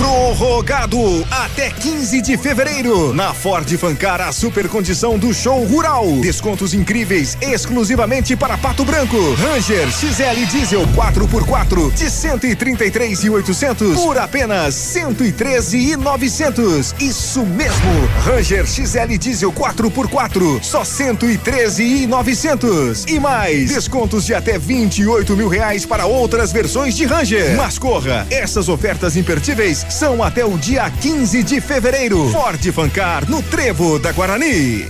Prorrogado até 15 de fevereiro. Na Ford Fancar, a super condição do show rural. Descontos incríveis exclusivamente para Pato Branco. Ranger XL Diesel 4x4 de 133,800 por apenas 113,900. Isso mesmo. Ranger XL Diesel 4x4 só 113,900. E mais descontos de até 28 mil reais para outras versões de Ranger. Mas corra, essas ofertas imperdíveis são até o dia 15 de fevereiro. Ford Fancar no Trevo da Guarani.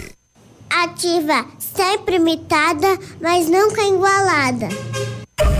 Ativa, sempre imitada, mas nunca igualada.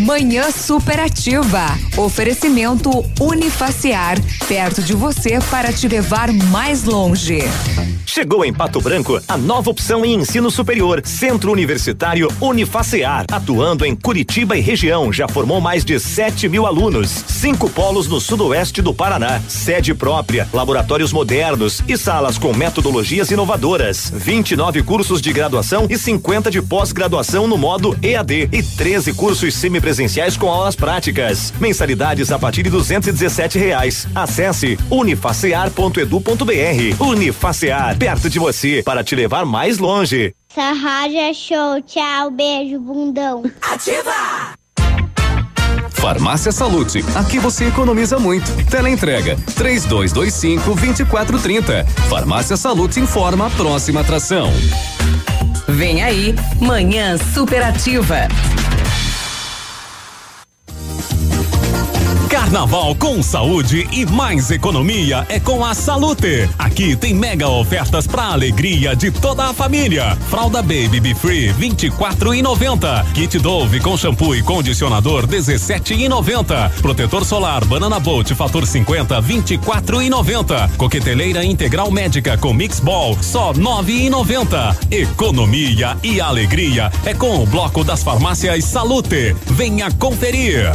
Manhã superativa. Oferecimento Unifaciar. Perto de você para te levar mais longe. Chegou em Pato Branco a nova opção em ensino superior, Centro Universitário Unifacear, atuando em Curitiba e região, já formou mais de 7 mil alunos, cinco polos no sudoeste do Paraná, sede própria, laboratórios modernos e salas com metodologias inovadoras, 29 cursos de graduação e 50 de pós-graduação no modo EAD e 13 cursos semipresenciais com aulas práticas. Mensalidades a partir de 217 reais. Acesse unifacear.edu.br. Unifacear perto de você para te levar mais longe. Essa rádio é show. Tchau, beijo, bundão. Ativa! Farmácia Salute, aqui você economiza muito. Teleentrega, três dois, dois cinco, vinte e quatro, trinta. Farmácia Salute informa a próxima atração. Vem aí, Manhã Superativa. Carnaval com saúde e mais economia é com a Salute. Aqui tem mega ofertas para alegria de toda a família. Fralda Baby Be Free 24 e 90. Kit Dove com shampoo e condicionador 17 e 90. Protetor solar Banana Bolt fator 50 24 e 90. Coqueteleira integral médica com Mix Ball só 9 e 90. Economia e alegria é com o bloco das farmácias Salute. Venha conferir.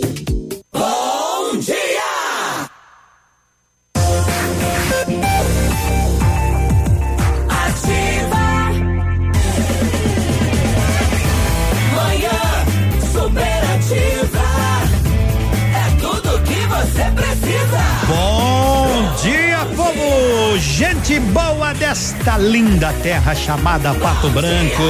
Gente boa desta linda terra chamada Pato Branco.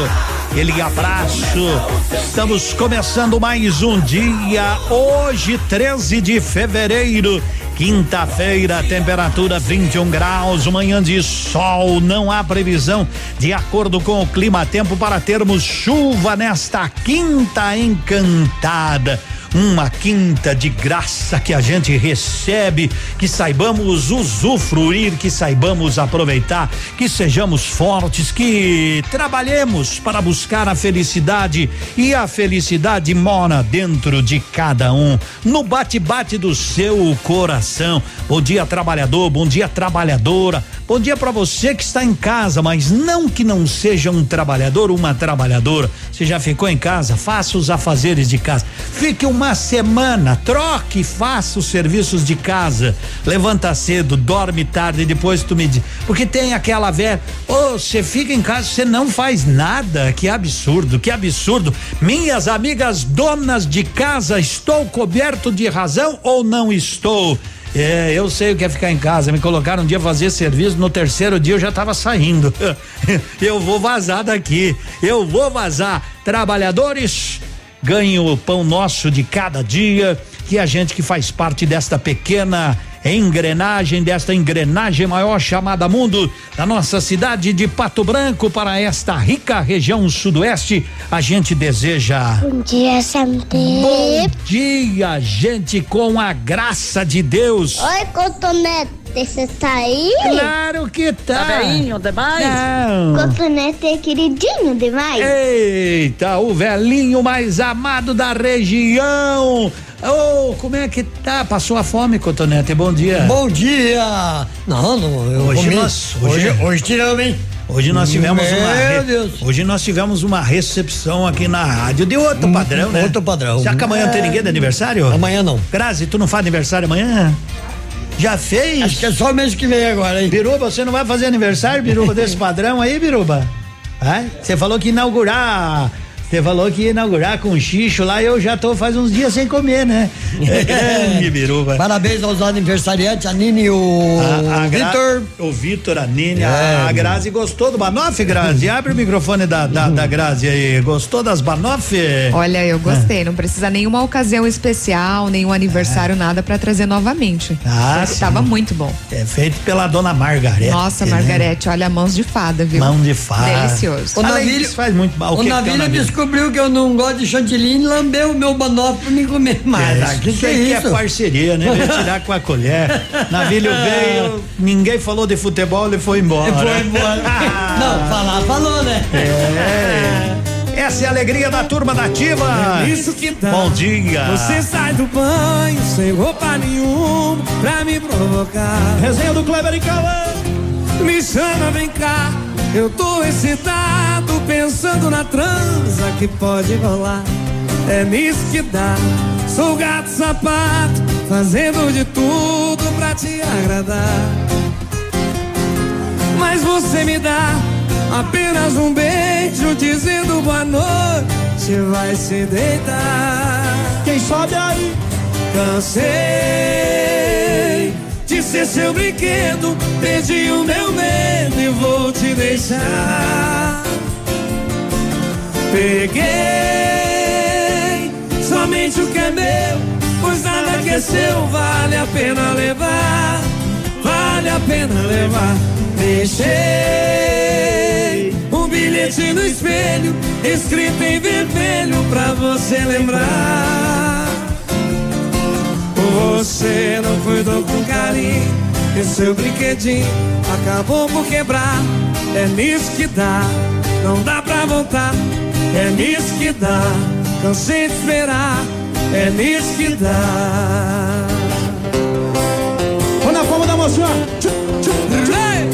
Aquele abraço. Estamos começando mais um dia, hoje, 13 de fevereiro. Quinta-feira, temperatura 21 graus, manhã de sol, não há previsão de acordo com o clima tempo para termos chuva nesta quinta encantada uma quinta de graça que a gente recebe, que saibamos usufruir, que saibamos aproveitar, que sejamos fortes, que trabalhemos para buscar a felicidade e a felicidade mora dentro de cada um, no bate-bate do seu coração. Bom dia, trabalhador, bom dia, trabalhadora, Bom dia para você que está em casa, mas não que não seja um trabalhador, uma trabalhadora. Você já ficou em casa? Faça os afazeres de casa. Fique uma semana, troque, faça os serviços de casa. Levanta cedo, dorme tarde, depois tu me diz. Porque tem aquela velha, ô, você fica em casa, você não faz nada. Que absurdo, que absurdo. Minhas amigas donas de casa, estou coberto de razão ou não estou? É, eu sei o que é ficar em casa. Me colocaram um dia fazer serviço, no terceiro dia eu já estava saindo. eu vou vazar daqui. Eu vou vazar. Trabalhadores, ganhem o pão nosso de cada dia. Que a gente que faz parte desta pequena engrenagem, desta engrenagem maior chamada mundo, da nossa cidade de Pato Branco para esta rica região sudoeste, a gente deseja. Bom dia, Santé. Bom dia, gente, com a graça de Deus. Oi, Cotonete, você tá aí? Claro que tá. Tá beinho demais? Não. Cotonete é queridinho demais. Eita, o velhinho mais amado da região. Ô, como é que tá? Passou a fome, Cotonete? Bom dia. Bom dia! Não, não, eu Hoje comi. nós- hoje, hoje- hoje, tiramos, hein? Hoje nós tivemos Meu uma re- Deus. hoje nós tivemos uma recepção aqui na rádio de outro padrão, né? outro padrão. Será que amanhã não tem É. ninguém de aniversário? Amanhã não. Grazi, tu não faz aniversário amanhã? Já fez? Acho que é só mês que vem agora, hein? Biruba, você não vai fazer aniversário, Biruba, desse padrão aí, Biruba? Você falou que inaugurar. Você falou que ia inaugurar com xixo lá, eu já tô faz uns dias sem comer, né? É Biruba. Parabéns aos aniversariantes, a Nini e o A, a Gra- Vitor. O Vitor, a Nini, É. a, a Grazi gostou do Banoff, Grazi? Abre o microfone da, da, da Grazi aí. Gostou das Banoff? Olha, eu gostei. Não precisa nenhuma ocasião especial, nenhum aniversário, nada pra trazer novamente. Ah, sim. Tava muito bom. É feito pela dona Margarete. Nossa, né? Margarete, olha, mãos de fada, viu? Mão de fada. Delicioso. O Navilho- faz muito mal. O que é Navilho descobriu que eu não gosto de chantilly e lambeu o meu banoffee pra me comer mais. É, Ah, que isso que é aí que é isso? parceria, né? Tirar com a colher. Navilho veio, ninguém falou de futebol, ele foi embora. Foi embora. Não, falar, falou, né? É. Essa é a alegria da turma da Ativa. É isso que dá. Bom dia. Você sai do banho sem roupa nenhuma pra me provocar. Resenha do Kleber e Cauã. Me chama, vem cá. Eu tô excitado pensando na transa que pode rolar. É nisso que dá. Sou gato sapato, fazendo de tudo pra te agradar. Mas você me dá apenas um beijo dizendo boa noite, vai se deitar. Quem sobe aí? Cansei de ser seu brinquedo, perdi o meu medo e vou te deixar. Peguei somente o que é meu, pois nada que é seu vale a pena levar, vale a pena levar. Deixei um bilhete no espelho, escrito em vermelho pra você lembrar. Você não cuidou com carinho E seu brinquedinho acabou por quebrar. É nisso que dá, não dá pra voltar. É nisso que dá, cansei de esperar. É nisso que dá. Olha a forma da moça. Ei!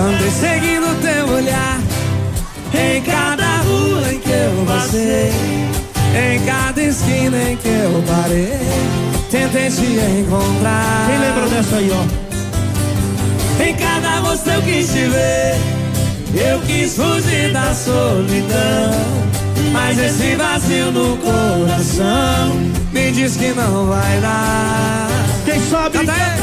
Andei seguindo teu olhar Em cada rua em que eu passei Em cada esquina em que eu parei Tentei te encontrar Quem lembra dessa aí, ó? Em cada rosto eu quis te ver Eu quis fugir da solidão Mas esse vazio no coração Me diz que não vai dar Quem sabe? Aí.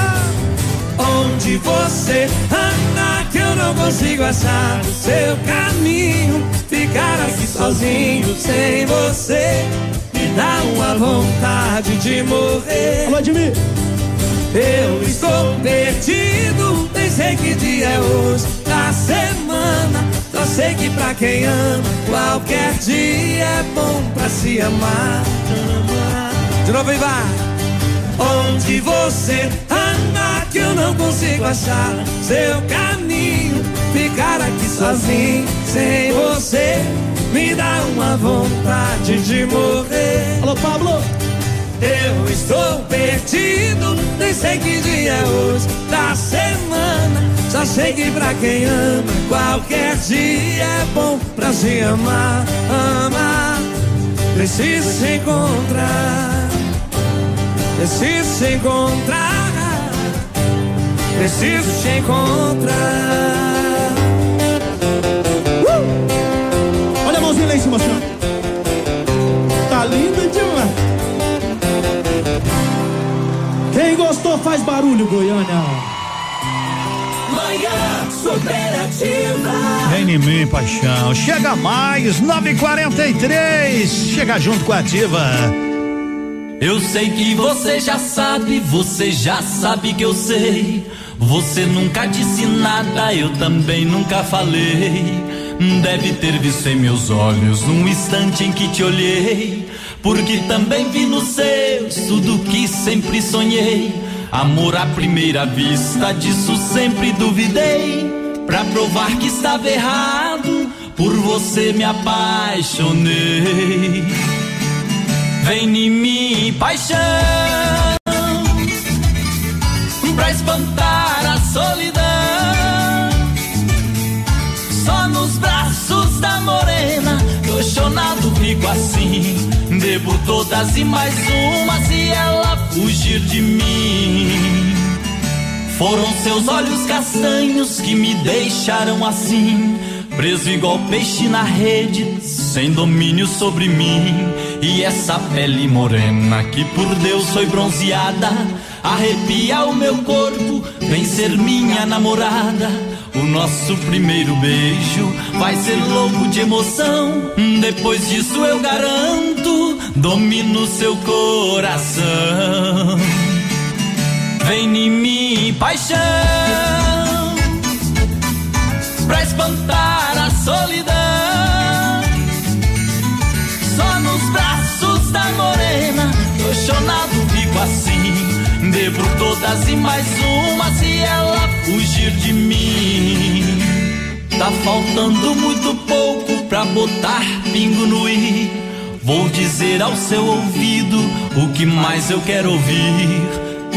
Onde você anda que eu não consigo achar o seu caminho Ficar aqui sozinho sem você Me dá uma vontade de morrer Alô, Edmir. eu estou perdido, nem sei que dia é hoje da semana. Só sei que pra quem ama, qualquer dia é bom pra se amar. De novo e vai. Onde você anda que eu não consigo achar seu caminho. Ficar aqui sozinho, sem você, me dá uma vontade de morrer. Alô, Pablo. Eu estou perdido, nem sei que dia é hoje Só sei que pra quem ama, qualquer dia é bom pra se amar, amar. Preciso se encontrar, preciso se encontrar, preciso te encontrar. Senhor. Tá linda demais. Quem gostou faz barulho, Goiânia. Manhã superativa. Vem em mim, paixão. Chega mais, 943. Chega junto com a ativa. Eu sei que você já sabe, você já sabe que eu sei. Você nunca disse nada, eu também nunca falei. Deve ter visto em meus olhos num instante em que te olhei. Porque também vi nos seus tudo que sempre sonhei. Amor à primeira vista, disso sempre duvidei. Pra provar que estava errado, por você me apaixonei. Vem em mim, paixão, pra espantar a solidão. Apaixonado fico assim. Bebo todas e mais uma se ela fugir de mim. Foram seus olhos castanhos que me deixaram assim, preso igual peixe na rede, sem domínio sobre mim. E essa pele morena que por Deus foi bronzeada, arrepia o meu corpo, vem ser minha namorada. O nosso primeiro beijo vai ser louco de emoção. Depois disso eu garanto, domino seu coração. Vem em mim, paixão, pra espantar a solidão. Todas e mais uma se ela fugir de mim. Tá faltando muito pouco pra botar pingo no i. Vou dizer ao seu ouvido o que mais eu quero ouvir.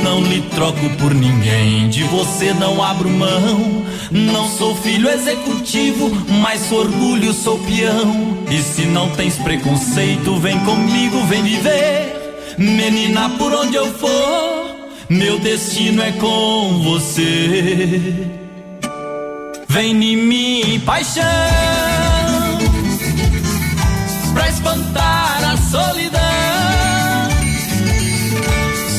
Não lhe troco por ninguém, de você não abro mão. Não sou filho executivo, mas orgulho sou peão. E se não tens preconceito, vem comigo, vem viver. Menina, por onde eu for, meu destino é com você. Vem em mim, paixão, pra espantar a solidão.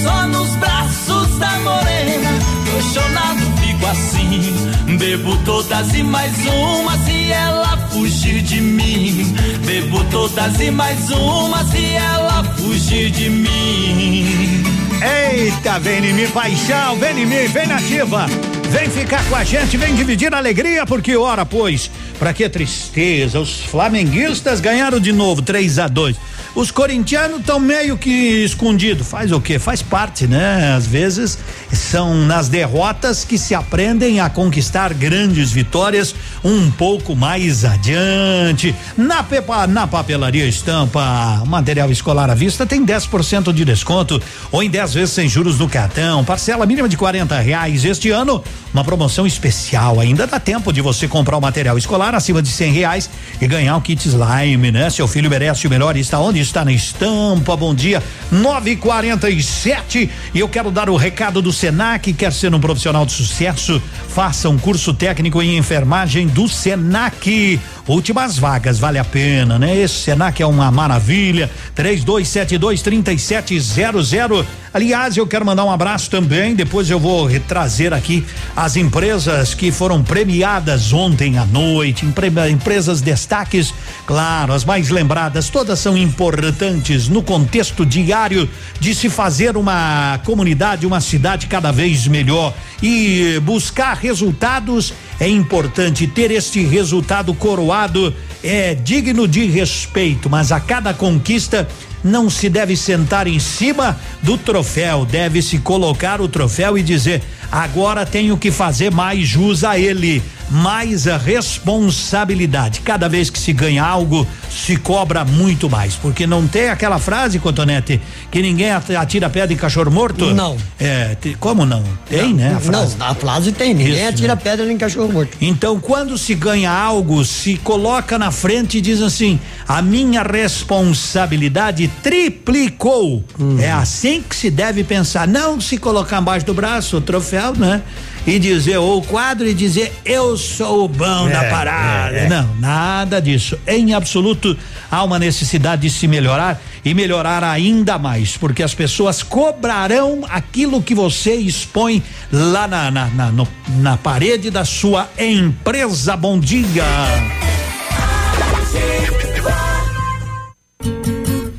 Só nos braços da morena, apaixonado fico assim. Bebo todas e mais uma se ela fugir de mim. Bebo todas e mais uma se ela fugir de mim. Eita, vem em mim, paixão, vem em mim, vem nativa. Vem ficar com a gente, vem dividir a alegria, porque ora, pois, pra que tristeza? Os flamenguistas ganharam de novo, 3 a 2 Os corintianos estão meio que escondidos. Faz o quê? Faz parte, né? Às vezes são nas derrotas que se aprendem a conquistar grandes vitórias um pouco mais adiante. Na, pepa, na papelaria estampa, material escolar à vista tem 10% de desconto ou em 10 vezes sem juros no cartão. Parcela mínima de 40 reais. Este ano, uma promoção especial. Ainda dá tempo de você comprar o material escolar acima de 100 reais e ganhar o kit slime, né? Seu filho merece o melhor. Está onde? Está na estampa. Bom dia, 947. E eu quero dar o recado do Senac. Quer ser um profissional de sucesso? Faça um curso técnico em enfermagem do Senac. Últimas vagas, vale a pena, né? Esse Senac é uma maravilha. 3272 3700. Aliás, eu quero mandar um abraço também. Depois eu vou trazer aqui as empresas que foram premiadas ontem à noite. Empre empresas destaques, claro, as mais lembradas, todas são importantes no contexto diário de se fazer uma comunidade, uma cidade cada vez melhor. E buscar resultados é importante. Ter este resultado coroado é digno de respeito, mas a cada conquista não se deve sentar em cima do troféu, deve se colocar o troféu e dizer: agora tenho que fazer mais jus a ele. Mais a responsabilidade. Cada vez que se ganha algo, se cobra muito mais. Porque não tem aquela frase, Cotonete, que ninguém atira pedra em cachorro morto? Não. É, como não? Tem, não, né? A frase. Não, a frase tem, ninguém Isso, atira né? pedra em cachorro morto. Então, quando se ganha algo, se coloca na frente e diz assim: a minha responsabilidade triplicou. Hum. É assim que se deve pensar. Não se colocar embaixo do braço o troféu, né? E dizer, ou o quadro e dizer, eu sou o bom é, da parada. É, é. Não, nada disso. Em absoluto, há uma necessidade de se melhorar e melhorar ainda mais, porque as pessoas cobrarão aquilo que você expõe lá na, na, na, no, na parede da sua empresa. Bom dia.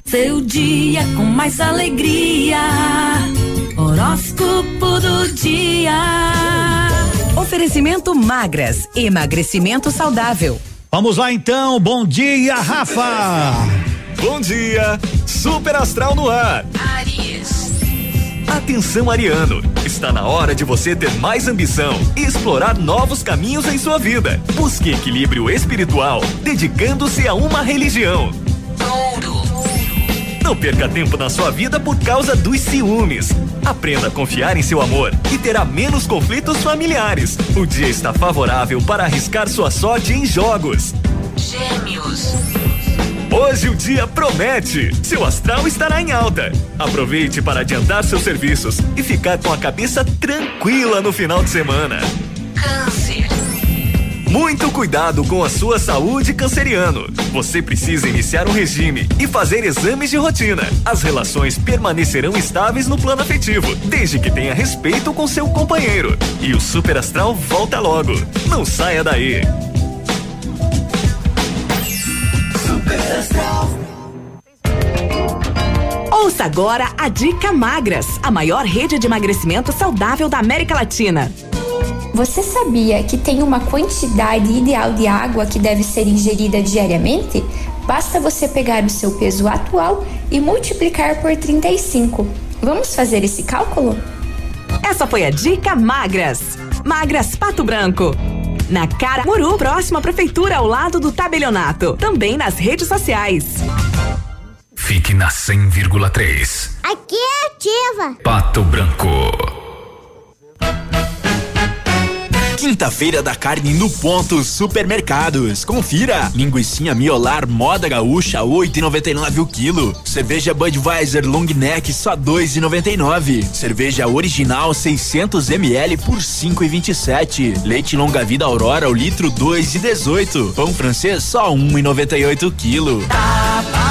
Seu dia com mais alegria. Horóscopo do dia. Oferecimento magras, emagrecimento saudável. Vamos lá então, bom dia, Rafa. Bom dia, Super Astral no ar. Aries. Atenção, Ariano. Está na hora de você ter mais ambição e explorar novos caminhos em sua vida. Busque equilíbrio espiritual, dedicando-se a uma religião. Touro. Não perca tempo na sua vida por causa dos ciúmes. Aprenda a confiar em seu amor e terá menos conflitos familiares. O dia está favorável para arriscar sua sorte em jogos. Gêmeos. Hoje o dia promete. Seu astral estará em alta. Aproveite para adiantar seus serviços e ficar com a cabeça tranquila no final de semana. Câncer. Muito cuidado com a sua saúde canceriano. Você precisa iniciar um regime e fazer exames de rotina. As relações permanecerão estáveis no plano afetivo, desde que tenha respeito com seu companheiro. E o Super Astral volta logo. Não saia daí. Super Astral. Ouça agora a Dica Magras, a maior rede de emagrecimento saudável da América Latina. Você sabia que tem uma quantidade ideal de água que deve ser ingerida diariamente? Basta você pegar o seu peso atual e multiplicar por 35. Vamos fazer esse cálculo? Essa foi a Dica Magras. Magras Pato Branco. Na Cara Muru, próxima prefeitura ao lado do tabelionato. Também nas redes sociais. Fique na 100,3. Aqui é ativa. Pato Branco. Quinta-feira da carne no ponto Supermercados. Confira. Linguiça miolar moda gaúcha 8,99 o quilo. Cerveja Budweiser long neck só 2,99. Cerveja original 600 ml por 5,27. Leite longa vida Aurora o litro 2,18. Pão francês só 1,98 o quilo. Tá, tá.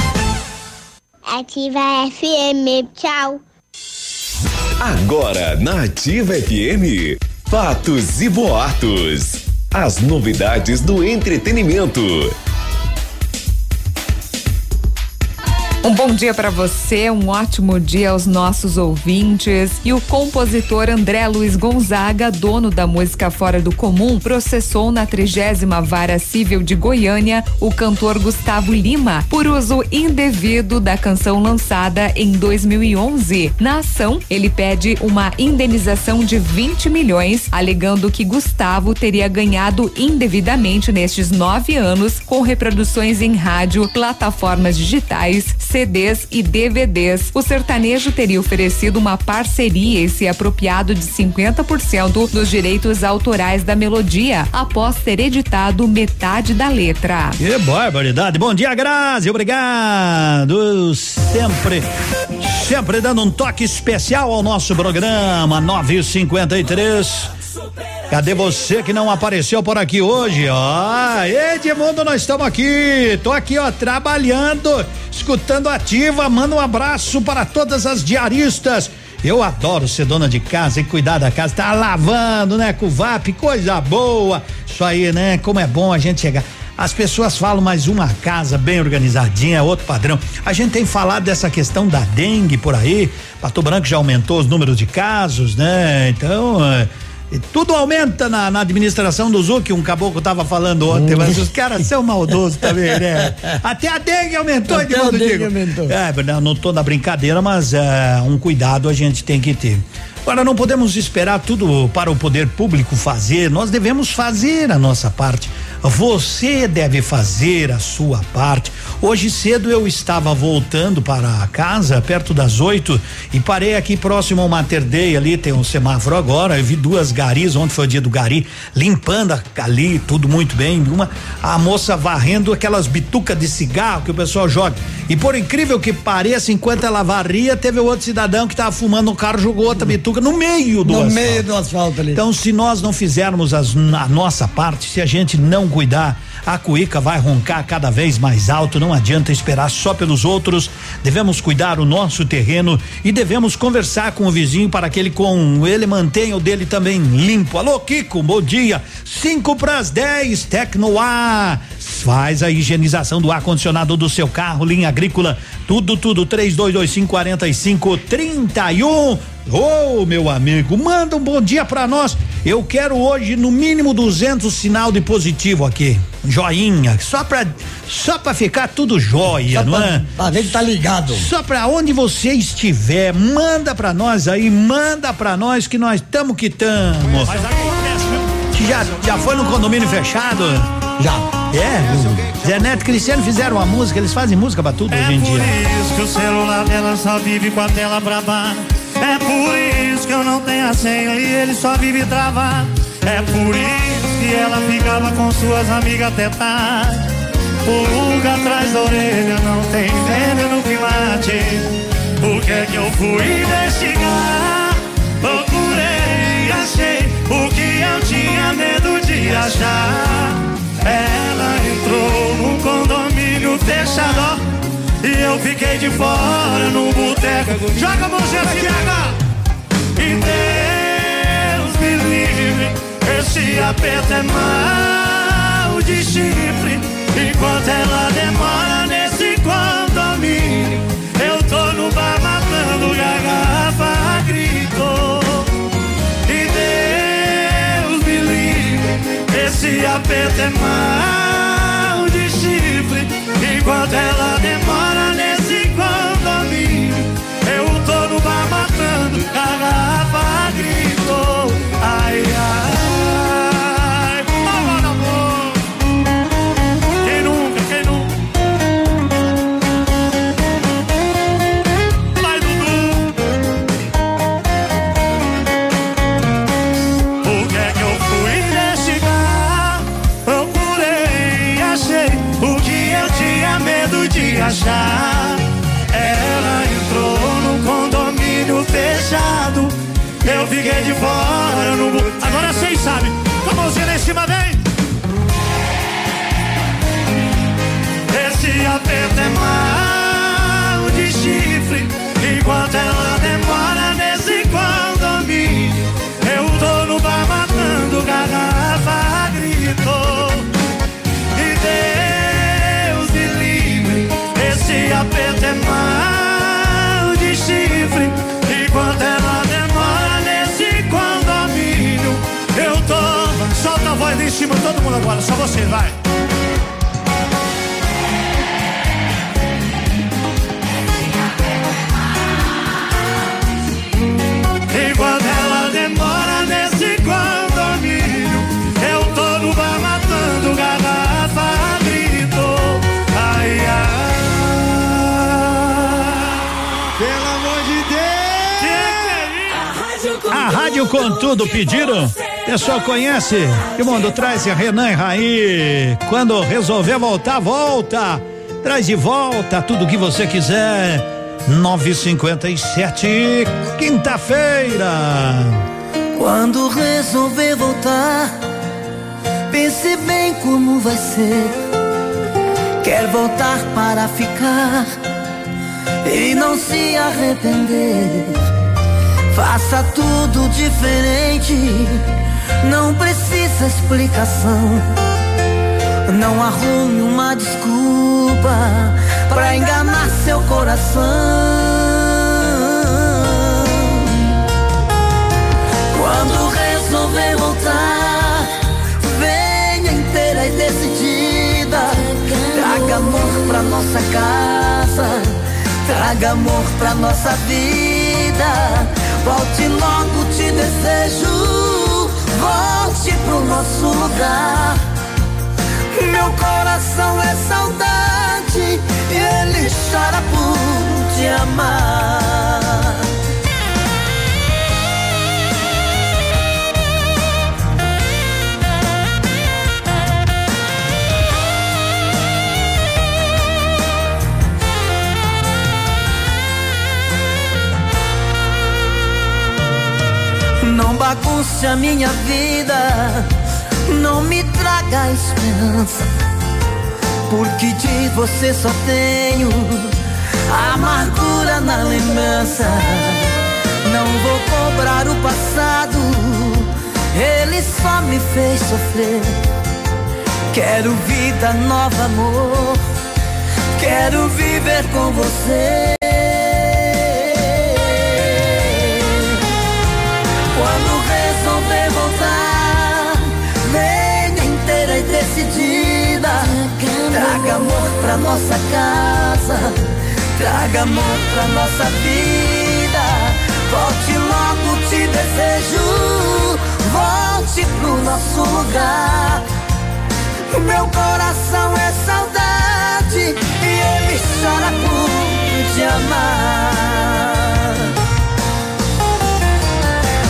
Ativa FM, tchau. Agora na Ativa FM, fatos e boatos. As novidades do entretenimento. Um bom dia para você, um ótimo dia aos nossos ouvintes. E o compositor André Luiz Gonzaga, dono da música Fora do Comum, processou na trigésima vara civil de Goiânia o cantor Gustavo Lima por uso indevido da canção lançada em 2011. Na ação, ele pede uma indenização de 20 milhões, alegando que Gustavo teria ganhado indevidamente nestes nove anos com reproduções em rádio, plataformas digitais CDs e DVDs. O sertanejo teria oferecido uma parceria e se apropriado de 50% dos direitos autorais da melodia, após ter editado metade da letra. Que barbaridade. Bom dia, Grazi. Obrigado. Sempre, sempre dando um toque especial ao nosso programa 953. Cadê você que não apareceu por aqui hoje? Ó, Edmundo, nós estamos aqui. Tô aqui, ó, trabalhando, escutando ativa. Manda um abraço para todas as diaristas Eu adoro ser dona de casa e cuidar da casa, tá lavando, né, com VAP, coisa boa. Isso aí, né? Como é bom a gente chegar. As pessoas falam, mas uma casa bem organizadinha é outro padrão. A gente tem falado dessa questão da dengue por aí. Pato Branco já aumentou os números de casos, né? Então. É, e tudo aumenta na, na, administração do Zuc, um caboclo tava falando ontem, mas os caras são maldosos também, né? Até a dengue aumentou, Até a dengue aumentou. É, não, não tô na brincadeira, mas é, um cuidado a gente tem que ter. Agora, não podemos esperar tudo para o poder público fazer, nós devemos fazer a nossa parte. Você deve fazer a sua parte. Hoje cedo eu estava voltando para casa, perto das oito, e parei aqui próximo ao Mater Dei, ali tem um semáforo agora, eu vi duas garis, ontem foi o dia do gari, limpando ali, tudo muito bem, uma, a moça varrendo aquelas bitucas de cigarro que o pessoal joga. E por incrível que pareça, enquanto ela varria, teve outro cidadão que estava fumando no carro, jogou outra bituca no meio do no asfalto. meio do asfalto ali. Então, se nós não fizermos as, a nossa parte, se a gente não cuidar, a cuíca vai roncar cada vez mais alto, não adianta esperar só pelos outros. Devemos cuidar o nosso terreno e devemos conversar com o vizinho para que ele com ele mantenha o dele também limpo. Alô, Kiko, bom dia. 5 para as 10, Tecnoar. Faz a higienização do ar-condicionado do seu carro, linha agrícola, tudo, tudo, 3225 4531. Ô, oh, meu amigo, manda um bom dia para nós. Eu quero hoje no mínimo 200 sinal de positivo aqui. Joinha, só pra, só pra ficar tudo jóia, só não pra, é? Pra ver que tá ligado. Só pra onde você estiver, manda pra nós aí, manda pra nós que nós tamo que tamo. Mas acontece, já, já foi no condomínio fechado? Já. É? Zé Neto e Cristiano fizeram uma música, eles fazem música pra tudo é hoje em dia. É por isso que o celular dela só vive com a tela pra baixo. É por isso que eu não tenho a senha e ele só vive travado. É por isso que ela ficava com suas amigas até tarde. Pulga atrás da orelha, não tem veneno que mate. Por que que eu fui investigar? Procurei, achei o que eu tinha medo de achar. Ela entrou num condomínio fechado e eu fiquei de fora no boteco. Joga a mãozinha assim, E Deus me livre, esse aperto é mal de chifre. Enquanto ela demora nesse condomínio, eu tô no bar matando garrafa, grito. E Deus me livre, esse aperto é mal garrafa, cima, todo mundo agora, só vocês, vai. A Rádio com tudo pediram? Pessoal conhece? Que mundo traz a Renan e Raí. Quando resolver voltar, volta. Traz de volta tudo que você quiser. 957, quinta-feira. Quando resolver voltar, pense bem como vai ser. Quer voltar para ficar e não se arrepender. Faça tudo diferente, não precisa explicação. Não arrume uma desculpa pra enganar seu coração. Quando resolver voltar, venha inteira e decidida. Traga amor pra nossa casa, traga amor pra nossa vida. Volte logo, te desejo. Volte pro nosso lugar. Meu coração é saudade, ele chora por te amar. Não bagunce a minha vida, não me traga esperança, porque de você só tenho amargura na lembrança. Não vou cobrar o passado, ele só me fez sofrer. Quero vida nova, amor, quero viver com você. Decidida. Traga amor pra nossa casa, traga amor pra nossa vida. Volte logo, te desejo. Volte pro nosso lugar. Meu coração é saudade e ele chora por te amar.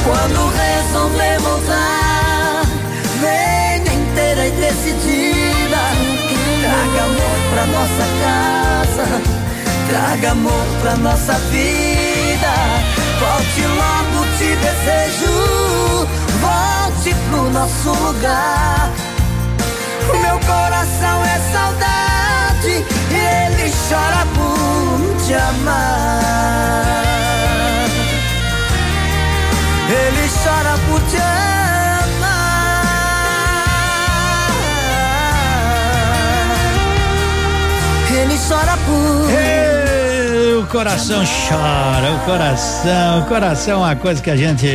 Quando resolver voltar, venha Traga amor pra nossa casa, traga amor pra nossa vida. Volte logo, te desejo. Volte pro nosso lugar. Meu coração é saudade, ele chora por te amar. Ele chora por te amar. Ele chora por. Ei, o coração chora, o coração, o coração é uma coisa que a gente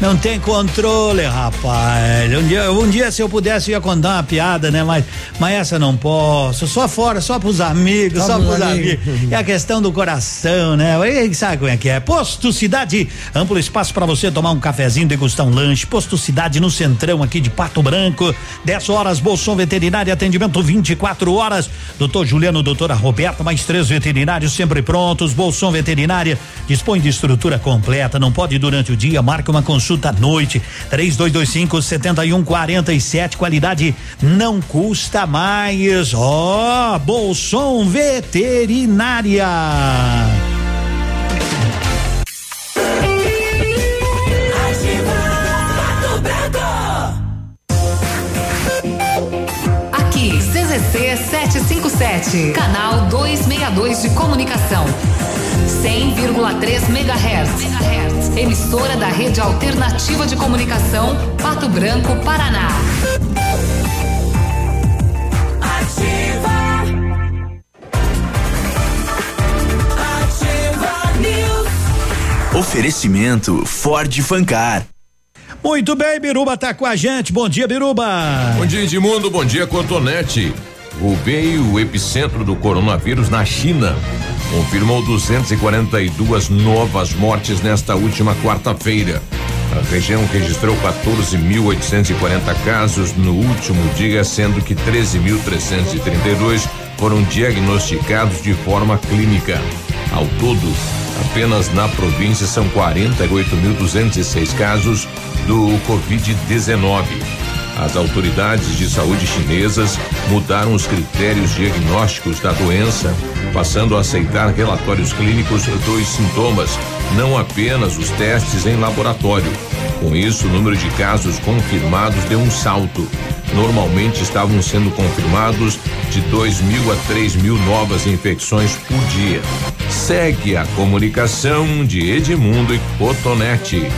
não tem controle, rapaz. Um dia, um dia se eu pudesse eu ia contar uma piada, né? Mas, mas essa não posso. Só fora, só pros amigos, só, Só pros amigos. amigos. É a questão do coração, né? E sabe como é que é? Posto Cidade, amplo espaço para você tomar um cafezinho, degustar um lanche. Posto Cidade no centrão aqui de Pato Branco. 10 horas, Bolson Veterinário, atendimento 24 horas. Doutor Juliano, doutora Roberta, mais três veterinários sempre prontos. Bolson Veterinária dispõe de estrutura completa. Não pode durante o dia, marca uma consulta à noite. 3225 7147. Qualidade não custa mais. Ó, Bolson Veterinária. Aqui, CZC 757, canal 262 de comunicação. 100,3 MHz. Emissora da Rede Alternativa de Comunicação, Pato Branco, Paraná. Ativa News. Oferecimento Ford Fancar. Muito bem, Biruba tá com a gente. Bom dia, Biruba. Bom dia, Edmundo. Bom dia, Cotonete. O veio o epicentro do coronavírus na China. Confirmou 242 novas mortes nesta última quarta-feira. A região registrou 14.840 casos no último dia, sendo que 13.332 foram diagnosticados de forma clínica. Ao todo, apenas na província são 48.206 casos do Covid-19. As autoridades de saúde chinesas mudaram os critérios diagnósticos da doença, passando a aceitar relatórios clínicos dos sintomas, não apenas os testes em laboratório. Com isso, o número de casos confirmados deu um salto. Normalmente estavam sendo confirmados de 2 mil a 3 mil novas infecções por dia. Segue a comunicação de Edmundo e Cotonete.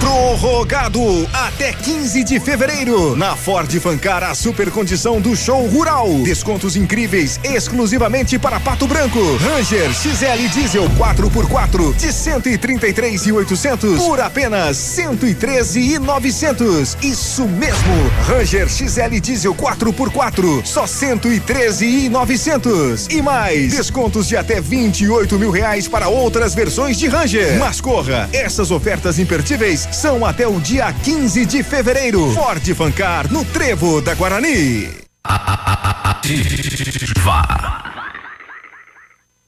Prorrogado até 15 de fevereiro. Na Ford Fancar, a super condição do show rural. Descontos incríveis exclusivamente para Pato Branco. Ranger XL Diesel 4x4 de 133 e 800 por apenas 113 e 900. Isso mesmo. Ranger XL Diesel 4x4 só 113 e 900. E mais descontos de até 28 mil reais para outras versões de Ranger. Mas corra, essas ofertas imperdíveis são até o dia 15 de fevereiro. Ford Fancar no Trevo da Guarani.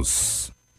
Deus.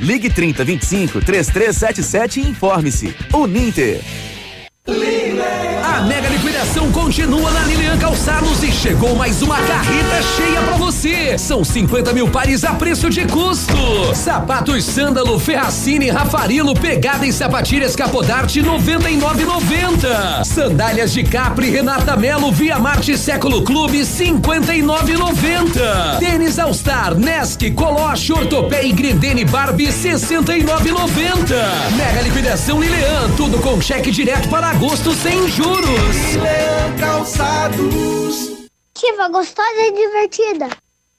Ligue 3025 3377 e informe-se. Uninter. A mega liquidação continua na Lilian Calçados e chegou mais uma carreta cheia pra você. São 50 mil pares a preço de custo. Sapatos Sândalo, Ferracini, Rafarilo, pegada em sapatilhas Capodarte 99,90. Sandálias de Capri, Renata Melo, Via Marte Século Clube 59,90. Tênis All Star, Nesk, Coloche, Ortopé e Grindene Barbie 69,90. Mega liquidação Lilian, tudo com cheque direto para agosto sem juros. Calçados. Ativa gostosa e divertida.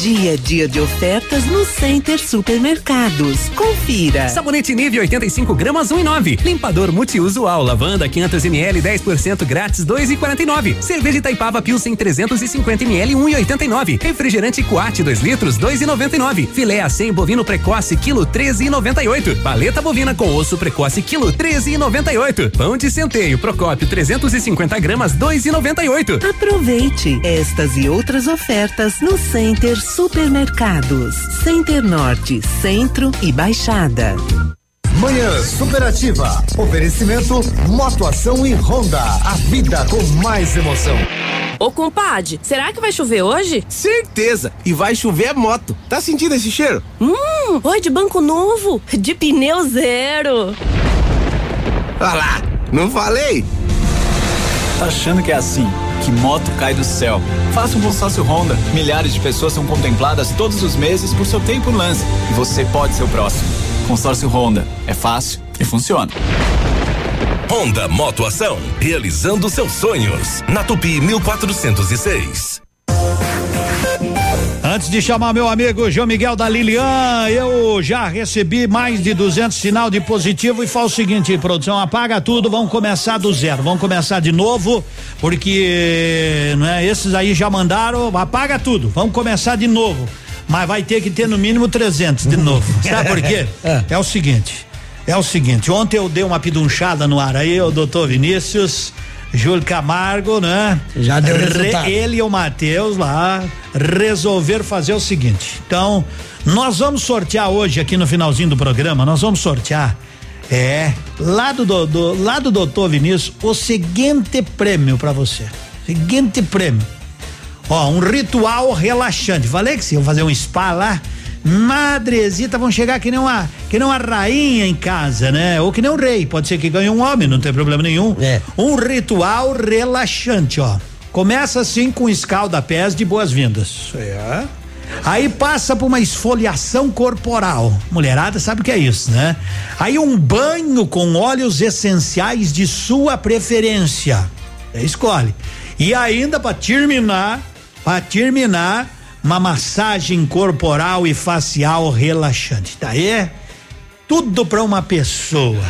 Dia, dia de ofertas no Center Supermercados. Confira. Sabonete Nive 85 gramas 1,9. Limpador multiusual lavanda 500 ml 10% grátis 2,49. Cerveja Itaipava Pilsen 350 ml 1,89. Refrigerante Coate 2 litros 2,99. Filé a 100 bovino precoce quilo 13,98. Paleta bovina com osso precoce quilo 13,98. Pão de centeio Procópio 350 gramas 2,98. Aproveite estas e outras ofertas no Center Supermercados. Center Norte, Centro e Baixada. Manhã Superativa. Oferecimento Motoação e Honda. A vida com mais emoção. Ô compadre, será que vai chover hoje? Certeza! E vai chover moto. Tá sentindo esse cheiro? Hum, oi de banco novo, de pneu zero. Olha lá, não falei? Tá achando que é assim? Que moto cai do céu? Faça um consórcio Honda. Milhares de pessoas são contempladas todos os meses por seu tempo lance. E você pode ser o próximo. Consórcio Honda. É fácil e funciona. Honda Motoação, realizando seus sonhos. Na Tupi 1406. Antes de chamar meu amigo João Miguel da Lilian, eu já recebi mais de 200 sinal de positivo e fala o seguinte, produção, apaga tudo, vamos começar do zero, vamos começar de novo, porque né, esses aí já mandaram, apaga tudo, vamos começar de novo. Mas vai ter que ter no mínimo 300 de novo. Sabe por quê? É o seguinte, é o seguinte, ontem eu dei uma pidunchada no ar aí, o doutor Vinícius, Júlio Camargo, né? Já deu Re- resultado. Ele e o Matheus lá resolveram fazer o seguinte. Então, nós vamos sortear hoje aqui no finalzinho do programa, nós vamos sortear é, lá do, do, do lá do doutor Vinícius, o seguinte prêmio para você. Seguinte prêmio. Ó, um ritual relaxante. Falei que se eu fazer um spa lá, madrezita vão chegar que nem uma, que nem uma rainha em casa, né? Ou que nem um rei. Pode ser que ganhe um homem, não tem problema nenhum. É. Um ritual relaxante, ó. Começa assim com escalda-pés de boas-vindas. É. Aí passa por uma esfoliação corporal. Mulherada sabe o que é isso, né? Aí um banho com óleos essenciais de sua preferência. É, escolhe. E ainda para terminar, para terminar, uma massagem corporal e facial relaxante. Tá aí? Tudo para uma pessoa.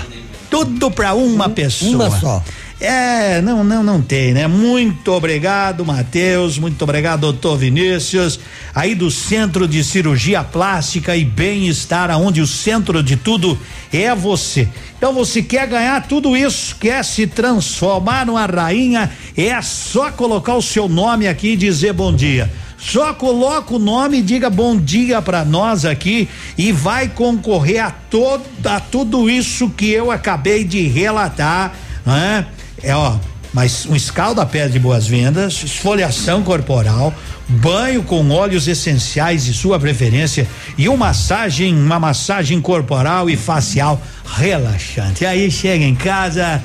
Tudo para uma pessoa. uma só. É, não, não, não tem, né? Muito obrigado, Matheus. Muito obrigado, doutor Vinícius. Aí do Centro de Cirurgia Plástica e Bem-Estar, aonde o centro de tudo é você. Então você quer ganhar tudo isso, quer se transformar numa rainha, é só colocar o seu nome aqui e dizer bom dia. Só coloca o nome e diga bom dia para nós aqui e vai concorrer a, todo, a tudo isso que eu acabei de relatar, né? É, ó, mas um escalda-pé de boas-vindas, esfoliação corporal, banho com óleos essenciais de sua preferência e uma massagem, uma massagem corporal e facial relaxante. Aí chega em casa,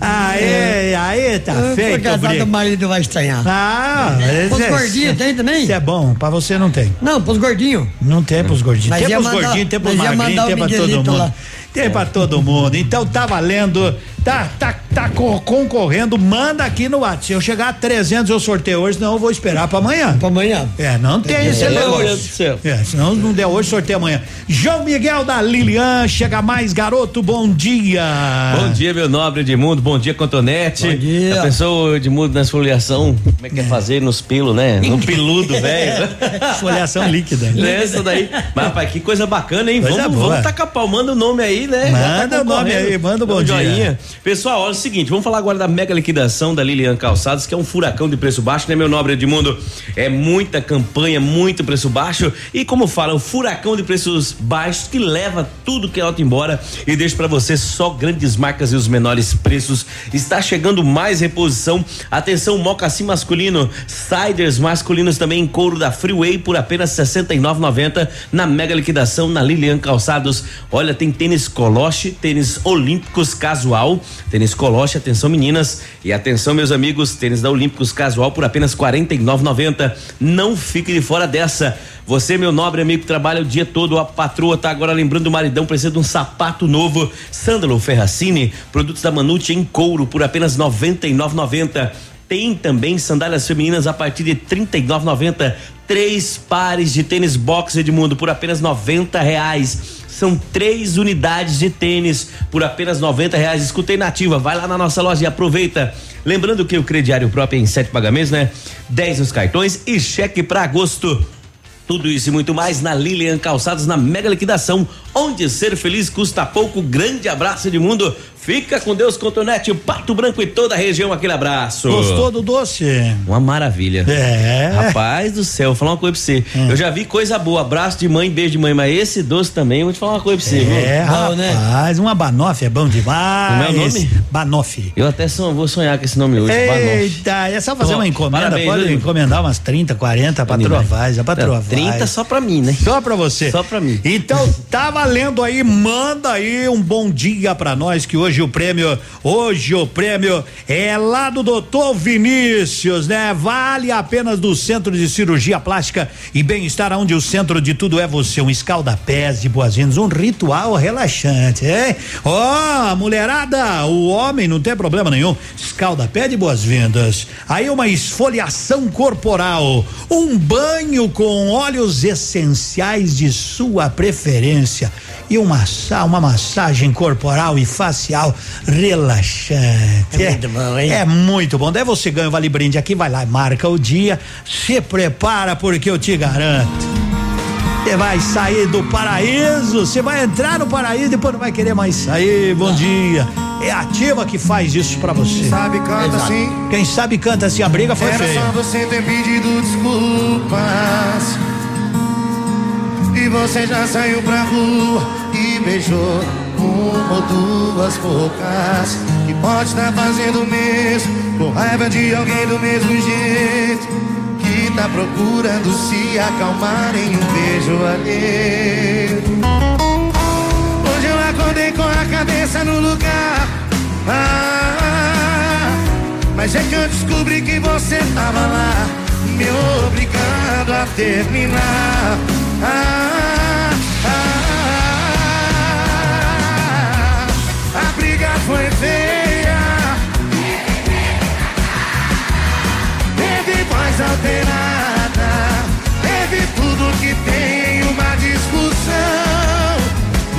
aê, aê, tá Eu feito. Por casado, o marido vai estranhar. Ah, esse é- gordinhos tem também? Isso é bom, pra você não tem. Não, pros gordinhos. Não tem pros gordinhos. Mas tem pros mandar- gordinhos, tem pros magrinhos, tem pra todo mundo. lá. Tem pra todo mundo. Então tá valendo, tá, tá, tá co- concorrendo, manda aqui no WhatsApp. Se eu chegar a 300 eu sorteio hoje, não eu vou esperar pra amanhã. Pra amanhã. É, não tem esse Meu negócio. Deus do céu. É, senão não der hoje, sorteio amanhã. João Miguel da Lilian, chega mais, garoto, bom dia. Bom dia, meu nobre Edmundo. Bom dia, Cotonete. Bom dia. Já pensou, Edmundo, na esfoliação? Como é que é fazer nos pelos, né? No peludo, velho. Esfoliação líquida. Essa daí. Mas, rapaz, que coisa bacana, hein? Coisa vamos, boa. vamos tacar pau. Manda o nome aí, né? Já Manda o nome aí, manda o bom um dia. joinha. Pessoal, olha o seguinte, vamos falar agora da mega liquidação da Lilian Calçados, que é um furacão de preço baixo, né, meu nobre Edmundo? É muita campanha, muito preço baixo e como fala, um furacão de preços baixos que leva tudo que é alto embora e deixa pra você só grandes marcas e os menores preços. Está chegando mais reposição. Atenção, mocassim masculino, siders masculinos também em couro da Freeway por apenas R$ 69,90 na mega liquidação na Lilian Calçados. Olha, tem tênis Coloche, tênis Olímpicos Casual, tênis Coloche, atenção meninas e atenção meus amigos, tênis da Olímpicos Casual por apenas R$ 49,90. Não fique de fora dessa. Você, meu nobre amigo que trabalha o dia todo, a patroa tá agora lembrando do maridão, precisa de um sapato novo. Sândalo Ferracini, produtos da Manute em couro por apenas R$ 99,90. Tem também sandálias femininas a partir de R$ 39,90. Três pares de tênis box Edmundo por apenas 90 reais. São três unidades de tênis por apenas 90 reais. Escutei nativa, vai lá na nossa loja e aproveita. Lembrando que o crediário próprio é em sete pagamentos, né? 10 nos cartões e cheque para agosto. Tudo isso e muito mais na Lilian Calçados na mega liquidação, onde ser feliz custa pouco. Grande abraço de mundo. Fica com Deus, Contonete, Pato Branco e toda a região. Aquele abraço. Gostou do doce? Uma maravilha. É. Rapaz do céu, vou falar uma coisa pra você. Eu já vi coisa boa, abraço de mãe, beijo de mãe, mas esse doce também, eu vou te falar uma coisa pra você. É, viu? rapaz, uma banoffee é bom demais. Como é o nome? Banoffee. Eu até son- vou sonhar com esse nome hoje. Banoffee. Eita, é só fazer uma encomenda, parabéns, pode viu? encomendar umas 30, 40, a patroa Demais. vai, a patroa Não, vai. 30 só pra mim, né? Só pra você. Só pra mim. Então, tá valendo aí, manda aí um bom dia pra nós, que hoje o prêmio, hoje o prêmio é lá do doutor Vinícius, né? Vale apenas do Centro de Cirurgia Plástica e Bem-Estar, onde o centro de tudo é você, um escalda-pés de boas-vindas, um ritual relaxante, hein? Ó, mulherada, o homem não tem problema nenhum, escalda-pé de boas-vindas, aí uma esfoliação corporal, um banho com óleos essenciais de sua preferência e uma, uma massagem corporal e facial relaxante. É muito bom, hein? É muito bom. Daí você ganha o Vale Brinde aqui, vai lá, marca o dia, se prepara porque eu te garanto. Você vai sair do paraíso, você vai entrar no paraíso e depois não vai querer mais sair. Bom dia. É a ativa que faz isso pra você. Sabe, canta Exato. assim. Quem sabe canta assim, a briga foi Era feia. só você ter pedido desculpas. E você já saiu pra rua e beijou uma ou duas bocas. E pode estar fazendo o mesmo, com raiva de alguém do mesmo jeito que que tá procurando se acalmar em um beijo alheio. Hoje eu acordei com a cabeça no lugar. Ah, mas é que eu descobri que você tava lá, me obrigando a terminar. Ah, ah, a briga foi feia. Teve voz alterada, teve tudo que tem em uma discussão.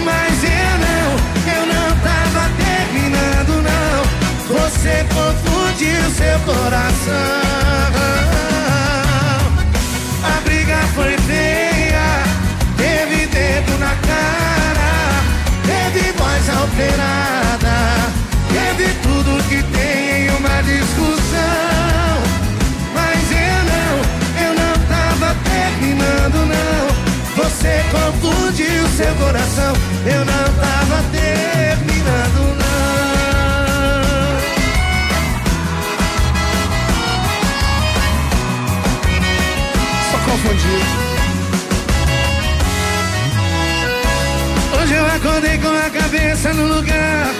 Mas eu não, eu não tava terminando, não. Você confundiu seu coração. A briga foi feia, voz alterada, teve tudo que tem em uma discussão. Mas eu não, eu não tava terminando, não. Você confundiu seu coração, eu não tava terminando, não. Só confundiu. Acordei com a cabeça no lugar.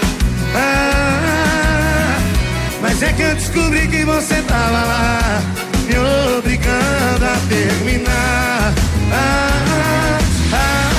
Ah, mas é que eu descobri que você tava lá, me obrigando a terminar. Ah, ah,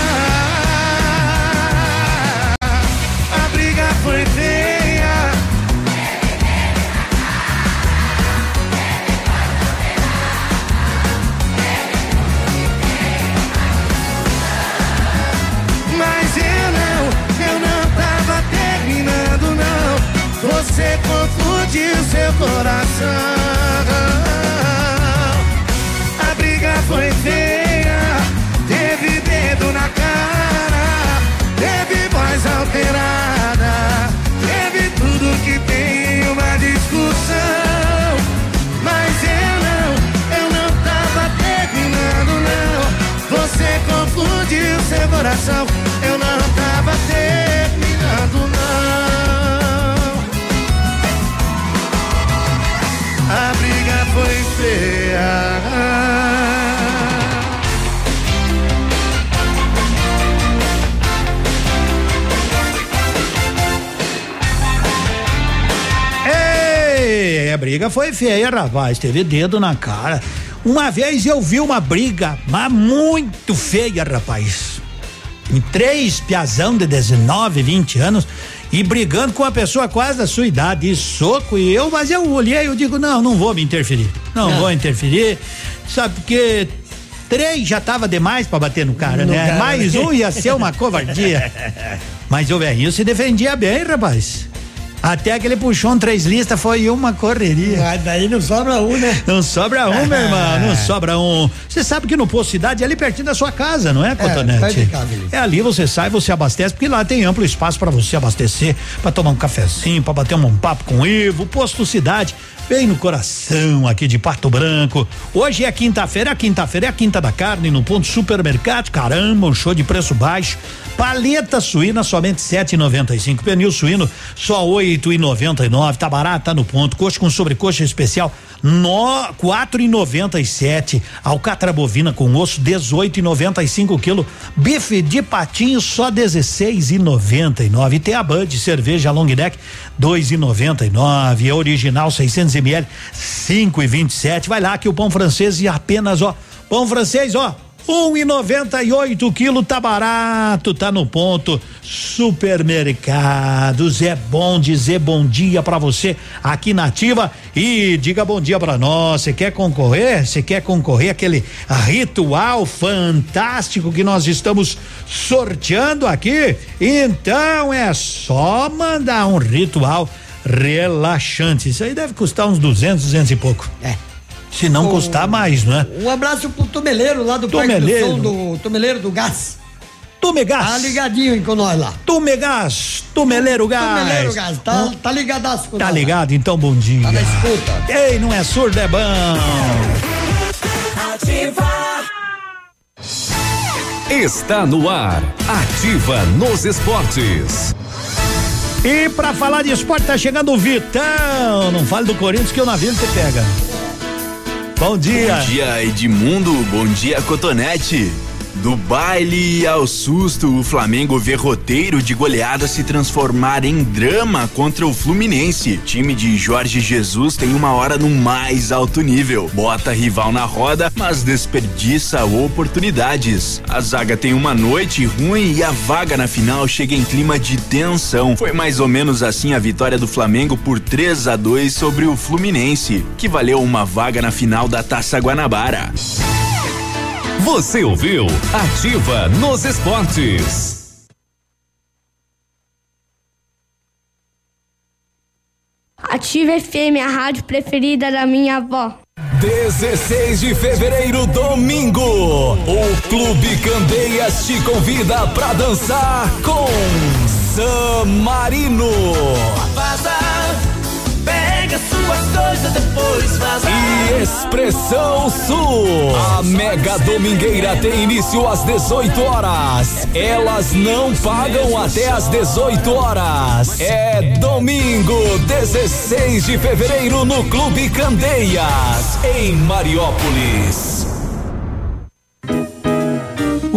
coração. Briga foi feia, rapaz. Teve dedo na cara. Uma vez eu vi uma briga, mas muito feia, rapaz. Em três piazão de 19, 20 anos e brigando com uma pessoa quase da sua idade, e soco e eu, mas eu olhei, eu digo, não, não vou me interferir. Não, Não. vou interferir. Sabe porque três já tava demais pra bater no cara, No né? cara, Mais né? um ia ser uma covardia. Mas o velhinho se defendia bem, rapaz. Até que ele puxou um três listas, foi uma correria. Mas daí não sobra um, né? Não sobra um, meu irmão, não sobra um. Você sabe que no Posto Cidade é ali pertinho da sua casa, não é, Cotonete? perto de casa, ali. É ali você sai, você abastece, porque lá tem amplo espaço para você abastecer, para tomar um cafezinho, para bater um papo com o Ivo. Posto Cidade, bem no coração aqui de Pato Branco. Hoje é quinta-feira, a quinta-feira é a quinta da carne no ponto supermercado. Caramba, um show de preço baixo. Paleta suína somente 7,95. Pernil suíno só 8,99. Tá barato, tá no ponto. Coxa com sobrecoxa especial no 4,97. Alcatra bovina com osso 18,95 quilo. Bife de patinho só 16,99. E tem a Bud cerveja long neck 2,99. É original 600 ml 5,27. Vai lá que o pão francês e apenas ó pão francês ó um e noventa e oito quilo, tá barato, tá no ponto. Supermercados, é bom dizer bom dia pra você aqui na Ativa e diga bom dia pra nós. Você quer concorrer? Você quer concorrer aquele ritual fantástico que nós estamos sorteando aqui? Então é só mandar um ritual relaxante. Isso aí deve custar uns 200, 200 e pouco. É. Se não O- custar mais, né? Um abraço pro Tomeleiro lá do Parque Tomeleiro. do Som, do Tomeleiro do Gás. Tomegás. Tá ligadinho com nós lá. Tomegás, Tomeleiro Gás. Tomeleiro Gás, tá, tá ligadaço com Tá nós lá. ligado? Então bom dia. Tá na escuta. Ei, não é surdo, é bom. Está no ar. Ativa nos esportes. E pra falar de esporte, tá chegando o Vitão. Não fale do Corinthians que o navio te pega. Bom dia. Bom dia, Edmundo. Bom dia, Cotonete. Do baile ao susto, o Flamengo vê roteiro de goleada se transformar em drama contra o Fluminense. Time de Jorge Jesus tem uma hora no mais alto nível. Bota rival na roda, mas desperdiça oportunidades. A zaga tem uma noite ruim e a vaga na final chega em clima de tensão. Foi mais ou menos assim a vitória do Flamengo por 3 a 2 sobre o Fluminense, que valeu uma vaga na final da Taça Guanabara. Você ouviu Ativa nos Esportes. Ativa FM, a rádio preferida da minha avó. 16 de fevereiro, domingo. O Clube Candeias te convida pra dançar com San Marino. Vaza, pega suas coisas depois vaza. E Expressão Sul. A mega domingueira tem início às 18 horas. Elas não pagam até às 18 horas. É domingo, 16 de fevereiro, no Clube Candeias, em Mariópolis.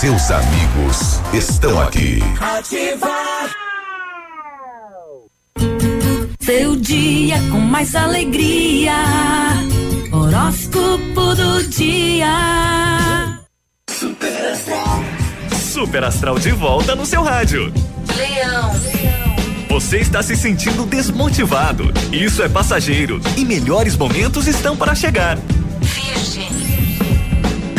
Seus amigos estão aqui. Ativar. Seu dia com mais alegria. Horóscopo do dia. Super Astral de volta no seu rádio. Leão. Você está se sentindo desmotivado. Isso é passageiro e melhores momentos estão para chegar. Virgem.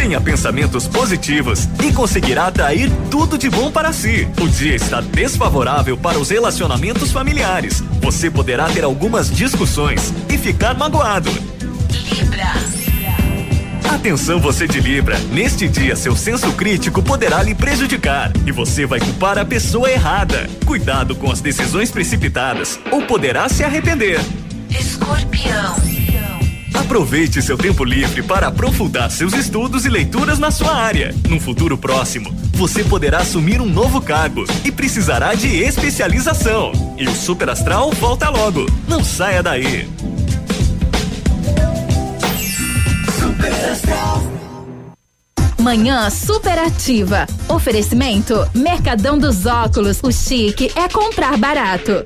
Tenha pensamentos positivos e conseguirá atrair tudo de bom para si. O dia está desfavorável para os relacionamentos familiares. Você poderá ter algumas discussões e ficar magoado. Libra. Atenção você de Libra, neste dia seu senso crítico poderá lhe prejudicar e você vai culpar a pessoa errada. Cuidado com as decisões precipitadas ou poderá se arrepender. Escorpião. Aproveite seu tempo livre para aprofundar seus estudos e leituras na sua área. Num futuro próximo, você poderá assumir um novo cargo e precisará de especialização. E o Super Astral volta logo. Não saia daí. Manhã superativa. Oferecimento Mercadão dos Óculos. O chique é comprar barato.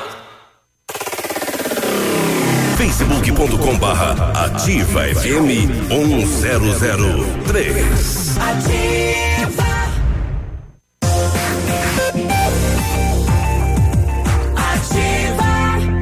facebook.com barra ativa FM 1003. Ativa.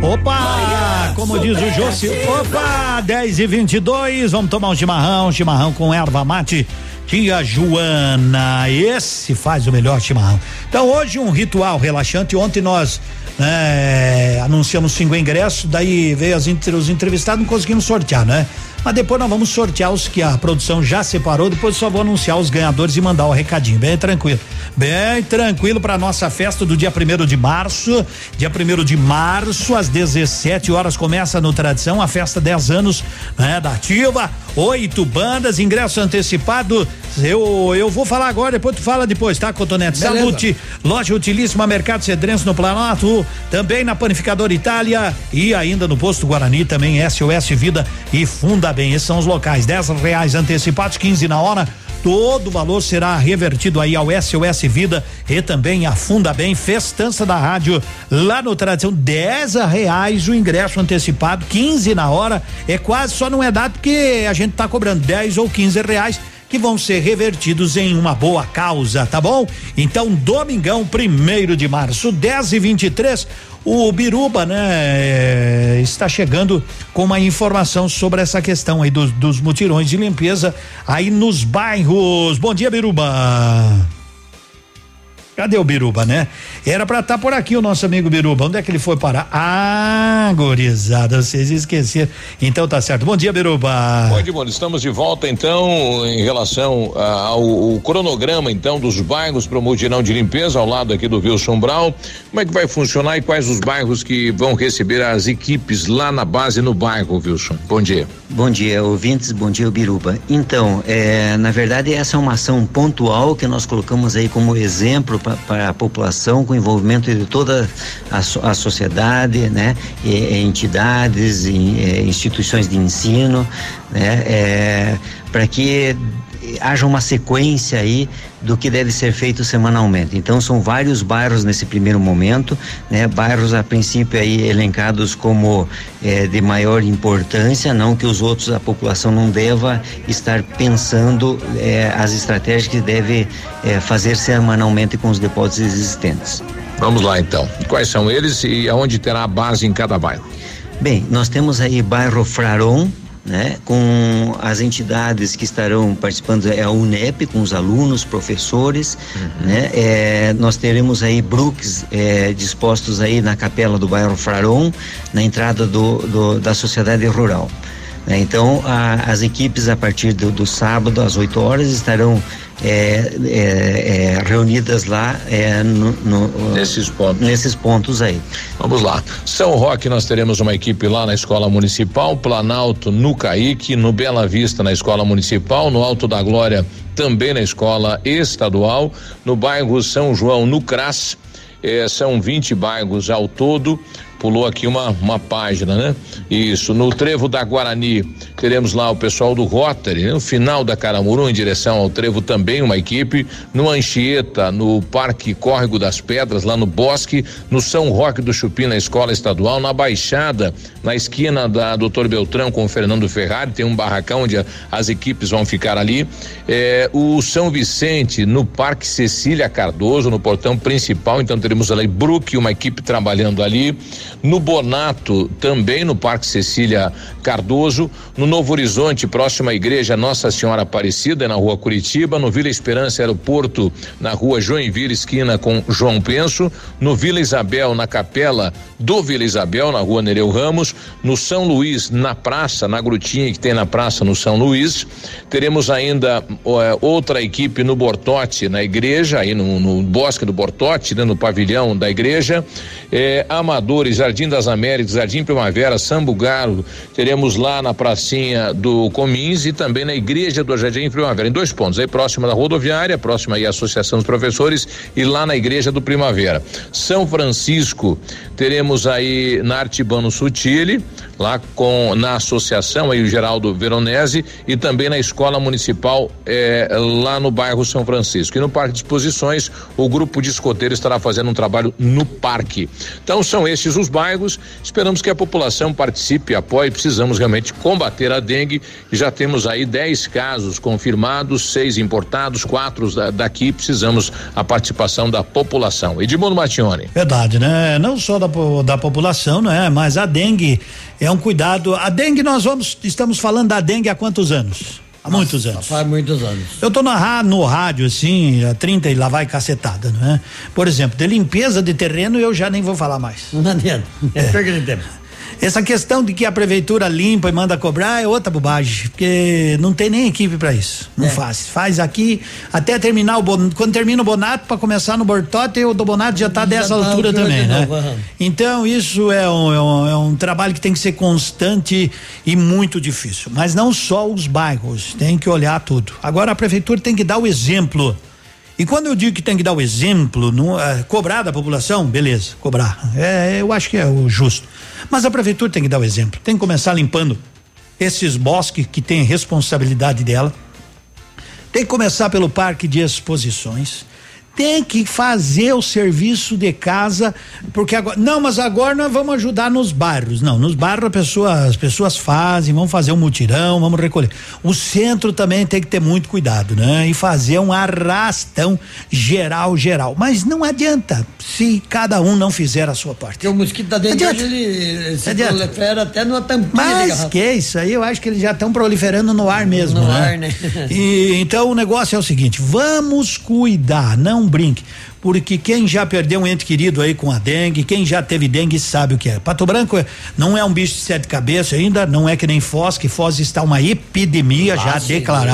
Opa! Como diz o Jossi, opa! 10 e 22 vamos tomar um chimarrão, chimarrão com erva mate. Tia Joana, esse faz o melhor chimarrão. Então, hoje um ritual relaxante. Ontem nós né, anunciamos cinco ingressos, daí veio as, os entrevistados, não conseguimos sortear, né? Mas depois nós vamos sortear os que a produção já separou, depois só vou anunciar os ganhadores e mandar o recadinho, bem tranquilo. Bem tranquilo para nossa festa do dia primeiro de março. Dia primeiro de março, às 17 horas, começa no Tradição, a festa 10 anos né, da Ativa. Oito bandas, ingresso antecipado. Eu, eu vou falar agora, depois tu fala depois, tá, Cotonete? Salute, loja utilíssima, Mercado Cedrense no Planalto, também na Panificadora Itália e ainda no Posto Guarani, também SOS Vida e Funda Bem. Esses são os locais. 10 reais antecipados, 15 na hora. Todo o valor será revertido aí ao SOS Vida e também a Funda Bem Festança da Rádio lá no Tradição, 10 reais o ingresso antecipado, 15 na hora, é quase só não é dado porque a gente tá cobrando 10 ou 15 reais que vão ser revertidos em uma boa causa, tá bom? Então, domingão, primeiro de março, 10 e 23 o Biruba, né, é, está chegando com uma informação sobre essa questão aí dos, dos mutirões de limpeza aí nos bairros. Bom dia, Biruba. Cadê o Biruba, né? Era para estar tá por aqui o nosso amigo Biruba. Onde é que ele foi parar? Ah, gorizada, vocês esqueceram. Então tá certo. Bom dia, Biruba. Bom dia, bom. Estamos de volta então em relação ao, ao cronograma então dos bairros para o mutirão de limpeza ao lado aqui do Wilson Brown. Como é que vai funcionar e quais os bairros que vão receber as equipes lá na base no bairro, Wilson? Bom dia. Bom dia, ouvintes. Bom dia, Biruba. Então, é, na verdade essa é uma ação pontual que nós colocamos aí como exemplo para a população, com envolvimento de toda a, a sociedade, né? E, entidades, e, instituições de ensino, né? É, para que haja uma sequência aí do que deve ser feito semanalmente. Então são vários bairros nesse primeiro momento, né? Bairros a princípio aí elencados como eh, de maior importância, não que os outros a população não deva estar pensando eh, as estratégias que deve eh, fazer semanalmente com os depósitos existentes. Vamos lá então. Quais são eles e aonde terá a base em cada bairro? Bem, nós temos aí bairro Fraron, né, com as entidades que estarão participando, é a UNEP, com os alunos, professores, uhum. né, é, nós teremos aí Brooks é, dispostos aí na capela do bairro Fraron, na entrada do, do da sociedade rural. Né. Então, a, as equipes, a partir do, do sábado, às 8 horas, estarão é, é, é, reunidas lá é, no, no, nesses pontos. Nesses pontos aí. Vamos lá. São Roque nós teremos uma equipe lá na Escola Municipal, Planalto no Caíque, no Bela Vista na Escola Municipal, no Alto da Glória também na Escola Estadual, no bairro São João no CRAS. É, são 20 bairros ao todo pulou aqui uma, uma página, né? Isso, no Trevo da Guarani, teremos lá o pessoal do Rotary, né? no final da Caramuru, em direção ao Trevo também uma equipe, no Anchieta, no Parque Córrego das Pedras, lá no Bosque, no São Roque do Chupim, na Escola Estadual, na Baixada, na esquina da Doutor Beltrão com o Fernando Ferrari, tem um barracão onde as equipes vão ficar ali, é, o São Vicente, no Parque Cecília Cardoso, no portão principal, então teremos ali Brook, uma equipe trabalhando ali, no Bonato, também no Parque Cecília Cardoso, no Novo Horizonte, próxima à igreja Nossa Senhora Aparecida, na rua Curitiba, no Vila Esperança Aeroporto, na rua Joinville, esquina com João Penso, no Vila Isabel, na capela do Vila Isabel, na rua Nereu Ramos, no São Luís, na praça, na grutinha que tem na praça no São Luís. Teremos ainda uh, outra equipe no Bortote, na igreja, aí no, no Bosque do Bortote, né, no pavilhão da igreja. Eh, Amadores, Jardim das Américas, Jardim Primavera, Sambugaro, teremos lá na pracinha do Comins e também na igreja do Jardim Primavera, em dois pontos, aí próxima da rodoviária, próxima aí à Associação dos Professores e lá na igreja do Primavera. São Francisco, teremos aí na Artibano Sutile, lá com na associação aí o Geraldo Veronese e também na escola municipal eh, lá no bairro São Francisco. E no Parque de Exposições, o grupo de escoteiros estará fazendo um trabalho no parque. Então são estes os bairros. Esperamos que a população participe, apoie. Precisamos realmente combater a dengue. Já temos aí 10 casos confirmados, seis importados, quatro daqui. Precisamos a participação da população. Edmundo Matione. Verdade, né? Não só da, da população, né? Mas a dengue é um cuidado. A dengue nós vamos, estamos falando da dengue há quantos anos? Há muitos anos. Faz muitos anos. Eu tô na, no rádio, assim, há 30 e lá vai cacetada, não é? Por exemplo, de limpeza de terreno eu já nem vou falar mais. Não adianta. É. Perca de tempo. Essa questão de que a prefeitura limpa e manda cobrar é outra bobagem, porque não tem nem equipe para isso. Não é. faz. Faz aqui até terminar o bonato, quando termina o bonato para começar no Bortote, o do bonato já está dessa tá altura também, né? Então isso é um, é um, é um trabalho que tem que ser constante e muito difícil. Mas não só os bairros, tem que olhar tudo. Agora a prefeitura tem que dar o exemplo. E quando eu digo que tem que dar o exemplo, não, é, cobrar da população, beleza, cobrar. É, eu acho que é o justo. Mas a prefeitura tem que dar o exemplo, tem que começar limpando esses bosques que tem responsabilidade dela. Tem que começar pelo parque de exposições. Tem que fazer o serviço de casa, porque agora. Não, mas agora nós vamos ajudar nos bairros. Não, nos bairros pessoa, as pessoas fazem, vão fazer um mutirão, vamos recolher. O centro também tem que ter muito cuidado, né? E fazer um arrastão geral, geral. Mas não adianta se cada um não fizer a sua parte. Porque o mosquito da dengue Adianta. hoje, ele se Adianta. prolifera até numa tampinha Mas que isso aí, eu acho que eles já estão proliferando no ar mesmo, No né? ar, né? E então o negócio é o seguinte, vamos cuidar, não brinque, porque quem já perdeu um ente querido aí com a dengue, quem já teve dengue sabe o que é. Pato Branco é- não é um bicho de sete cabeças ainda, não é que nem Foz, que Foz está uma epidemia já claro.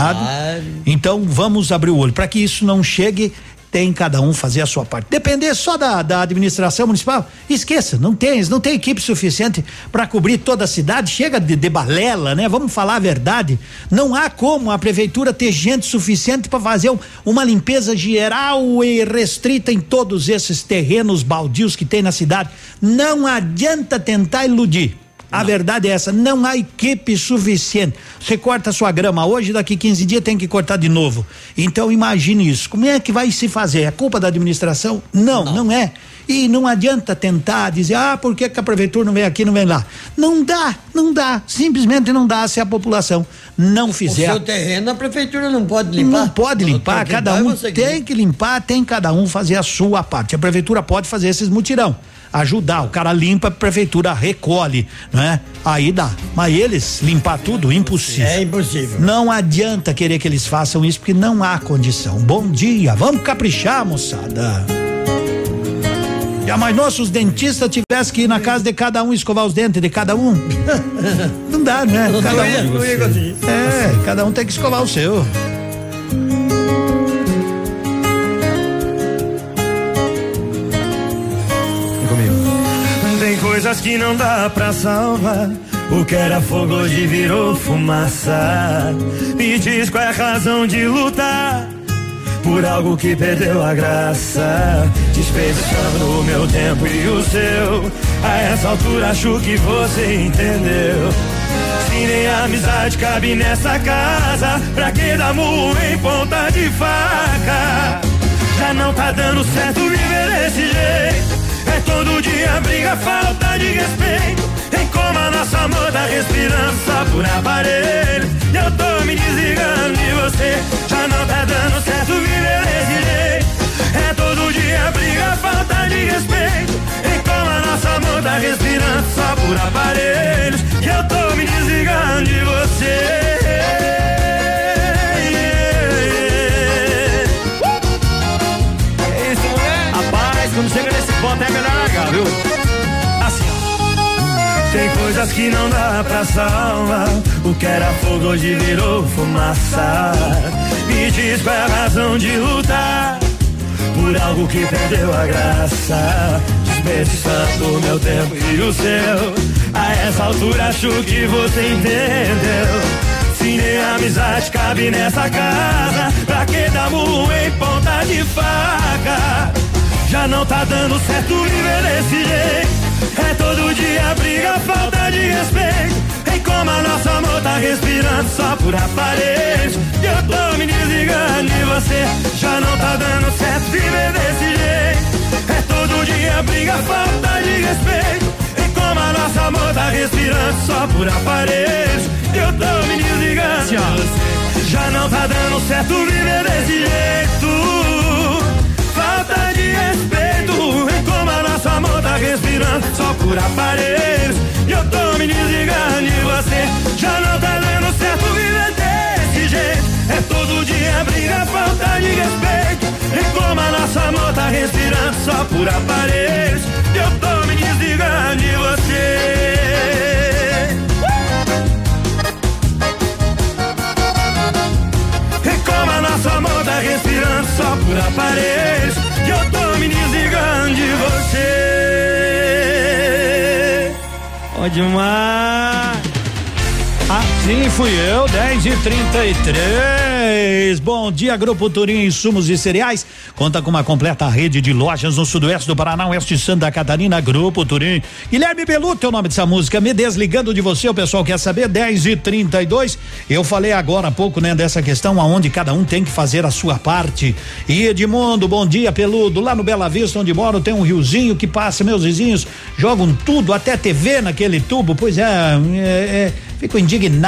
Então vamos abrir o olho para que isso não chegue tem cada um fazer a sua parte. Depender só da, da administração municipal, esqueça, não tem, não tem equipe suficiente para cobrir toda a cidade, chega de, de balela, né? Vamos falar a verdade. Não há como a prefeitura ter gente suficiente para fazer um- uma limpeza geral e restrita em todos esses terrenos baldios que tem na cidade. Não adianta tentar iludir. A verdade é essa, não há equipe suficiente. Você corta sua grama hoje, daqui 15 dias tem que cortar de novo. Então imagine isso. Como é que vai se fazer? É culpa da administração? Não, não, é. E não adianta tentar dizer, ah, por que, que a prefeitura não vem aqui, não vem lá? Não dá, não dá. Simplesmente não dá se a população não O fizer. seu terreno a prefeitura não pode limpar. Não pode limpar, cada um tem que limpar, tem cada um fazer a sua parte. A prefeitura pode fazer esses mutirão, ajudar, o cara limpa, a prefeitura recolhe, não é? Aí dá. Mas eles limpar tudo, impossível. É impossível. Não adianta querer que eles façam isso porque não há condição. Bom dia, vamos caprichar, moçada. Já mais nossos dentistas tivessem que ir na casa de cada um escovar os dentes de cada um. Não dá, né? Cada um. É, cada um tem que escovar o seu. Coisas que não dá pra salvar. O que era fogo hoje virou fumaça. Me diz qual é a razão de lutar por algo que perdeu a graça. Desperdiçando o meu tempo e o seu. A essa altura acho que você entendeu. Se nem a amizade cabe nessa casa, pra que dar murro em ponta de faca? Já não tá dando certo viver desse jeito. É todo dia briga, falta de respeito. Em como a amor tá respirando só por aparelho. Eu tô me desligando de você. Já não tá dando certo viver desse jeito. É todo dia briga, falta de respeito. Em como a nossa amor tá respirando só por aparelhos. Eu tô me desligando de você. É né? Quando chega nesse ponto é melhor largar, viu? Tem coisas que não dá pra salvar. O que era fogo hoje virou fumaça. Me diz qual é a razão de lutar por algo que perdeu a graça. Desperdiçando o meu tempo e o seu. A essa altura acho que você entendeu. Se nem amizade cabe nessa casa, pra que dar murro em ponta de faca? Já não tá dando certo viver desse jeito. É todo dia briga, falta de respeito. Em como a nossa amor tá respirando só por aparelhos. E eu tô me desligando de você. Já não tá dando certo viver desse jeito. É todo dia briga, falta de respeito. Em como a nossa amor tá respirando só por aparelhos. E eu tô me desligando de você. Já não tá dando certo viver desse jeito. Tá respirando só por aparelhos. E eu tô me desligando de você. Já não tá dando certo viver desse jeito. É todo dia briga, falta de respeito. Em como a nossa amor tá respirando só por aparelhos. E eu tô me desligando de você. E nossa amor tá respirando só por aparelhos E eu tô me desligando de você Ó demais Assim fui eu, 10 e 33 três. Bom dia, Grupo Turim Insumos e Cereais. Conta com uma completa rede de lojas no sudoeste do Paraná, oeste de Santa Catarina, Grupo Turim. Guilherme Beluto é o nome dessa música. Me desligando de você, o pessoal quer saber, 10 e 32 Eu falei agora há pouco, né, dessa questão aonde cada um tem que fazer a sua parte. E Edmundo, bom dia, Peludo. Lá no Bela Vista, onde moro, tem um riozinho que passa, meus vizinhos jogam tudo, até TV naquele tubo. Pois é, é, é Fico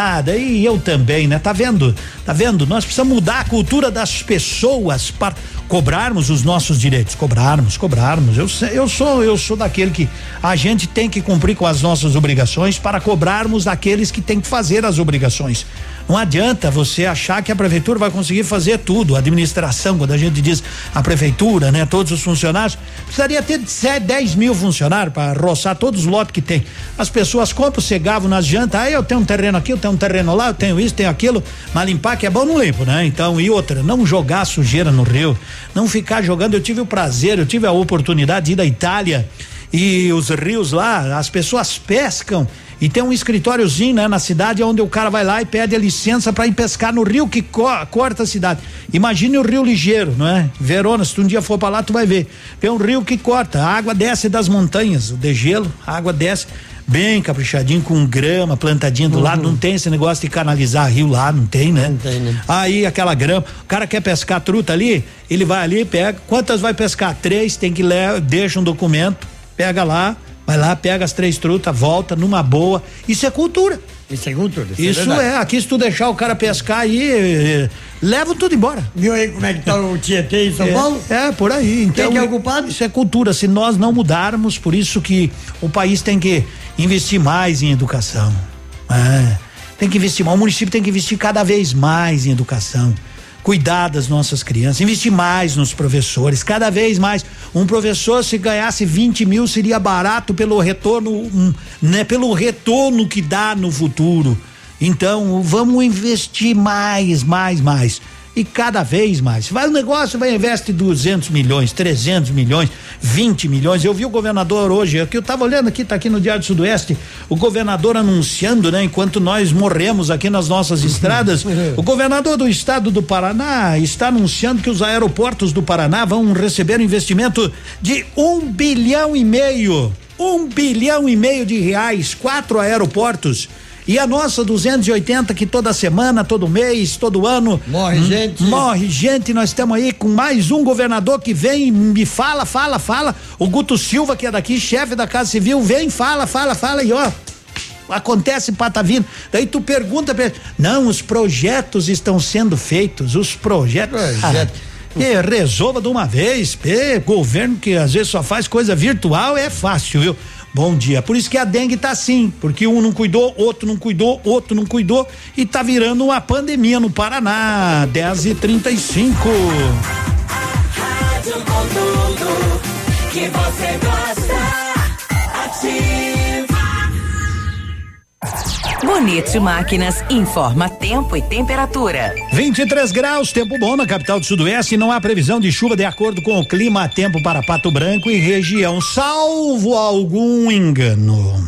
indignada e eu também, né? Tá vendo? Tá vendo? Nós precisamos mudar a cultura das pessoas para cobrarmos os nossos direitos, cobrarmos, cobrarmos. Eu, eu sou eu sou daquele que a gente tem que cumprir com as nossas obrigações para cobrarmos daqueles que têm que fazer as obrigações. Não adianta você achar que a prefeitura vai conseguir fazer tudo. A administração, quando a gente diz a prefeitura, né? Todos os funcionários, precisaria ter 10 mil funcionários para roçar todos os lotes que tem. As pessoas compram, cegavam nas jantas, aí ah, eu tenho um terreno aqui, eu tenho um terreno lá, eu tenho isso, tenho aquilo, mas limpar que é bom, não limpo, né? Então, e outra, não jogar sujeira no rio, não ficar jogando. Eu tive o prazer, eu tive a oportunidade de ir da Itália e os rios lá, as pessoas pescam e tem um escritóriozinho, né, na cidade onde o cara vai lá e pede a licença para ir pescar no rio que co corta a cidade. Imagine o rio ligeiro, não é? Verona, se tu um dia for para lá, tu vai ver. Tem um rio que corta, a água desce das montanhas, o degelo, a água desce bem caprichadinho, com grama plantadinha do uhum. lado, não tem esse negócio de canalizar rio lá, não tem, né? Não tem, né? Aí aquela grama, o cara quer pescar truta ali, ele vai ali, pega, quantas vai pescar? Três, tem que levar, deixa um documento, pega lá, Vai lá, pega as três trutas, volta numa boa. Isso é cultura. Isso é cultura. Isso, isso é, é, Aqui se tu deixar o cara pescar aí, eh, leva tudo embora. Viu aí como é que tá o Tietê em São é, Paulo? É, por aí. Então, Quem que é o culpado? Isso é cultura. Se nós não mudarmos, por isso que o país tem que investir mais em educação. É, tem que investir, o município tem que investir cada vez mais em educação cuidar das nossas crianças, investir mais nos professores, cada vez mais. Um professor, se ganhasse 20 mil, seria barato pelo retorno, um, né? Pelo retorno que dá no futuro. Então, vamos investir mais, mais, mais e cada vez mais. Vai o negócio, vai investe 200 milhões, 300 milhões, 20 milhões. Eu vi o governador hoje, que eu estava olhando aqui, tá aqui no Diário do Sudoeste, o governador anunciando, né, enquanto nós morremos aqui nas nossas estradas, o governador do estado do Paraná está anunciando que os aeroportos do Paraná vão receber um investimento de um bilhão e meio. Um bilhão e meio de reais, quatro aeroportos e a nossa 280 que toda semana, todo mês, todo ano morre gente. Morre gente. Nós estamos aí com mais um governador que vem e me fala, fala, fala. O Guto Silva que é daqui, chefe da Casa Civil, vem, fala, fala, fala e ó, acontece patavino. Daí tu pergunta pra ele, não, os projetos estão sendo feitos, os projetos. Projeto. Ah, resolva de uma vez, pê, governo que às vezes só faz coisa virtual é fácil, viu? Bom dia. Por isso que a dengue tá assim, porque um não cuidou, outro não cuidou, outro não cuidou e tá virando uma pandemia no Paraná. 10 e 35 Rádio com tudo que você gosta. Ativa. Bonito Máquinas informa tempo e temperatura. 23 graus, tempo bom na capital do Sudoeste. Não há previsão de chuva de acordo com o clima tempo para Pato Branco e região, salvo algum engano.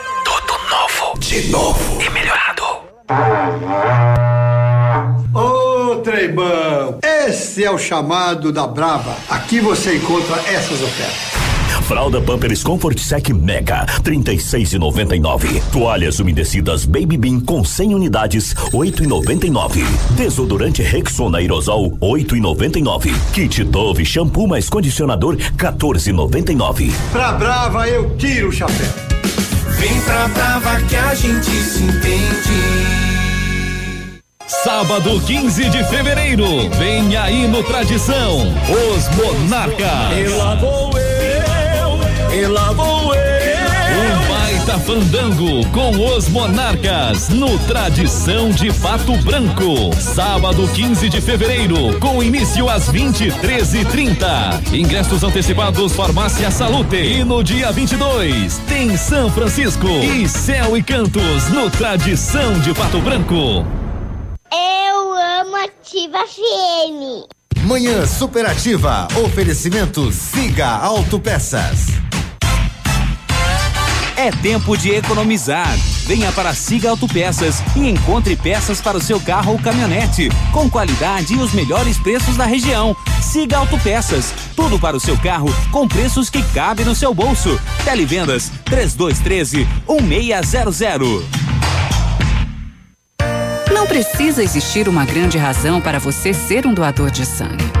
De novo. E melhorado. Ô, Treibão, esse é o chamado da Brava. Aqui você encontra essas ofertas. Fralda Pampers Comfort Sec Mega, 36,99. Toalhas umedecidas Baby Bean com 100 unidades, 8,99. Desodorante Rexona Aerosol, 8,99. Kit Dove shampoo mais condicionador, 14,99. Pra Brava eu tiro o chapéu. Vem pra Brava que a gente se entende. Sábado 15 de fevereiro, vem aí no Tradição, os Monarcas. E lá vou eu, e lá vou Fandango com os Monarcas no Tradição de Pato Branco. Sábado 15 de fevereiro, com início às 23h30. Ingressos antecipados Farmácia Salute. E no dia 22 tem São Francisco e Céu e Cantos no Tradição de Pato Branco. Eu amo Ativa FM. Manhã Superativa. Oferecimento Siga Autopeças. É tempo de economizar. Venha para Siga Autopeças e encontre peças para o seu carro ou caminhonete, com qualidade e os melhores preços da região. Siga Autopeças, tudo para o seu carro com preços que cabem no seu bolso. Televendas 3213 1600. Não precisa existir uma grande razão para você ser um doador de sangue.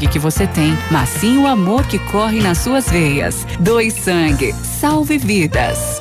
sangue que você tem, mas sim o amor que corre nas suas veias. Doe sangue, salve vidas.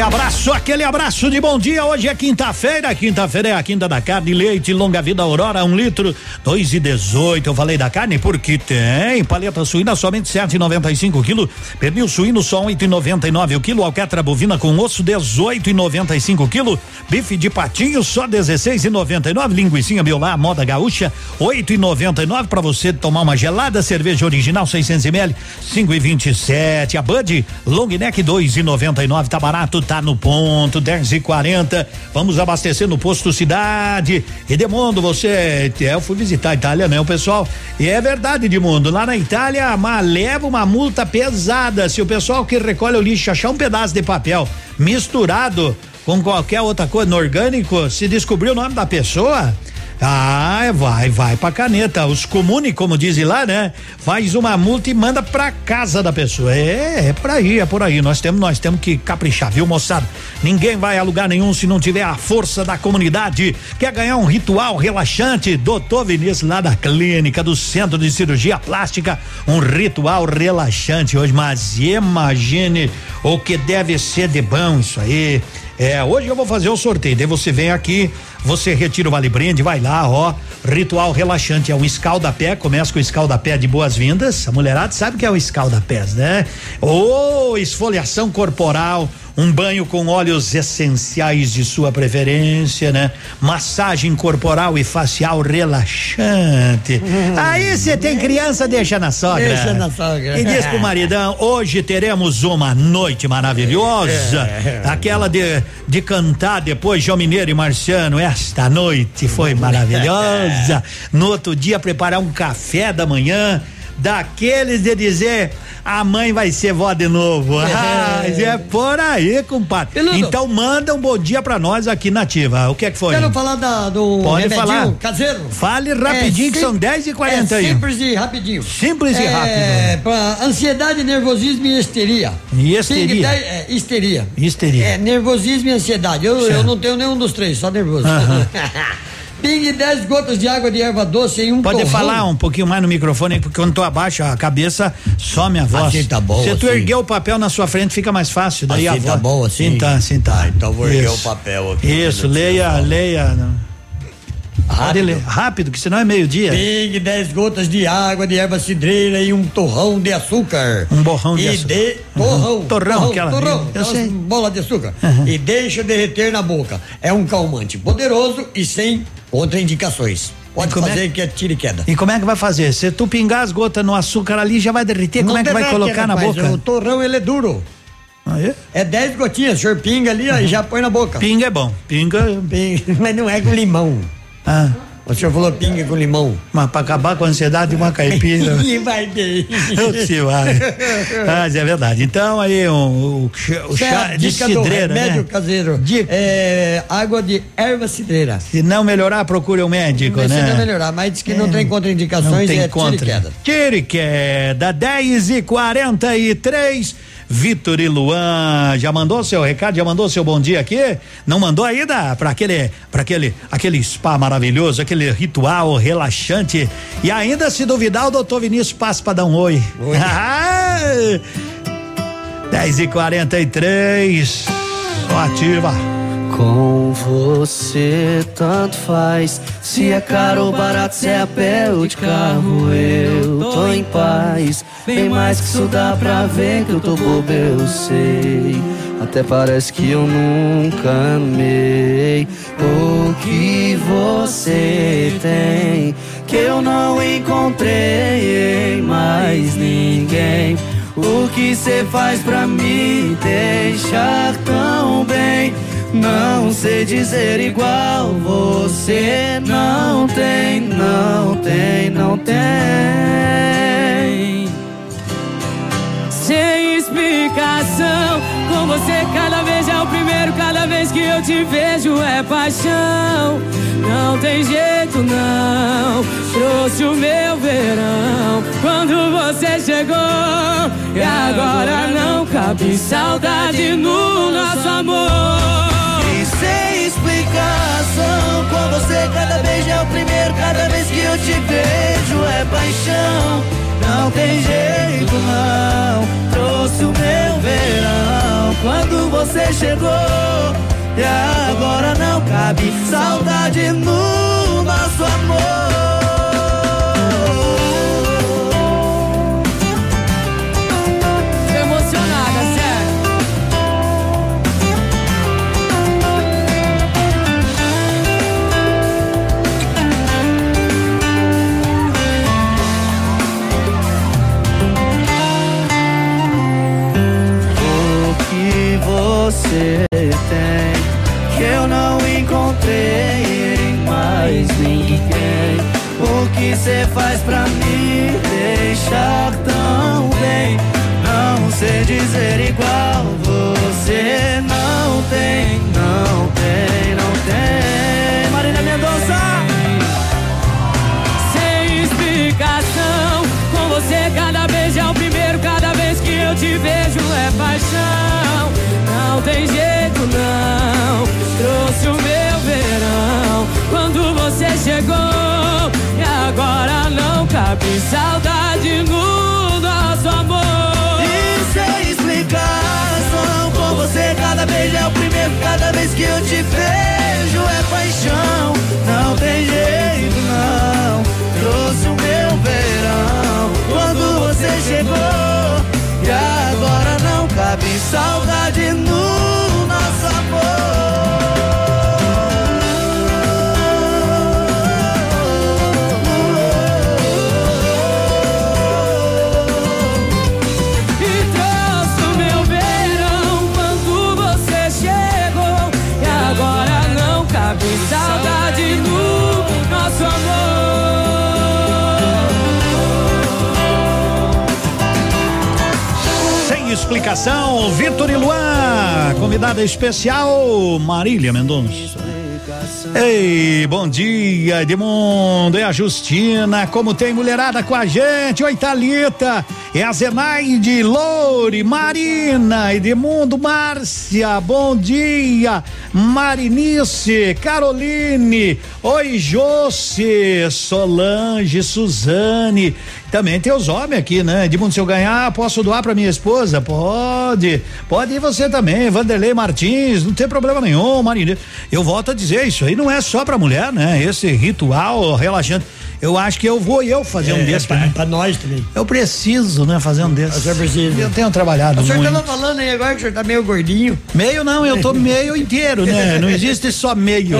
Aquele abraço, aquele abraço de bom dia. Hoje é quinta-feira. Quinta-feira é a quinta da carne, leite, longa vida Aurora, um litro, dois e dezoito. Eu falei da carne porque tem paleta suína somente sete e noventa e cinco quilo, pernil suíno só oito e noventa e nove o quilo, alcatra bovina com osso dezoito e noventa e cinco quilo, bife de patinho só dezesseis e noventa e nove, linguiça biolar moda gaúcha oito e noventa e nove para você tomar uma gelada, cerveja original 600 ml cinco e vinte e sete, a Bud long neck dois e noventa e nove, tá barato, tá no ponto, 10 e 40 Vamos abastecer no posto Cidade. Edemundo, você. É, eu fui visitar a Itália, né, o pessoal? E é verdade, Edmundo. Lá na Itália, mas leva uma multa pesada. Se o pessoal que recolhe o lixo achar um pedaço de papel misturado com qualquer outra coisa no orgânico, se descobrir o nome da pessoa. Ah, vai, vai pra caneta. Os comune, como dizem lá, né? Faz uma multa e manda pra casa da pessoa. É, é por aí, é por aí. Nós temos, nós temos que caprichar, viu, moçada? Ninguém vai a lugar nenhum se não tiver a força da comunidade. Quer ganhar um ritual relaxante? Doutor Vinícius, lá da clínica do Centro de Cirurgia Plástica, um ritual relaxante hoje. Mas imagine o que deve ser de bom isso aí. É, hoje eu vou fazer o sorteio. Daí você vem aqui, você retira o vale brinde, vai lá, ó. Ritual relaxante é um escalda-pé, começa com o escalda-pé de boas-vindas. A mulherada sabe que é o escalda-pés, né? Ou esfoliação corporal, um banho com óleos essenciais de sua preferência, né? Massagem corporal e facial relaxante. Aí você tem criança, deixa na sogra. Deixa na sogra. E diz pro maridão, hoje teremos uma noite maravilhosa. É. Aquela de, de cantar depois João Mineiro e Marciano. Esta noite foi maravilhosa. No outro dia, preparar um café da manhã. Daqueles de dizer a mãe vai ser vó de novo. Ah, é por aí, compadre. Peludo. Então manda um bom dia pra nós aqui na Ativa. O que é que foi? Quero falar da, do Pode falar. caseiro. Fale rapidinho, que sim- são 10 e 41. É simples e rapidinho. Simples e é, rápido. Pra ansiedade, nervosismo e histeria. E histeria? Dez- é, histeria. Histeria. É, nervosismo e ansiedade. Eu, eu não tenho nenhum dos três, só nervoso. Aham. Pingue 10 gotas de água de erva doce em um Pode torrão. falar um pouquinho mais no microfone, porque quando tu abaixa a cabeça, some a voz. Assim tá bom, Se tu assim. erguer o papel na sua frente, fica mais fácil. Daí a Assim tá voz. bom, assim? Sim, tá, sim, tá. então vou erguer Isso. o papel aqui. Isso, leia, leia. Pode ler. Rápido, que senão é meio-dia. Pingue 10 gotas de água de erva cidreira e um torrão de açúcar. Um borrão de e açúcar. De, torrão. Uhum. Torrão, aquela- torrão, eu sei. bola de açúcar. Uhum. E deixa derreter na boca. É um calmante poderoso e sem contraindicações. Pode como é fazer que é tiro e queda. E como é que vai fazer? Se tu pingar as gotas no açúcar ali, já vai derreter. Como Não é que vai colocar na boca? O torrão ele é duro. Ah, é? É 10 gotinhas, o senhor pinga ali ó, e já põe na boca. Pinga é bom. Pinga. Pinga, mas não é com limão. Ah. O senhor falou pinga com limão. Mas pra acabar com a ansiedade, uma caipira. E vai bem. Se vai. Mas é verdade. Então aí um, o, chá- o chá Certo, de dica cidreira, remédio né? caseiro. É, água de erva cidreira. Se não melhorar, procure um médico, se né? não melhorar, mas diz que não É. tem Não contraindicações tem e é contra. tiro e queda. Tiro e queda, 10 e 43 Vitor e Luan, já mandou seu recado, já mandou seu bom dia aqui? Não mandou ainda para aquele, para aquele, aquele spa maravilhoso, aquele ritual relaxante. E ainda se duvidar, o doutor Vinícius passa para dar um oi. oi. 10 e 43 só ativa. Com você tanto faz. Se é caro ou barato, se é a pé ou de carro, eu tô em paz. Bem mais que isso dá pra ver que eu tô bobo, eu sei. Até parece que eu nunca amei o que você tem. Que eu não encontrei em mais ninguém. O que cê faz pra me deixar tão bem? Não sei dizer igual, você não tem, não tem, não tem. Sem explicação, com você cada vez é o primeiro, cada vez que eu te vejo é paixão. Não tem jeito não, trouxe o meu verão quando você chegou. E agora não cabe saudade no nosso amor. Sem explicação, com você cada vez é o primeiro, cada vez que eu te vejo é paixão. Não tem jeito não, trouxe o meu verão quando você chegou. E agora não cabe saudade no nosso amor. Você faz pra me deixar tão bem? Não sei dizer igual, saudade Sem explicação, Vitor e Luan, convidada especial, Marília Mendonça. Ei, bom dia, Edmundo, é a Justina, como tem mulherada com a gente, oi Thalita, é a Zenaide, Loure, Marina, Edmundo, Márcia, bom dia, Marinice, Caroline, oi Josse, Solange, Suzane, também tem os homens aqui, né? Edmundo, se eu ganhar, posso doar pra minha esposa? Pode, pode ir você também, Vanderlei Martins, não tem problema nenhum, Marina, eu volto a dizer, isso aí não é só pra mulher, né? Esse ritual relaxante. Eu acho que eu vou eu fazer um É, desses pra- pra pra nós também. Eu preciso, né, fazer um desses. Você precisa. Eu tenho trabalhado O senhor muito. tava falando aí agora que o senhor tá meio gordinho. Meio não, eu tô meio inteiro, né? Não existe só meio.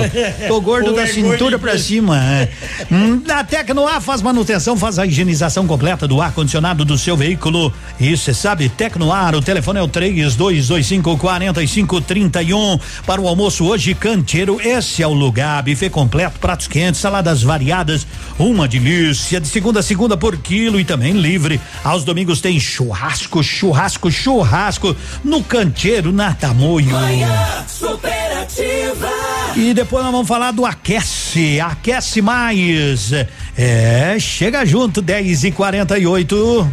Tô gordo Ou da é cintura gordo pra cima. É. Hum, A Tecnoar faz manutenção, faz a higienização completa do ar-condicionado do seu veículo. E você sabe, Tecnoar, o telefone é o 3225 4531. Para o almoço hoje, Canteiro, esse é o lugar. Buffet completo, pratos quentes, saladas variadas, uma delícia. De segunda a segunda por quilo e também livre. Aos domingos tem churrasco, churrasco, churrasco no Canteiro, na Tamoio. Manhã superativa. E depois nós vamos falar do Aquece, Aquece Mais. É, chega junto, 10 e 48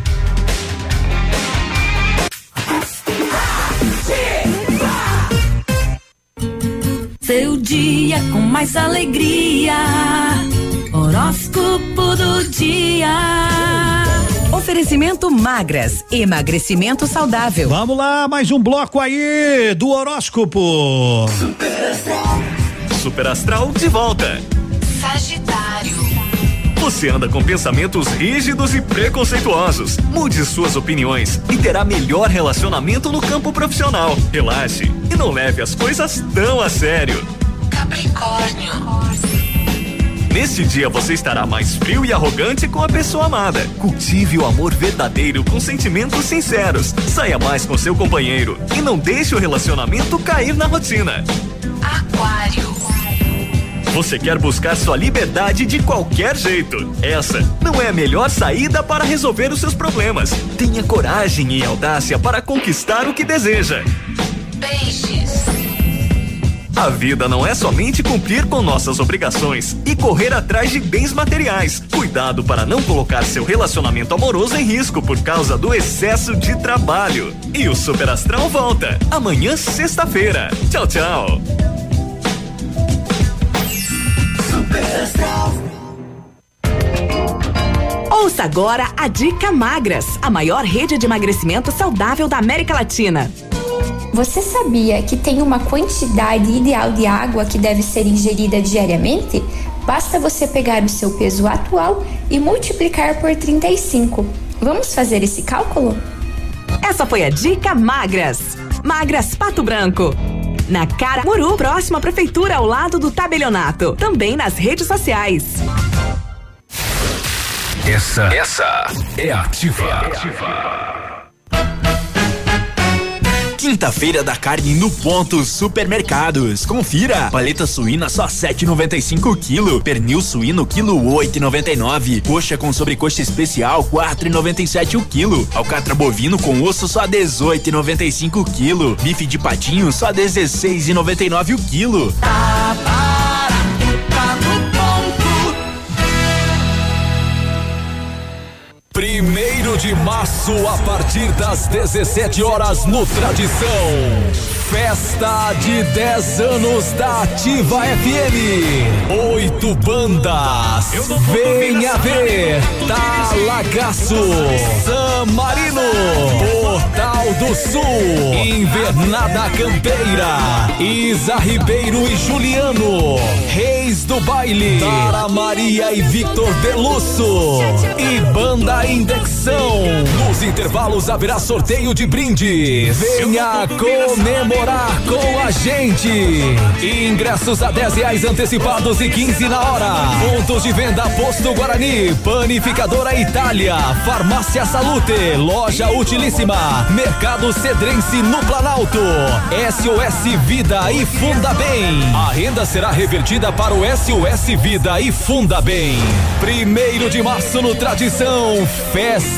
Seu dia com mais alegria. Horóscopo do dia. Oferecimento magras, emagrecimento saudável. Vamos lá, mais um bloco aí do horóscopo. Super Astral de volta. Sagitário. Você anda com pensamentos rígidos e preconceituosos. Mude suas opiniões e terá melhor relacionamento no campo profissional. Relaxe e não leve as coisas tão a sério. Capricórnio. Neste dia você estará mais frio e arrogante com a pessoa amada. Cultive o amor verdadeiro com sentimentos sinceros. Saia mais com seu companheiro e não deixe o relacionamento cair na rotina. Aquário. Você quer buscar sua liberdade de qualquer jeito. Essa não é a melhor saída para resolver os seus problemas. Tenha coragem e audácia para conquistar o que deseja. Peixes. A vida não é somente cumprir com nossas obrigações e correr atrás de bens materiais. Cuidado para não colocar seu relacionamento amoroso em risco por causa do excesso de trabalho. E o Super Astral volta amanhã, sexta-feira. Tchau, tchau. Ouça agora a Dica Magras, a maior rede de emagrecimento saudável da América Latina. Você sabia que tem uma quantidade ideal de água que deve ser ingerida diariamente? Basta você pegar o seu peso atual e multiplicar por 35. Vamos fazer esse cálculo? Essa foi a Dica Magras. Magras Pato Branco. Na Cara Muru, próxima prefeitura ao lado do tabelionato. Também nas redes sociais. Essa, essa é ativa. Quinta-feira da carne no ponto Supermercados. Confira. Paleta suína só 7,95 quilo. Pernil suíno quilo 8,99. Coxa com sobrecoxa especial 4,97 o quilo. Alcatra bovino com osso só 18,95 quilo. Bife de patinho só 16,99 o quilo. Tá barato, tá no ponto. Primeiro de março, a partir das 17 horas no Tradição. Festa de 10 anos da Ativa FM. Oito bandas. Venha ver. Talagaço. San Marino. Portal do Sul. Invernada Campeira. Isa Ribeiro e Juliano. Reis do Baile. Tara Maria e Victor Delusso. E Banda Indexão. Nos intervalos haverá sorteio de brindes. Venha comemorar com a gente. Ingressos a 10 reais antecipados e 15 na hora. Pontos de venda Posto Guarani, Panificadora Itália, Farmácia Salute, Loja Utilíssima, Mercado Cedrense no Planalto, SOS Vida e Funda Bem. A renda será revertida para o SOS Vida e Funda Bem. Primeiro de março no Tradição, festa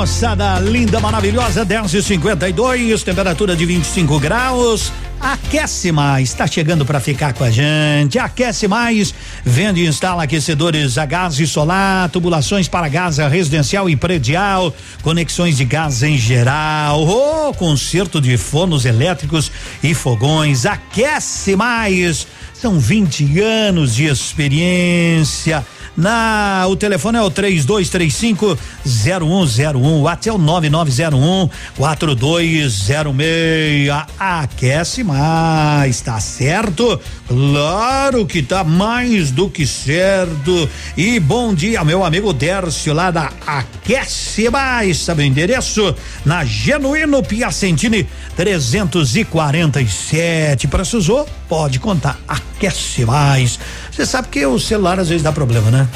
Moçada linda, maravilhosa, 10 e 52 temperatura de 25 graus. Aquece mais, está chegando para ficar com a gente. Aquece mais, vende e instala aquecedores a gás e solar, tubulações para gás residencial e predial, conexões de gás em geral, oh, conserto de fornos elétricos e fogões. Aquece mais. São 20 anos de experiência. Na, o telefone é o 3235 0101, até o 9901 4206. Aquece mais, tá certo? Claro que tá mais do que certo. E bom dia, meu amigo Dércio, lá da Aquece Mais, sabe o endereço? Na Genuíno Piacentini 347. Precisou? Pode contar. Aquece Mais. Você sabe que o celular às vezes dá problema, né?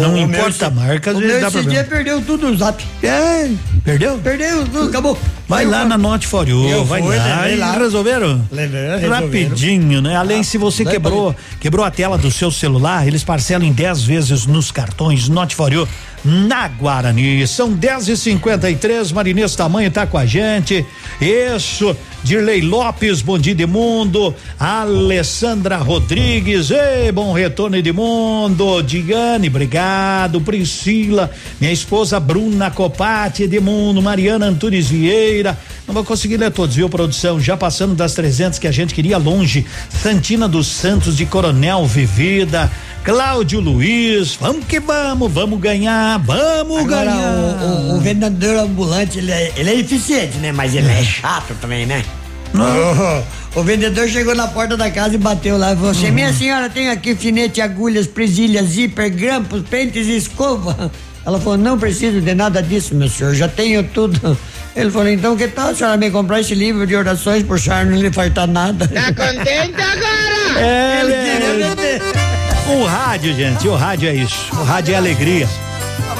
Não O importa a meu- marca, às vezes dá esse problema. dia perdeu tudo no zap. É, perdeu? Perdeu, tudo, acabou. Vai lá na Note for You, vai fui, lá e lá. resolveram? Levei, resolveram. Rapidinho, né? Além, Ah, se você quebrou, quebrou a tela do seu celular, eles parcelam em 10 vezes nos cartões Note for You na Guarani. São 10 e 53 Marinês Tamanho tá com a gente. Isso, Dirley Lopes, bom dia Edmundo. Alessandra Rodrigues, ei, bom retorno Edmundo. Diane, obrigado. Priscila, minha esposa Bruna Copati, Edmundo, Mariana Antunes Vieira. Não vou conseguir ler todos, viu, produção? Já passando das 300 que a gente queria longe. Santina dos Santos de Coronel Vivida. Cláudio Luiz, vamos que vamos, vamos ganhar, vamos Agora, ganhar. o, o- o vendedor ambulante, ele é, ele é eficiente, né? Mas ele é chato também, né? O, o vendedor chegou na porta da casa e bateu lá e falou assim: Minha senhora, tem aqui finete, agulhas, presilhas, zíper, grampos, pentes e escova. Ela falou: Não preciso de nada disso, meu senhor, já tenho tudo. Ele falou: Então, que tal a senhora me comprar esse livro de orações por senhora não lhe faltar nada? Tá contente agora? É, Ele é. queria vender. O rádio, gente, o rádio é isso. O rádio é alegria.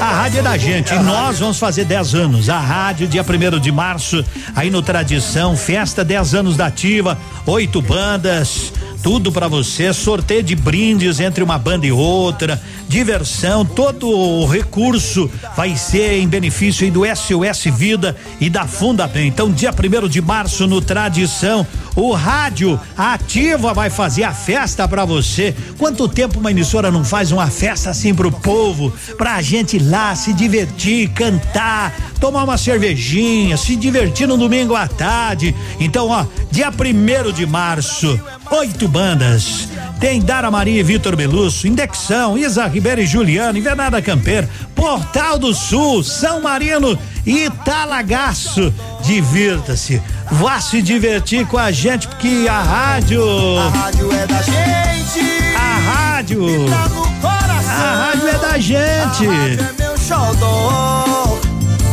A rádio é da gente e nós vamos fazer 10 anos. A rádio, dia 1 de março, aí no Tradição, festa 10 anos da Ativa, oito bandas, tudo pra você, sorteio de brindes entre uma banda e outra, diversão, todo o recurso vai ser em benefício do SOS Vida e da Fundabem. Então, dia 1 de março no Tradição, o rádio Ativa vai fazer a festa pra você. Quanto tempo uma emissora não faz uma festa assim pro povo, pra gente ir lá se divertir, cantar, tomar uma cervejinha, se divertir no domingo à tarde. Então, ó, dia primeiro de março, oito bandas. Tem Dara Maria e Vitor Belusso, Indexão, Isa Ribeiro e Juliano, Invernada Camper, Portal do Sul, São Marino e Italagaço. Divirta-se, vá se divertir com a gente, porque a rádio. A rádio é da gente. A rádio. Tá no coração. A rádio é da gente. A rádio é meu xodó.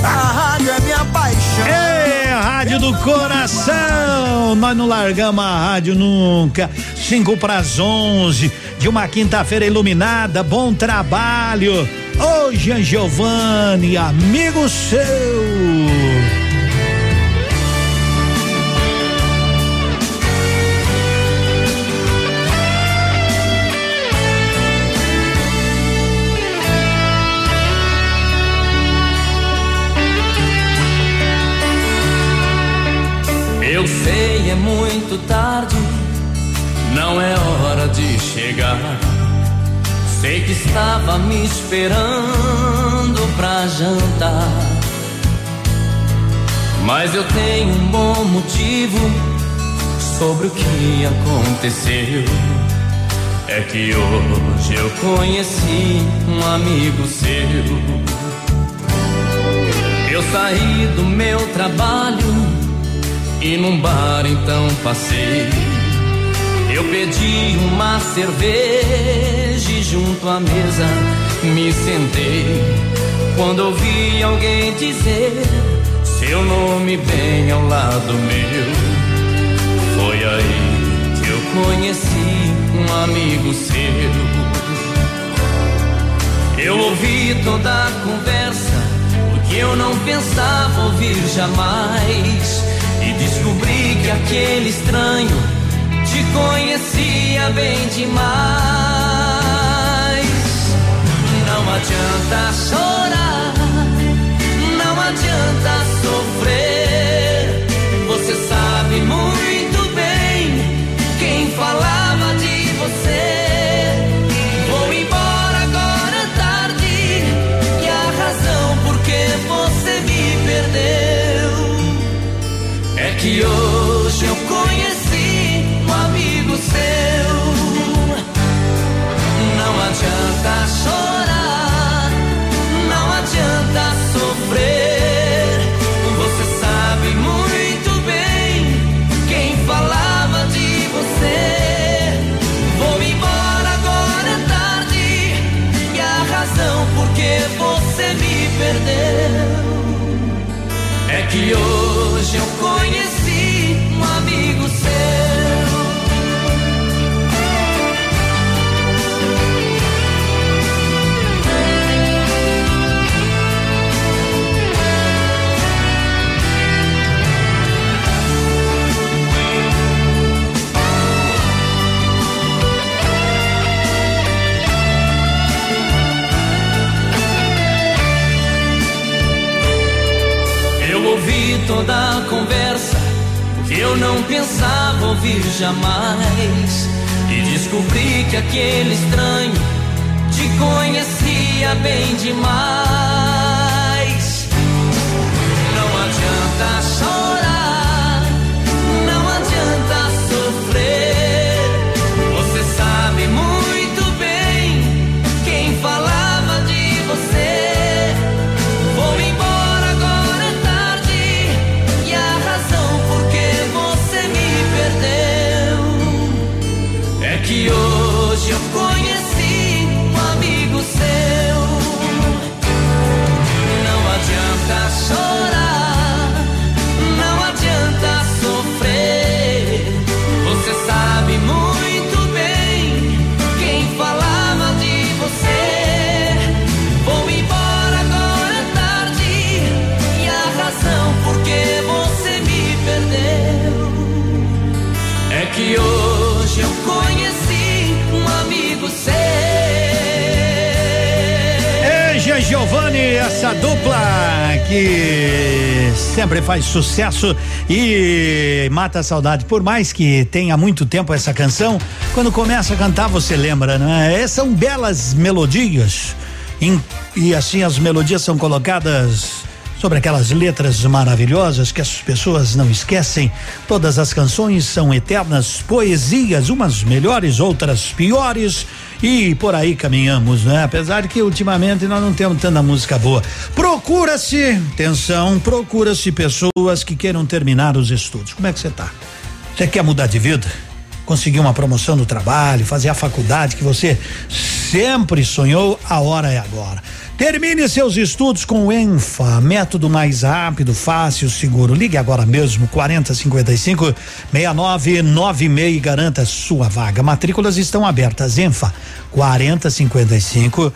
A rádio é minha paixão. É, rádio do coração. Nós não largamos a rádio nunca. Cinco para as onze de uma quinta-feira iluminada. Bom trabalho. Jean Giovanni, amigo seu. Muito tarde, não é hora de chegar. Sei que estava me esperando pra jantar. Mas eu tenho um bom motivo sobre o que aconteceu. É que hoje eu conheci um amigo seu. Eu saí do meu trabalho e num bar então passei. Eu pedi uma cerveja e junto à mesa me sentei. Quando ouvi alguém dizer seu nome bem ao lado meu, foi aí que eu conheci um amigo seu. Eu ouvi toda a conversa, o que eu não pensava ouvir jamais. Descobri que aquele estranho te conhecia bem demais. Não adianta chorar, não adianta sofrer. Você sabe muito bem quem falava que hoje eu conheci um amigo seu. Não adianta chorar, não adianta sofrer. Você sabe muito bem quem falava de você. Vou embora agora é tarde e a razão por que você me perdeu é que hoje eu toda a conversa que eu não pensava ouvir jamais. E descobri que aquele estranho te conhecia bem demais. Que hoje eu conheci um amigo seu. Eja Giovanni, essa dupla que sempre faz sucesso e mata a saudade. Por mais que tenha muito tempo essa canção, quando começa a cantar você lembra, né? É, São belas melodias e assim as melodias são colocadas sobre aquelas letras maravilhosas que as pessoas não esquecem. Todas as canções são eternas poesias, umas melhores, outras piores. E por aí caminhamos, né? Apesar de que ultimamente nós não temos tanta música boa. Procura-se, atenção, procura-se pessoas que queiram terminar os estudos. Como é que você tá? Você quer mudar de vida? Conseguir uma promoção no trabalho, fazer a faculdade que você sempre sonhou, a hora é agora. Termine seus estudos com o Enfa, método mais rápido, fácil, seguro. Ligue agora mesmo, 4055 6996 e garanta sua vaga. Matrículas estão abertas. Enfa, 4055 6996.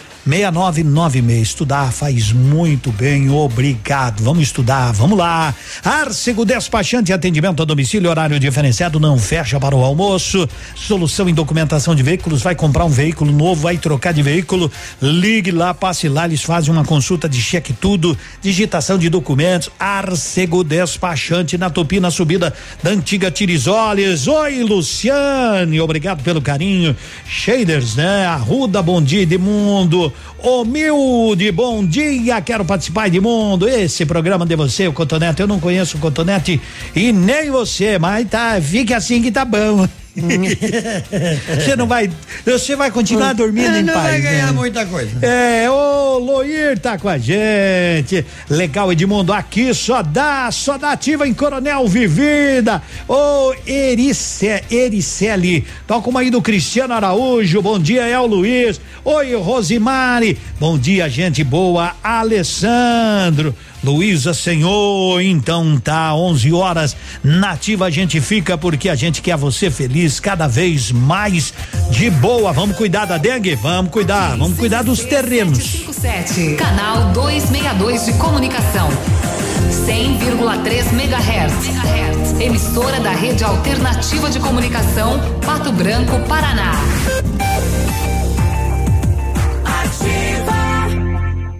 Estudar faz muito bem, obrigado. Vamos estudar, vamos lá. Arcego Despachante, atendimento a domicílio, horário diferenciado, não fecha para o almoço. Solução em documentação de veículos, vai comprar um veículo novo, vai trocar de veículo, ligue lá, passe lá, eles fazem uma consulta de cheque tudo, digitação de documentos, Arcego Despachante na Tupi, na subida da antiga Tirizoles. Oi, Luciane, obrigado pelo carinho. Shaders, né? Arruda, bom dia, Edmundo. Humilde, bom dia, quero participar, Edmundo. Esse programa de você, o Cotonete, eu não conheço o Cotonete e nem você, mas tá, fique assim que tá bom. você não vai, você vai continuar dormindo Ele em não paz. vai ganhar né? muita coisa. É, ô Loir tá com a gente. Legal, Edmundo, aqui só dá, só dá ativa em Coronel Vivida. Ô Erice, Ericele, toca uma aí do Cristiano Araújo. Bom dia, El Luiz. Oi, Rosimari. Bom dia, gente boa. Alessandro. Luísa Senhor, então tá, 11 horas. Nativa a gente fica porque a gente quer você feliz cada vez mais de boa. Vamos cuidar da dengue? Vamos cuidar, vamos cuidar dos terrenos. 57, canal 262 de comunicação. 100,3 MHz. Emissora da Rede Alternativa de Comunicação, Pato Branco, Paraná.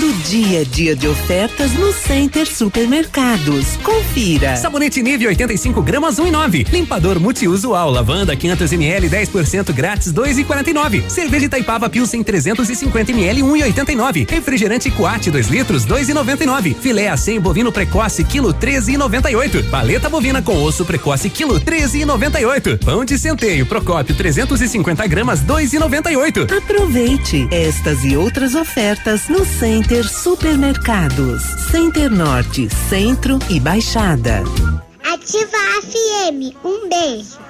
Todo dia, dia de ofertas no Center Supermercados. Confira. Sabonete Nive 85 gramas 1,9. Limpador multiusual lavanda 500 ml 10% grátis 2,49. Cerveja Itaipava Pilsen 350 ml 1,89. Refrigerante Coate 2 litros 2,99. Filé a 100 bovino precoce quilo 13,98. Paleta bovina com osso precoce quilo 13,98. Pão de centeio Procópio 350 gramas 2,98. Aproveite estas e outras ofertas no Center Supermercados. Center Norte, Centro e Baixada. Ativa a FM. Um beijo.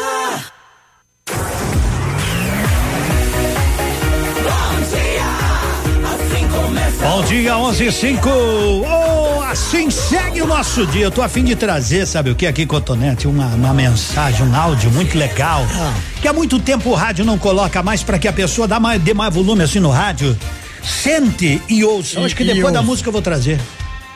Dia, 11 e 5. Oh, assim segue o nosso dia. Eu tô a fim de trazer, sabe o que aqui, Cotonete? Uma, uma mensagem, um áudio muito legal. Que há muito tempo o rádio não coloca mais para que a pessoa dá mais, dê mais volume assim no rádio. Sente e ouça. Eu acho que depois da música eu vou trazer.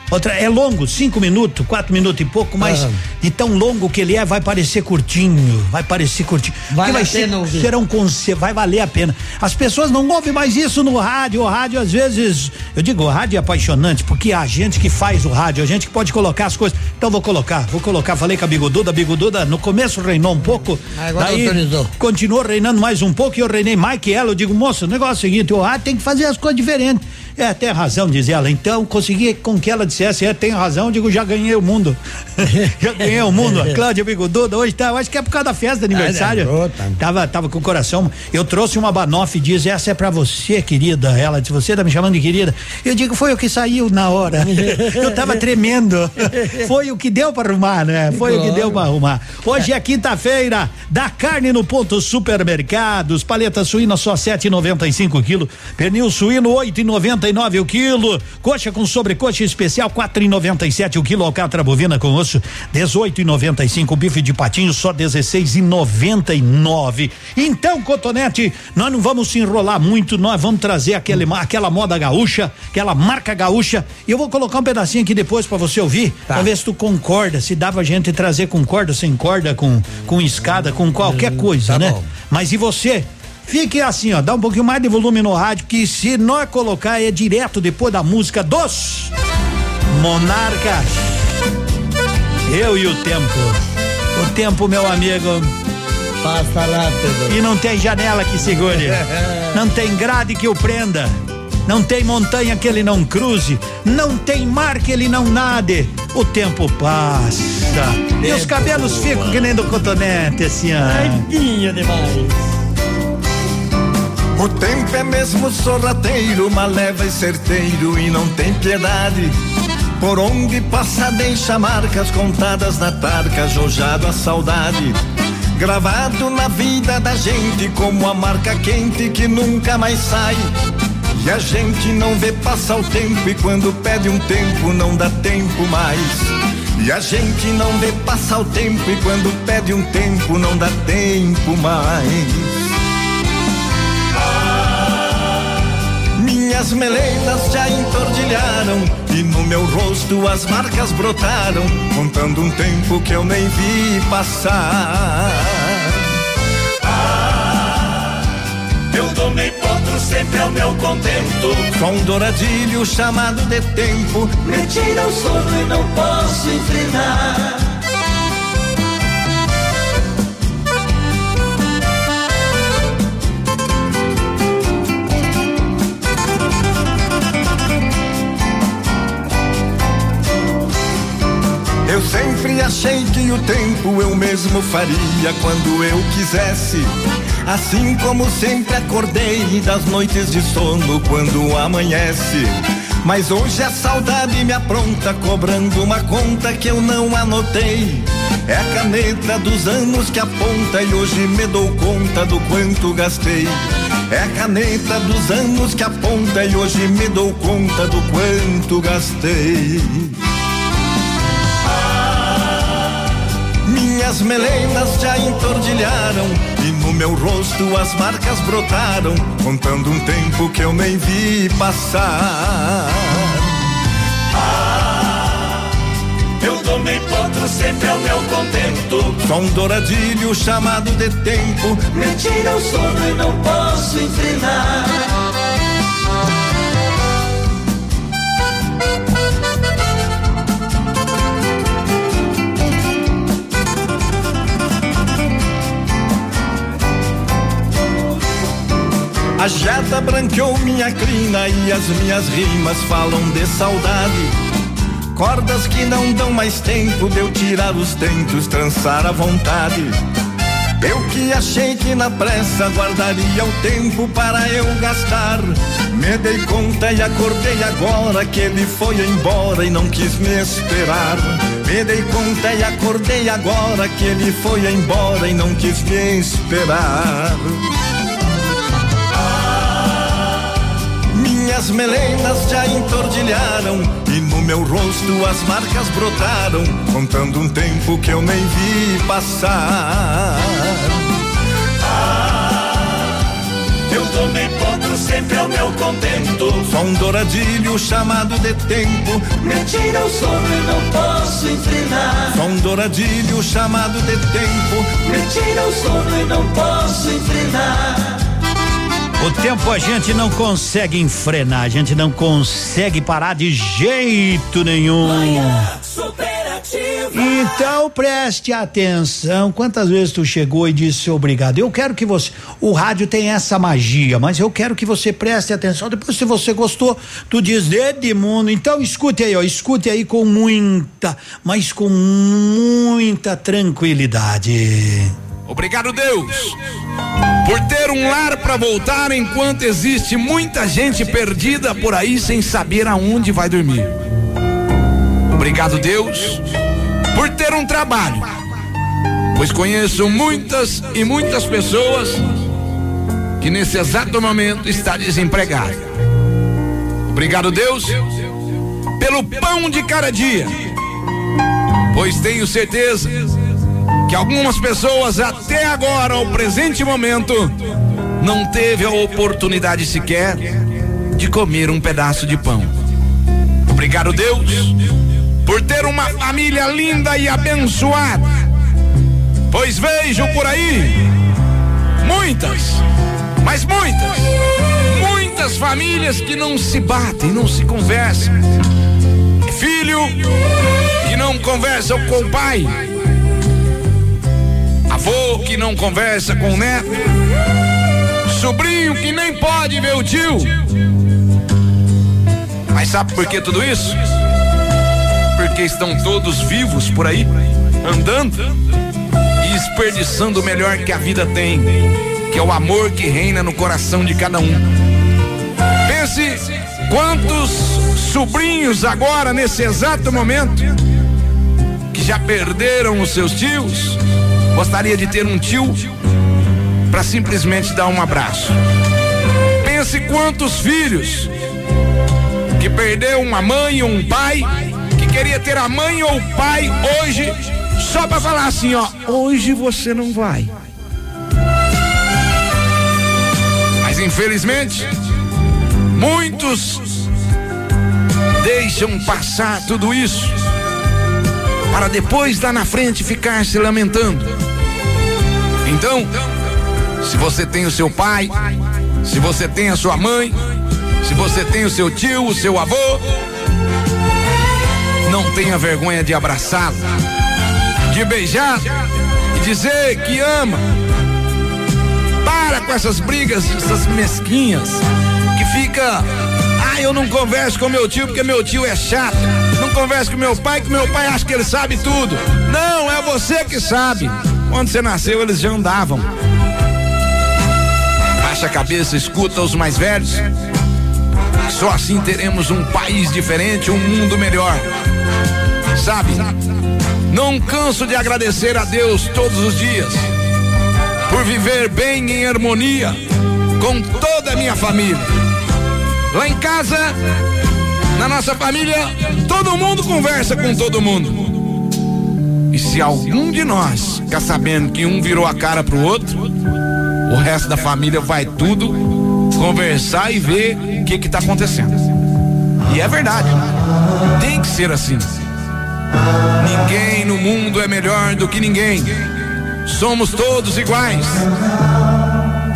Outra, é longo, cinco minutos, quatro minutos e pouco, mas Aham. de tão longo que ele é, vai parecer curtinho, vai parecer curtinho. Vale Porque a ser, pena ouvir. um conselho, vai valer a pena. As pessoas não ouvem mais isso no rádio, o rádio às vezes, eu digo, o rádio é apaixonante, porque há gente que faz o rádio, a gente que pode colocar as coisas. Então vou colocar, vou colocar, falei com a Bigoduda, a Bigoduda no começo reinou um pouco, Agora daí autorizou. continuou reinando mais um pouco e eu reinei mais que ela, eu digo, moço, o negócio é o seguinte, o rádio tem que fazer as coisas diferentes. É, tem razão, diz ela. Então, consegui com que ela dissesse, é, tem razão, digo, já ganhei o mundo. já ganhei o mundo. A Cláudia Bigoduda, hoje tá, eu acho que é por causa da festa de aniversário. lembrou, tá. Tava, tava com o coração. Eu trouxe uma banoff e diz, essa é pra você, querida. Ela disse, você tá me chamando de querida? Eu digo, foi o que saiu na hora. eu tava tremendo. Foi o que deu pra arrumar, né? Foi o que Claro. deu pra arrumar. Hoje é quinta-feira, da carne no ponto supermercados, paleta suína só 7,95 quilo, pernil suíno 8,99 o quilo, coxa com sobrecoxa especial 4,97 o quilo, alcatra bovina com osso 18,95, bife de patinho só 16,99. Então, Cotonete, nós não vamos se enrolar muito, nós vamos trazer aquele, aquela moda gaúcha, aquela marca gaúcha, e eu vou colocar um pedacinho aqui depois pra você ouvir, pra ver se tu concorda, se dá pra gente trazer com corda, sem corda, com, com escada, com qualquer coisa, né? Mas e você? Fique assim, ó, dá um pouquinho mais de volume no rádio, que se nós colocar é direto depois da música dos Monarcas. Eu e o tempo. O tempo, meu amigo. Passa rápido. E não tem janela que segure. não tem grade que o prenda. Não tem montanha que ele não cruze. Não tem mar que ele não nade. O tempo passa. E os cabelos ficam que nem do cotonete, assim, ó. Tadinho demais. O tempo é mesmo sorrateiro, maleva e certeiro e não tem piedade. Por onde passa deixa marcas contadas na tarca, jojado a saudade. Gravado na vida da gente como a marca quente que nunca mais sai. E a gente não vê passar o tempo e quando pede um tempo não dá tempo mais. E a gente não vê passar o tempo e quando pede um tempo não dá tempo mais. Minhas melenas já entordilharam e no meu rosto as marcas brotaram, contando um tempo que eu nem vi passar. Ah, eu tomei potro sempre ao meu contento. Com um douradilho chamado de tempo, Me tira o sono e não posso enfrenar. Eu sempre achei que o tempo eu mesmo faria quando eu quisesse. Assim como sempre acordei das noites de sono quando amanhece. Mas hoje a saudade me apronta, cobrando uma conta que eu não anotei. É a caneta dos anos que aponta e hoje me dou conta do quanto gastei. É a caneta dos anos que aponta e hoje me dou conta do quanto gastei. Minhas melenas já entordilharam e no meu rosto as marcas brotaram, contando um tempo que eu nem vi passar. Eu tomei potro sempre ao meu contento. Com um douradilho chamado de tempo, Me tira o sono e não posso enfrenar. A jeta branqueou minha crina e as minhas rimas falam de saudade. Cordas que não dão mais tempo de eu tirar os tentos, trançar à vontade. Eu que achei que na pressa guardaria o tempo para eu gastar. Me dei conta e acordei agora que ele foi embora e não quis me esperar. Me dei conta e acordei agora que ele foi embora e não quis me esperar. Minhas melenas já entordilharam e no meu rosto as marcas brotaram, contando um tempo que eu nem vi passar. Eu tomei potro sempre ao meu contento. Só um douradilho chamado de tempo Me tira o sono e não posso enfrenar. Só um douradilho chamado de tempo Me tira o sono e não posso enfrenar. O tempo a gente não consegue enfrenar, a gente não consegue parar de jeito nenhum. Então preste atenção. Quantas vezes tu chegou e disse obrigado? Eu quero que você. O rádio tem essa magia, mas eu quero que você preste atenção. Depois, se você gostou, tu diz Edmundo. Então escute aí, ó. Escute aí com muita, mas com muita tranquilidade. Obrigado, Deus, por ter um lar para voltar enquanto existe muita gente perdida por aí sem saber aonde vai dormir. Obrigado, Deus, por ter um trabalho, pois conheço muitas e muitas pessoas que nesse exato momento está desempregado. Obrigado, Deus, pelo pão de cada dia, pois tenho certeza que algumas pessoas até agora, ao presente momento, não teve a oportunidade sequer de comer um pedaço de pão. Obrigado, Deus, por ter uma família linda e abençoada. Pois vejo por aí muitas, mas muitas, muitas famílias que não se batem, não se conversam. Filho que não conversa com o pai, avô que não conversa com o neto, sobrinho que nem pode ver o tio. Mas sabe por que tudo isso? Porque estão todos vivos por aí, andando e desperdiçando o melhor que a vida tem, que é o amor que reina no coração de cada um. Pense quantos sobrinhos agora, nesse exato momento, que já perderam os seus tios, gostaria de ter um tio para simplesmente dar um abraço. Pense quantos filhos que perdeu uma mãe ou um pai, que queria ter a mãe ou o pai hoje, só para falar assim, ó, hoje você não vai. Mas infelizmente, Muitos deixam passar tudo isso para depois lá na frente ficar se lamentando. Então, se você tem o seu pai, se você tem a sua mãe, se você tem o seu tio, o seu avô, não tenha vergonha de abraçá-lo, de beijar e dizer que ama. Para com essas brigas, essas mesquinhas, que fica, ah, eu não converso com meu tio porque meu tio é chato. Não converso com meu pai, que meu pai acha que ele sabe tudo. Não, é você que sabe. Quando você nasceu, eles já andavam. Baixa a cabeça, escuta os mais velhos. Só assim teremos um país diferente, um mundo melhor. Sabe? Não canso de agradecer a Deus todos os dias por viver bem em harmonia com toda a minha família. Lá em casa, na nossa família, todo mundo conversa com todo mundo. E se algum de nós ficar sabendo que um virou a cara pro outro, o resto da família vai tudo conversar e ver o que que tá acontecendo. E é verdade. Tem que ser assim. Ninguém no mundo é melhor do que ninguém. Somos todos iguais.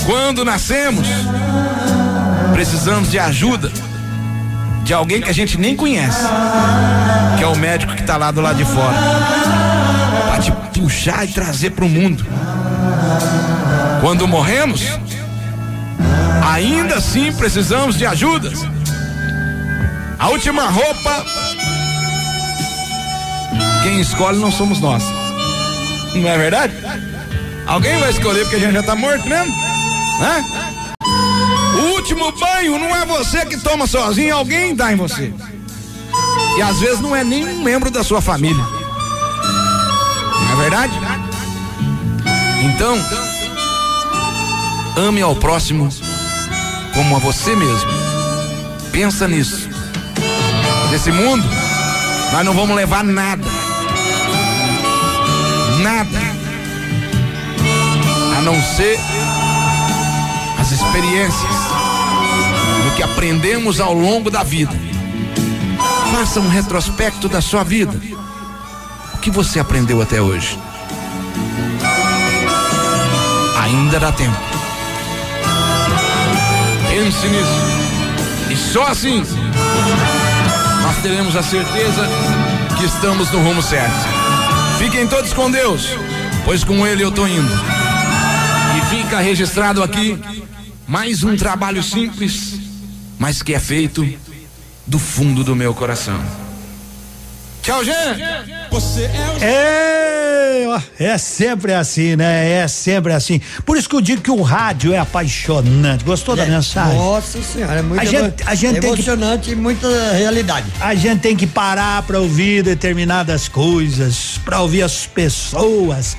Quando nascemos, precisamos de ajuda de alguém que a gente nem conhece, que é o médico que está lá do lado de fora, para te puxar e trazer para o mundo. Quando morremos, ainda assim precisamos de ajuda. A última roupa, quem escolhe não somos nós. Não é verdade? Alguém vai escolher porque a gente já está morto mesmo? Né? O último banho não é você que toma sozinho, alguém dá em você. E às vezes não é nem um membro da sua família. Verdade? Então, ame ao próximo como a você mesmo. Pensa nisso. Desse mundo, nós não vamos levar nada. Nada. A não ser as experiências do que aprendemos ao longo da vida. Faça um retrospecto da sua vida. Que você aprendeu até hoje? Ainda dá tempo. Pense nisso. E só assim nós teremos a certeza que estamos no rumo certo. Fiquem todos com Deus, pois com Ele eu tô indo. E fica registrado aqui mais um trabalho simples, mas que é feito do fundo do meu coração. Tchau, gente! Você é, ó, é sempre assim, né? É sempre assim. Por isso que eu digo que o rádio é apaixonante. Gostou da mensagem? Nossa senhora, é muito a gente, a gente tem que, emocionante e muita realidade. a gente tem que parar para ouvir determinadas coisas, para ouvir as pessoas.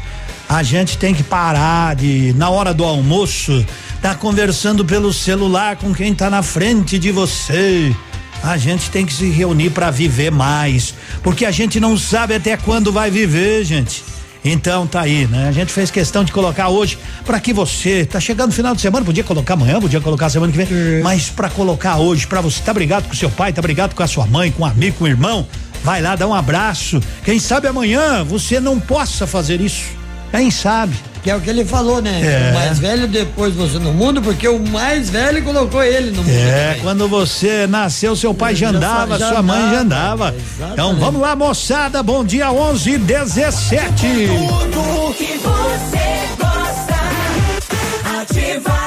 A gente tem que parar de, na hora do almoço, tá conversando pelo celular com quem tá na frente de você. A gente tem que se reunir para viver mais, porque a gente não sabe até quando vai viver, gente. Então tá aí, né? A gente fez questão de colocar hoje para que você tá chegando no final de semana, podia colocar amanhã, podia colocar semana que vem, mas para colocar hoje para você, tá brigado com seu pai, tá brigado com a sua mãe, com um amigo, com um irmão, vai lá dar um abraço. Quem sabe amanhã você não possa fazer isso. Quem sabe? Que é o que ele falou, né? É. O mais velho depois você no mundo, porque o mais velho colocou ele no mundo. É, também. quando você nasceu, seu pai já andava, já sua mãe já andava, andava. exatamente. Então vamos lá, moçada, bom dia 11 17. Tudo que você gosta. Ativa.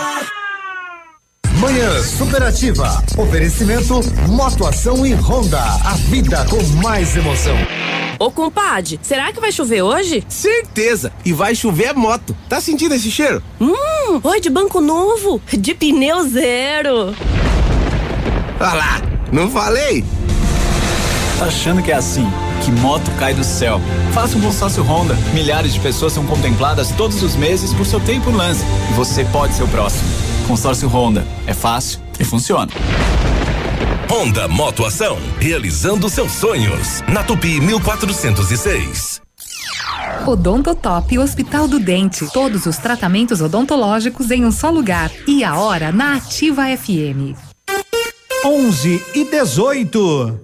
Manhã Superativa. Oferecimento Motoação e Honda. A vida com mais emoção. Ô, compadre, será que vai chover hoje? Certeza. E vai chover a moto. Tá sentindo esse cheiro? Hum, oi de banco novo, de pneu zero. Olha lá, não falei? Tá achando que é assim? Que moto cai do céu? Faça um consórcio Honda. Milhares de pessoas são contempladas todos os meses por seu tempo lance. E você pode ser o próximo. Consórcio Honda. É fácil e funciona. Honda Motoação, realizando seus sonhos. Na Tupi 1406. Odontotop Hospital do Dente. Todos os tratamentos odontológicos em um só lugar. E a hora na Ativa FM. 11 e 18.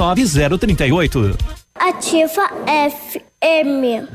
9038. Ativa FM.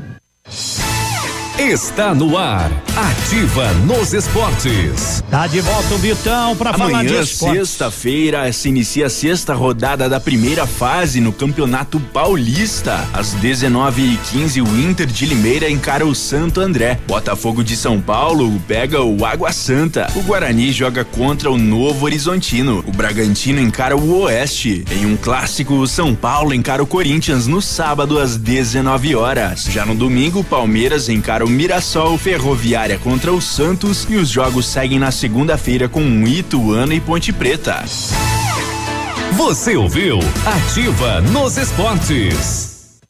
Está no ar. Ativa nos esportes. Tá de volta o Vitão para falar de Amanhã, esportes. sexta-feira, se inicia a sexta rodada da primeira fase no Campeonato Paulista. Às 19h15, o Inter de Limeira encara o Santo André. Botafogo de São Paulo pega o Água Santa. O Guarani joga contra o Novo Horizontino. O Bragantino encara o Oeste. Em um clássico, o São Paulo encara o Corinthians no sábado às 19 horas. Já no domingo, o Palmeiras encara o Mirassol Ferroviária contra o Santos e os jogos seguem na segunda-feira com Ituano e Ponte Preta. Você ouviu? Ativa nos esportes.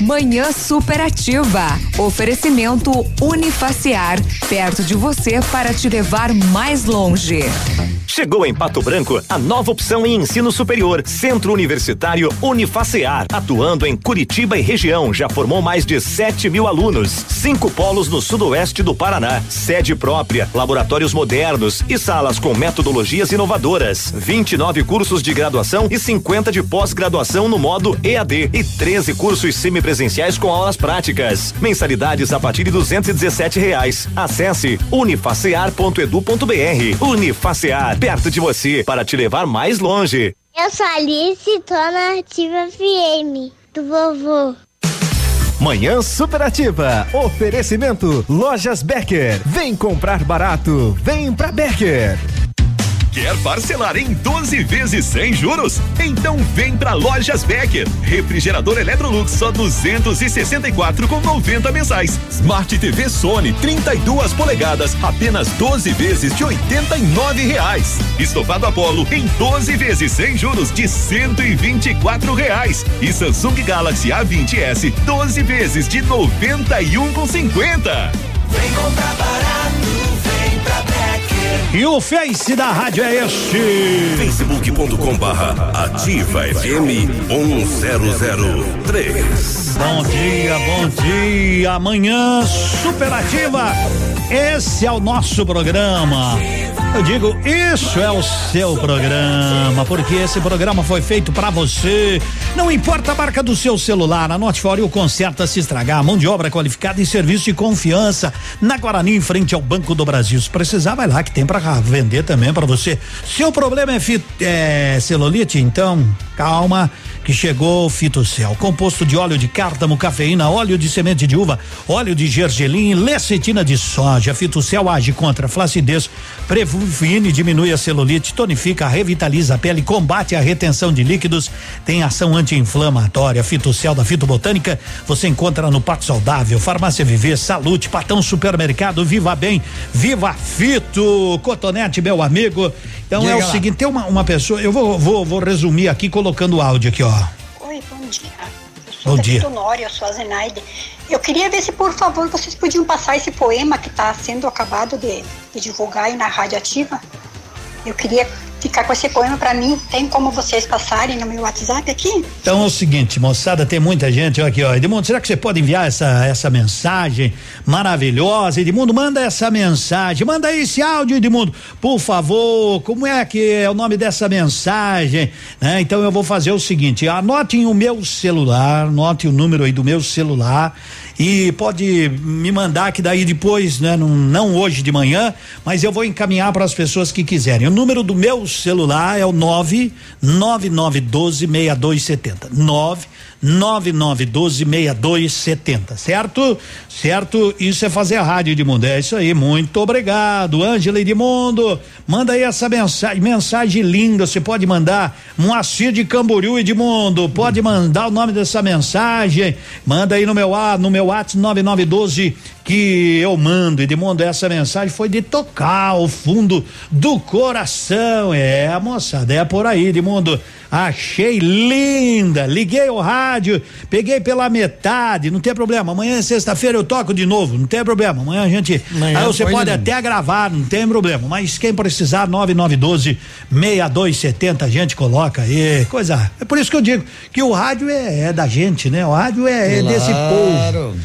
Manhã superativa. Oferecimento Unifaciar. Perto de você para te levar mais longe. Chegou em Pato Branco a nova opção em ensino superior, Centro Universitário Unifacear, atuando em Curitiba e região, já formou mais de 7 mil alunos, cinco polos no sudoeste do Paraná, sede própria, laboratórios modernos e salas com metodologias inovadoras, 29 cursos de graduação e 50 de pós-graduação no modo EAD e 13 cursos semipresenciais com aulas práticas. Mensalidades a partir de 217 reais. Acesse unifacear.edu.br. Unifacear, perto de você, para te levar mais longe. Eu sou Alice tô na Ativa FM do vovô. Manhã superativa. Oferecimento Lojas Becker. Vem comprar barato. Vem pra Becker. Quer parcelar em 12 vezes sem juros? Então vem pra Lojas Becker. Refrigerador Electrolux só 264 com 90 mensais. Smart TV Sony 32 polegadas apenas 12 vezes de 89 reais. Estofado Apollo em 12 vezes sem juros de 124 reais. E Samsung Galaxy A20s 12 vezes de 91 com 50. Vem comprar barato. E o Face da rádio é este. facebook.com barra ativa FM 1003. Bom dia, bom dia. Amanhã superativa. Esse é o nosso programa. Eu digo, isso é o seu programa, porque esse programa foi feito para você. Não importa a marca do seu celular, anote fora e o conserta se estragar. Mão de obra qualificada e serviço de confiança na Guarani, em frente ao Banco do Brasil. Se precisar, vai lá que tem para vender também para você. Seu problema é, fit, é celulite, então calma que chegou o Fitocel, composto de óleo de cártamo, cafeína, óleo de semente de uva, óleo de gergelim lecetina de soja. Fitocel age contra a flacidez, previne, diminui a celulite, tonifica, revitaliza a pele, combate a retenção de líquidos, tem ação anti-inflamatória. Fitocel da Fitobotânica você encontra no Pato Saudável, Farmácia Viver, Salute, Patão Supermercado, Viva Bem, Viva Fito, Cotonete, meu amigo. Então Diga é o lá. seguinte, tem uma, uma pessoa, eu vou, vou, vou resumir aqui colocando o áudio aqui, ó. Oi, bom dia. Bom dia. Honório, eu sou a Zenaide. Eu queria ver se, por favor, vocês podiam passar esse poema que está sendo acabado de, de divulgar aí na Rádio Ativa. Eu queria ficar com esse poema para mim. Tem como vocês passarem no meu WhatsApp aqui? Então é o seguinte, moçada, tem muita gente aqui, ó. Edmundo, será que você pode enviar essa, essa mensagem maravilhosa? Edmundo, manda essa mensagem, manda aí esse áudio, Edmundo, por favor. Como é que é o nome dessa mensagem? Né? Então eu vou fazer o seguinte: anotem o meu celular, anote o número aí do meu celular e pode me mandar que daí depois, né, não, não hoje de manhã, mas eu vou encaminhar para as pessoas que quiserem. O número do meu celular é o 99912 6270. 99912 6270, certo? Certo? Isso é fazer a rádio Edmundo. É isso aí. Muito obrigado, Ângela Edmundo. Manda aí essa mensagem, mensagem linda. Você pode mandar Moacir de Camboriú Edmundo. Pode mandar o nome dessa mensagem. Manda aí no meu no meu WhatsApp 9912 que eu mando, Edmundo, essa mensagem foi de tocar o fundo do coração. É, moçada, é por aí, Edmundo. Achei linda. Liguei o rádio, peguei pela metade, não tem problema. Amanhã é sexta-feira eu toco de novo, não tem problema. Amanhã a gente. Amanhã aí você pode até gravar, não tem problema. Mas quem precisar, 9912 6270, a gente coloca aí. Coisa. É por isso que eu digo que o rádio é, é da gente, né? O rádio é, é desse povo.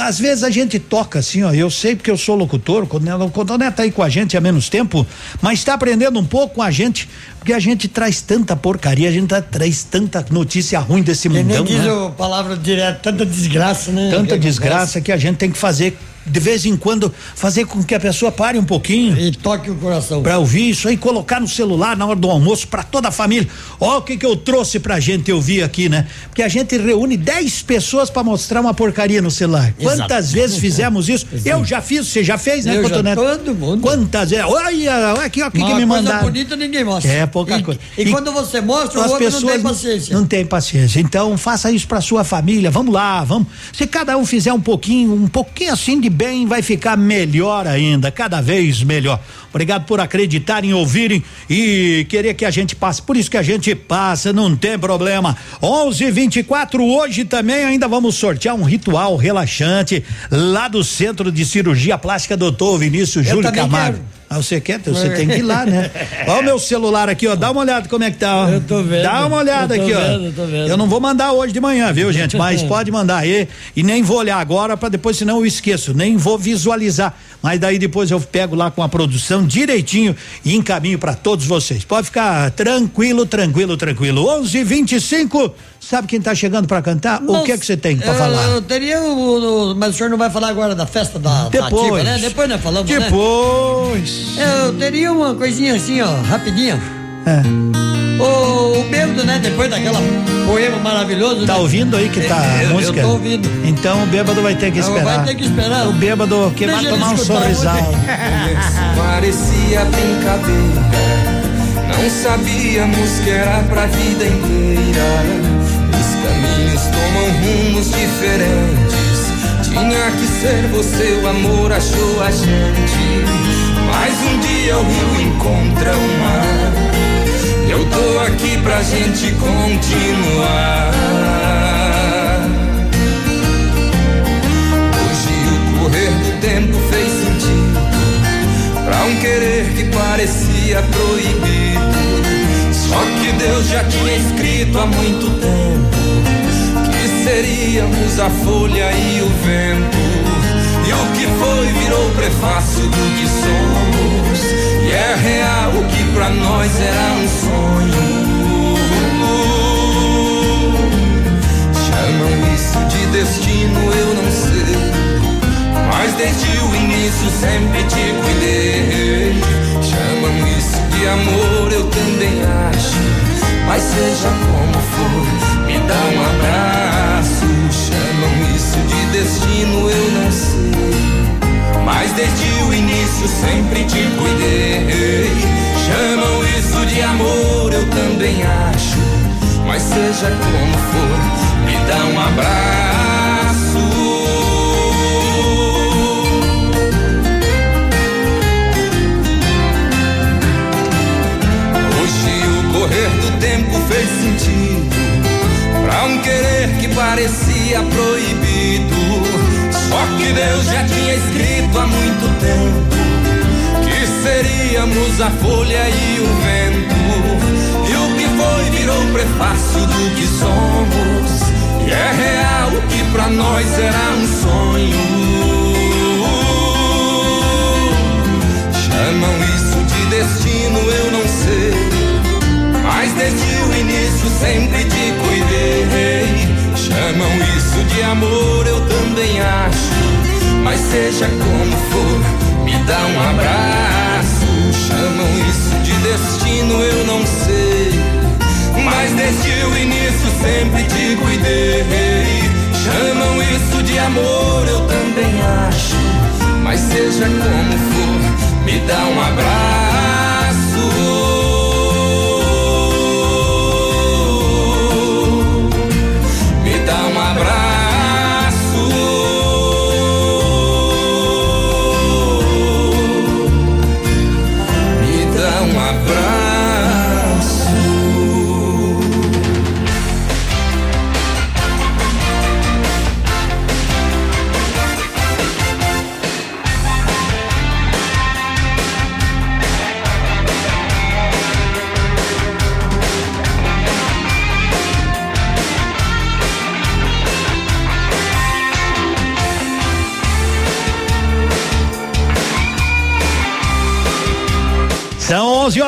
Às vezes a gente toca assim, ó. Eu sei porque eu sou locutor, quando ela tá aí com a gente há menos tempo, mas está aprendendo um pouco com a gente, porque a gente traz tanta porcaria, a gente tá- traz tanta notícia ruim desse Que nem diz né? o palavra direta, tanta desgraça, né? Tanta Que desgraça que a gente tem que fazer de vez em quando fazer com que a pessoa pare um pouquinho. E toque o coração. Para ouvir isso aí colocar no celular na hora do almoço para toda a família. Ó o que que eu trouxe pra gente ouvir aqui né? Porque a gente reúne 10 pessoas para mostrar uma porcaria no celular. Exato. quantas vezes fizemos isso? Eu já fiz você já fez né Eu já, Cotonete? todo mundo. quantas vezes? Olha olha aqui ó, o que que me coisa mandaram. bonita ninguém mostra. é pouca E- coisa. e quando você mostra, o as não pessoas tem paciência. não tem paciência. Então faça isso pra sua família. Vamos lá vamos. Se cada um fizer um pouquinho um pouquinho assim de bem vai ficar melhor ainda cada vez melhor obrigado por acreditarem ouvirem e querer que a gente passe por isso que a gente passa não tem problema 11:24 hoje também ainda vamos sortear um ritual relaxante lá do Centro de Cirurgia Plástica Doutor Vinícius Eu Júlio Camargo quero. ah, você quer? Você tem que ir lá, né? Ó o meu celular aqui, ó. Dá uma olhada como é que tá, ó. Eu tô vendo. Dá uma olhada aqui, vendo, ó. eu tô vendo. Eu não vou mandar hoje de manhã, viu, gente? Mas pode mandar aí. E nem vou olhar agora para depois, senão eu esqueço. Nem vou visualizar. Mas daí depois eu pego lá com a produção direitinho e encaminho para todos vocês. Pode ficar tranquilo, tranquilo, tranquilo. 11:25. Sabe quem tá chegando para cantar? o Não, que é que você tem para eu, falar? Eu teria o, o- Mas o senhor não vai falar agora da festa da, da Depois. ativa, né? Depois nós falamos, né? Depois. Eu teria uma coisinha assim, ó, rapidinho. É. O, o bêbado, né? Depois daquela poema maravilhoso. Tá né? ouvindo aí que tá a eu, música? Eu tô ouvindo. Então o bêbado vai ter que Não, esperar. vai ter que esperar. O bêbado que vai Deixa tomar um a sorrisal. Parecia brincadeira, não sabíamos que era pra vida inteira. Os caminhos tomam rumos diferentes. Tinha que ser você, o amor achou a gente. Mas um dia o rio encontra o mar. Aqui pra gente continuar. Hoje o correr do tempo fez sentido Pra um querer que parecia proibido. Só que Deus já tinha escrito há muito tempo Que seríamos a folha e o vento. E o que foi virou prefácio do que somos é real o que pra nós era um sonho Chamam isso de destino, eu não sei mas desde o início sempre te cuidei. Chamam isso de amor, eu também acho. Mas seja como for, me dá um abraço. Chamam isso de destino, eu não sei. Mas desde o início sempre te cuidei. Chamam isso de amor, eu também acho. Mas seja como for, me dá um abraço. Hoje o correr do tempo fez sentido Pra um querer que parecia proibido Só que Deus já tinha escrito há muito tempo Que seríamos a folha e o vento E o que foi virou prefácio do que somos E é real o que pra nós era um sonho Chamam isso de destino, eu não sei. Mas desde o início sempre te cuidei. Chamam isso de amor, eu também acho. Mas seja como for, me dá um abraço. Chamam isso de destino, eu não sei. Mas desde o início sempre te cuidei. Chamam isso de amor, eu também acho. Mas seja como for, me dá um abraço.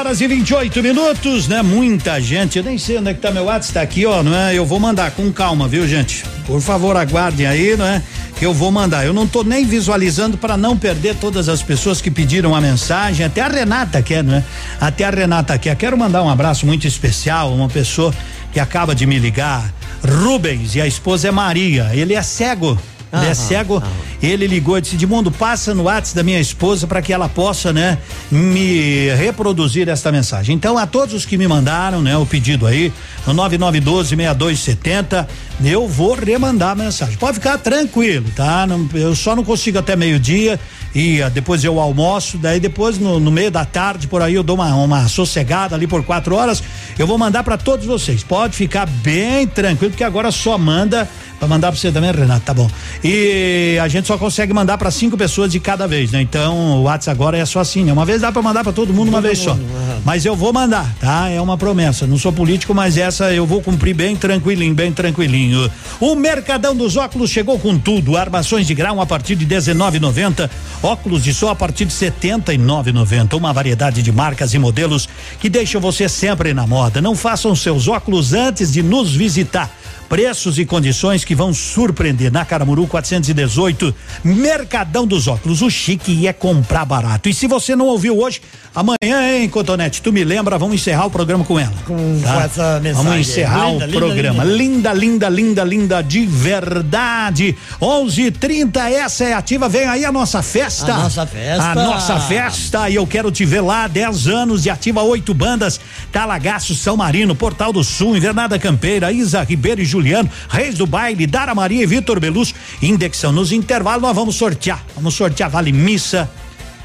Horas e 28 minutos, né? Muita gente, eu nem sei onde é que tá meu WhatsApp, tá aqui, ó, não é? Eu vou mandar com calma, viu, gente? Por favor, aguardem aí, não é? Que eu vou mandar. Eu não tô nem visualizando para não perder todas as pessoas que pediram a mensagem, até a Renata quer, não é? Até a Renata quer. Quero mandar um abraço muito especial, uma pessoa que acaba de me ligar, Rubens, e a esposa é Maria. Ele é cego. Ele é Aham, cego. Ele ligou e disse: Edmundo, passa no WhatsApp da minha esposa para que ela possa, né, me reproduzir esta mensagem. Então, a todos os que me mandaram, né, o pedido aí, no 9912-6270, eu vou remandar a mensagem. Pode ficar tranquilo, tá? Não- eu só não consigo até meio-dia e ah, depois eu almoço, daí depois no, no meio da tarde, por aí eu dou uma, uma sossegada ali por quatro horas. Eu vou mandar para todos vocês. Pode ficar bem tranquilo, porque agora só manda. Pra mandar pra você também, Renato, tá bom. E a gente só consegue mandar para cinco pessoas de cada vez, né? Então o WhatsApp agora é só assim, né? Uma vez dá para mandar para todo mundo uma vez só. Mas eu vou mandar, tá? É uma promessa. Não sou político, mas essa eu vou cumprir bem tranquilinho, bem tranquilinho. O Mercadão dos Óculos chegou com tudo. Armações de grau a partir de 19,90. Óculos de sol a partir de 79,90. Uma variedade de marcas e modelos que deixam você sempre na moda. Não façam seus óculos antes de nos visitar. Preços e condições que vão surpreender na Caramuru 418, Mercadão dos Óculos. O chique é comprar barato. E se você não ouviu hoje, amanhã, hein, Cotonete? Tu me lembra, vamos encerrar o programa com ela. com essa mensagem. Vamos encerrar Linda, o linda, programa. linda. Linda, linda, linda, de verdade. 11:30 essa é ativa. Vem aí a nossa festa. A nossa festa. A nossa festa. E eu quero te ver lá. 10 anos de ativa, oito bandas. Talagaço, São Marino, Portal do Sul, Invernada Campeira, Isa Ribeiro e Juliano, Reis do Baile, Dara Maria e Vitor Belus. Indexão. Nos intervalos nós vamos sortear. Vamos sortear Vale Missa.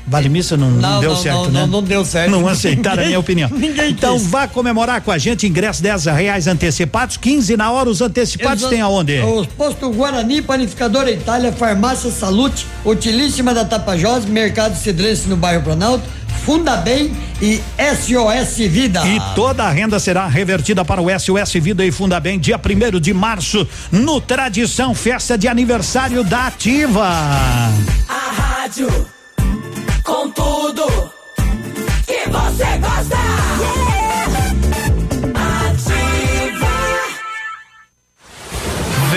Vale Missa não, não Não, deu não, certo, né? não, não deu certo. Não aceitaram a minha opinião. Ninguém então quis. vá comemorar com a gente, ingresso 10 reais antecipados, 15 na hora, os antecipados Eles- tem aonde? Os postos Guarani, Panificadora Itália, Farmácia Salute, Utilíssima da Tapajós, Mercado Cidrense no bairro Planalto, Funda Bem e SOS Vida. E toda a renda será revertida para o SOS Vida e Funda Bem, dia 1 de março, no Tradição Festa de Aniversário da Ativa. A rádio com tudo que você gosta.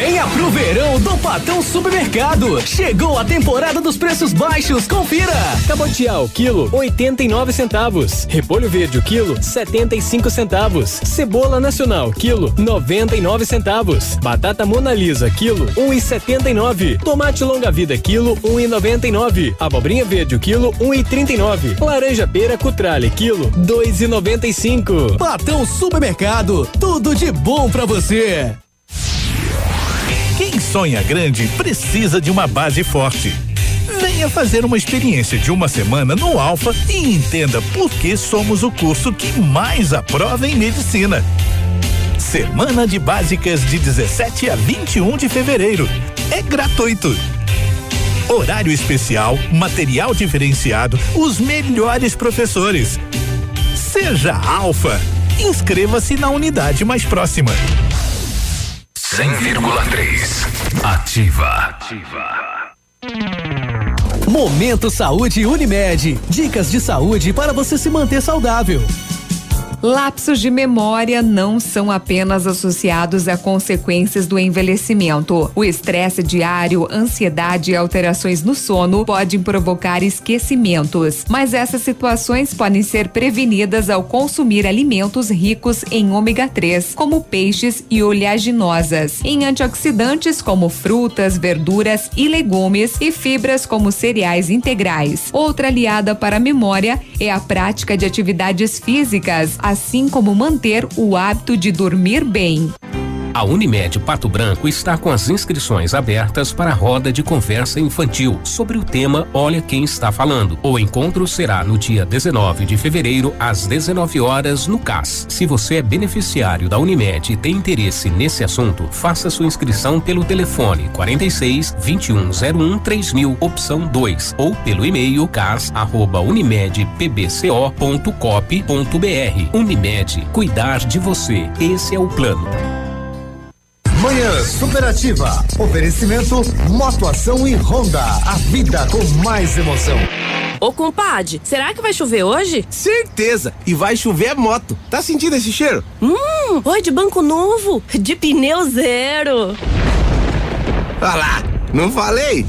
Venha pro verão do Patão Supermercado. Chegou a temporada dos preços baixos. Confira. Cabotial, quilo, 89 centavos. Repolho verde, o quilo, 75 centavos. Cebola nacional, quilo, 99 centavos. Batata Mona Lisa, quilo, 1,79. Tomate longa vida, quilo, 1,99. Abobrinha verde, o quilo, 1,39. Laranja pera cutrale, quilo, 2,95. Patão Supermercado. Tudo de bom pra você. Sonha grande precisa de uma base forte. Venha fazer uma experiência de uma semana no Alfa e entenda por que somos o curso que mais aprova em medicina. Semana de Básicas de 17 a 21 de fevereiro. É gratuito. Horário especial, material diferenciado, os melhores professores. Seja Alfa. Inscreva-se na unidade mais próxima. 100,3 Ativa. Momento Saúde Unimed. Dicas de saúde para você se manter saudável. Lapsos de memória não são apenas associados a consequências do envelhecimento. O estresse diário, ansiedade e alterações no sono podem provocar esquecimentos, mas essas situações podem ser prevenidas ao consumir alimentos ricos em ômega 3, como peixes e oleaginosas, em antioxidantes como frutas, verduras e legumes e fibras como cereais integrais. Outra aliada para a memória é a prática de atividades físicas, assim como manter o hábito de dormir bem. A Unimed Pato Branco está com as inscrições abertas para a roda de conversa infantil sobre o tema Olha Quem Está Falando. O encontro será no dia 19 de fevereiro, às 19 horas, no CAS. Se você é beneficiário da Unimed e tem interesse nesse assunto, faça sua inscrição pelo telefone 46 2101 3000, opção 2, ou pelo e-mail cas@unimedpbco.cop.br. Unimed, cuidar de você. Esse é o plano. Manhã Superativa. Oferecimento Motoação e Honda. A vida com mais emoção. Ô, compadre, será que vai chover hoje? Certeza! E vai chover moto. Tá sentindo esse cheiro? Hum, oi de banco novo, de pneu zero. Olha lá, não falei?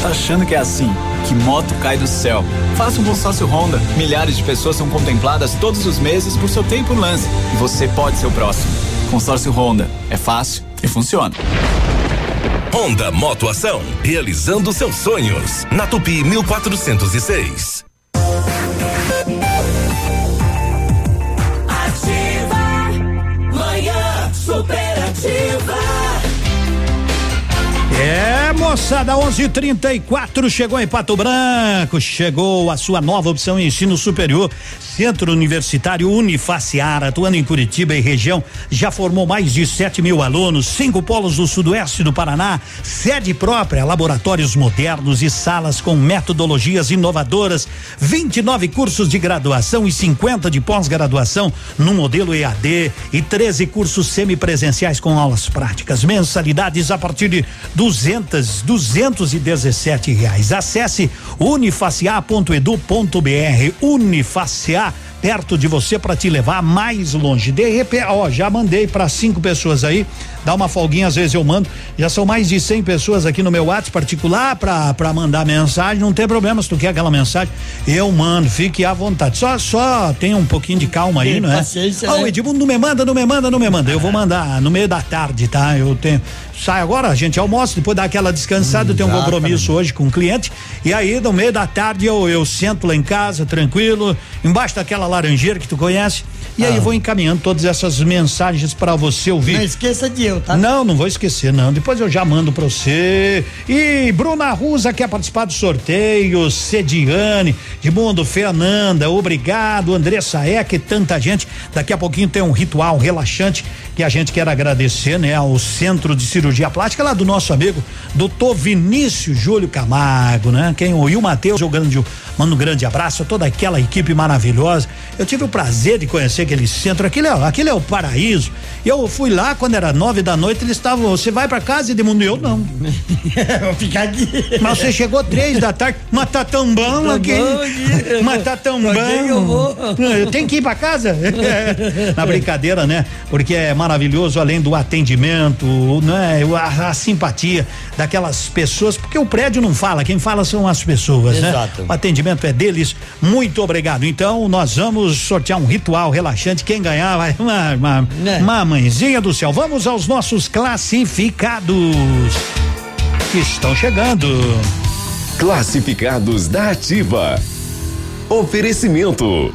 Tá achando que é assim? Que moto cai do céu? Faça um consórcio Honda. Milhares de pessoas são contempladas todos os meses por seu tempo lance. E você pode ser o próximo. Consórcio Honda. É fácil e funciona. Honda Motoação, realizando seus sonhos. Na Tupi 1406. Ativa. Manhã superativa. É, moçada, 11:34 chegou em Pato Branco, chegou a sua nova opção em ensino superior, Centro Universitário Unifaciar, atuando em Curitiba e região, já formou mais de 7 mil alunos, cinco polos do sudoeste do Paraná, sede própria, laboratórios modernos e salas com metodologias inovadoras, 29 cursos de graduação e 50 de pós-graduação no modelo EAD e 13 cursos semipresenciais com aulas práticas, mensalidades a partir de 200, 217 reais. Acesse unifaciar.edu.br. Unifaciar perto de você para te levar mais longe. De repente, ó, já mandei para cinco pessoas aí, dá uma folguinha, às vezes eu mando. Já são mais de 100 pessoas aqui no meu WhatsApp particular para mandar mensagem. Não tem problema se tu quer aquela mensagem, eu mando, fique à vontade. Só só tenha um pouquinho de calma aí, Tem não é? paciência, Ó, né? o Edmundo não me manda, não me manda, não me manda. Eu vou mandar no meio da tarde, tá? Eu tenho. Sai agora, a gente almoça, depois dá aquela descansada, eu tenho um compromisso hoje com um cliente. E aí, no meio da tarde, eu, eu sento lá em casa, tranquilo, embaixo daquela laranjeira que tu conhece. E aí Ah. vou encaminhando todas essas mensagens para você ouvir. Não esqueça de eu, tá? Não, não vou esquecer, não. Depois eu já mando pra você. E Bruna Rusa quer participar do sorteio, Sediane, Edmundo Fernanda, obrigado, Andressa Eck, tanta gente. Daqui a pouquinho tem um ritual relaxante que a gente quer agradecer, né, ao Centro de Cirurgia Plástica lá do nosso amigo doutor Vinícius Júlio Camargo, né? Quem o Matheus jogando de manda um grande abraço a toda aquela equipe maravilhosa. Eu tive o prazer de conhecer aquele centro, aquele é, aquele é o paraíso. Eu fui lá quando era nove da noite, eles estavam, você vai pra casa e Edmundo, eu não. Vou ficar aqui. Mas você chegou três da tarde, mas tá tão bom Tá aqui. Mas tá tão Pra bom. eu vou? Eu tenho que ir pra casa. Na brincadeira, né? Porque é maravilhoso, além do atendimento, né? A, a simpatia daquelas pessoas, porque o prédio não fala, quem fala são as pessoas, Exato. né? O atendimento é deles. Muito obrigado. Então, nós vamos sortear um ritual relaxante. Quem ganhar vai uma, uma, Né? uma mãezinha do céu. Vamos aos nossos classificados que estão chegando. Classificados da Ativa. Oferecimento.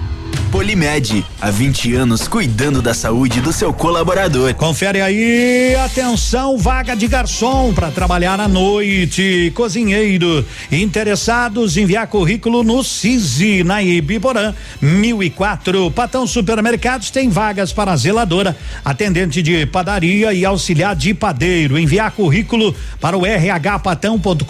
Polimed, há 20 anos cuidando da saúde do seu colaborador. Confere aí, atenção, vaga de garçom para trabalhar à noite, cozinheiro. Interessados, enviar currículo no CISI, na Ibiporã, 1004. Patão Supermercados tem vagas para zeladora, atendente de padaria e auxiliar de padeiro. Enviar currículo para o rhpatão.com.br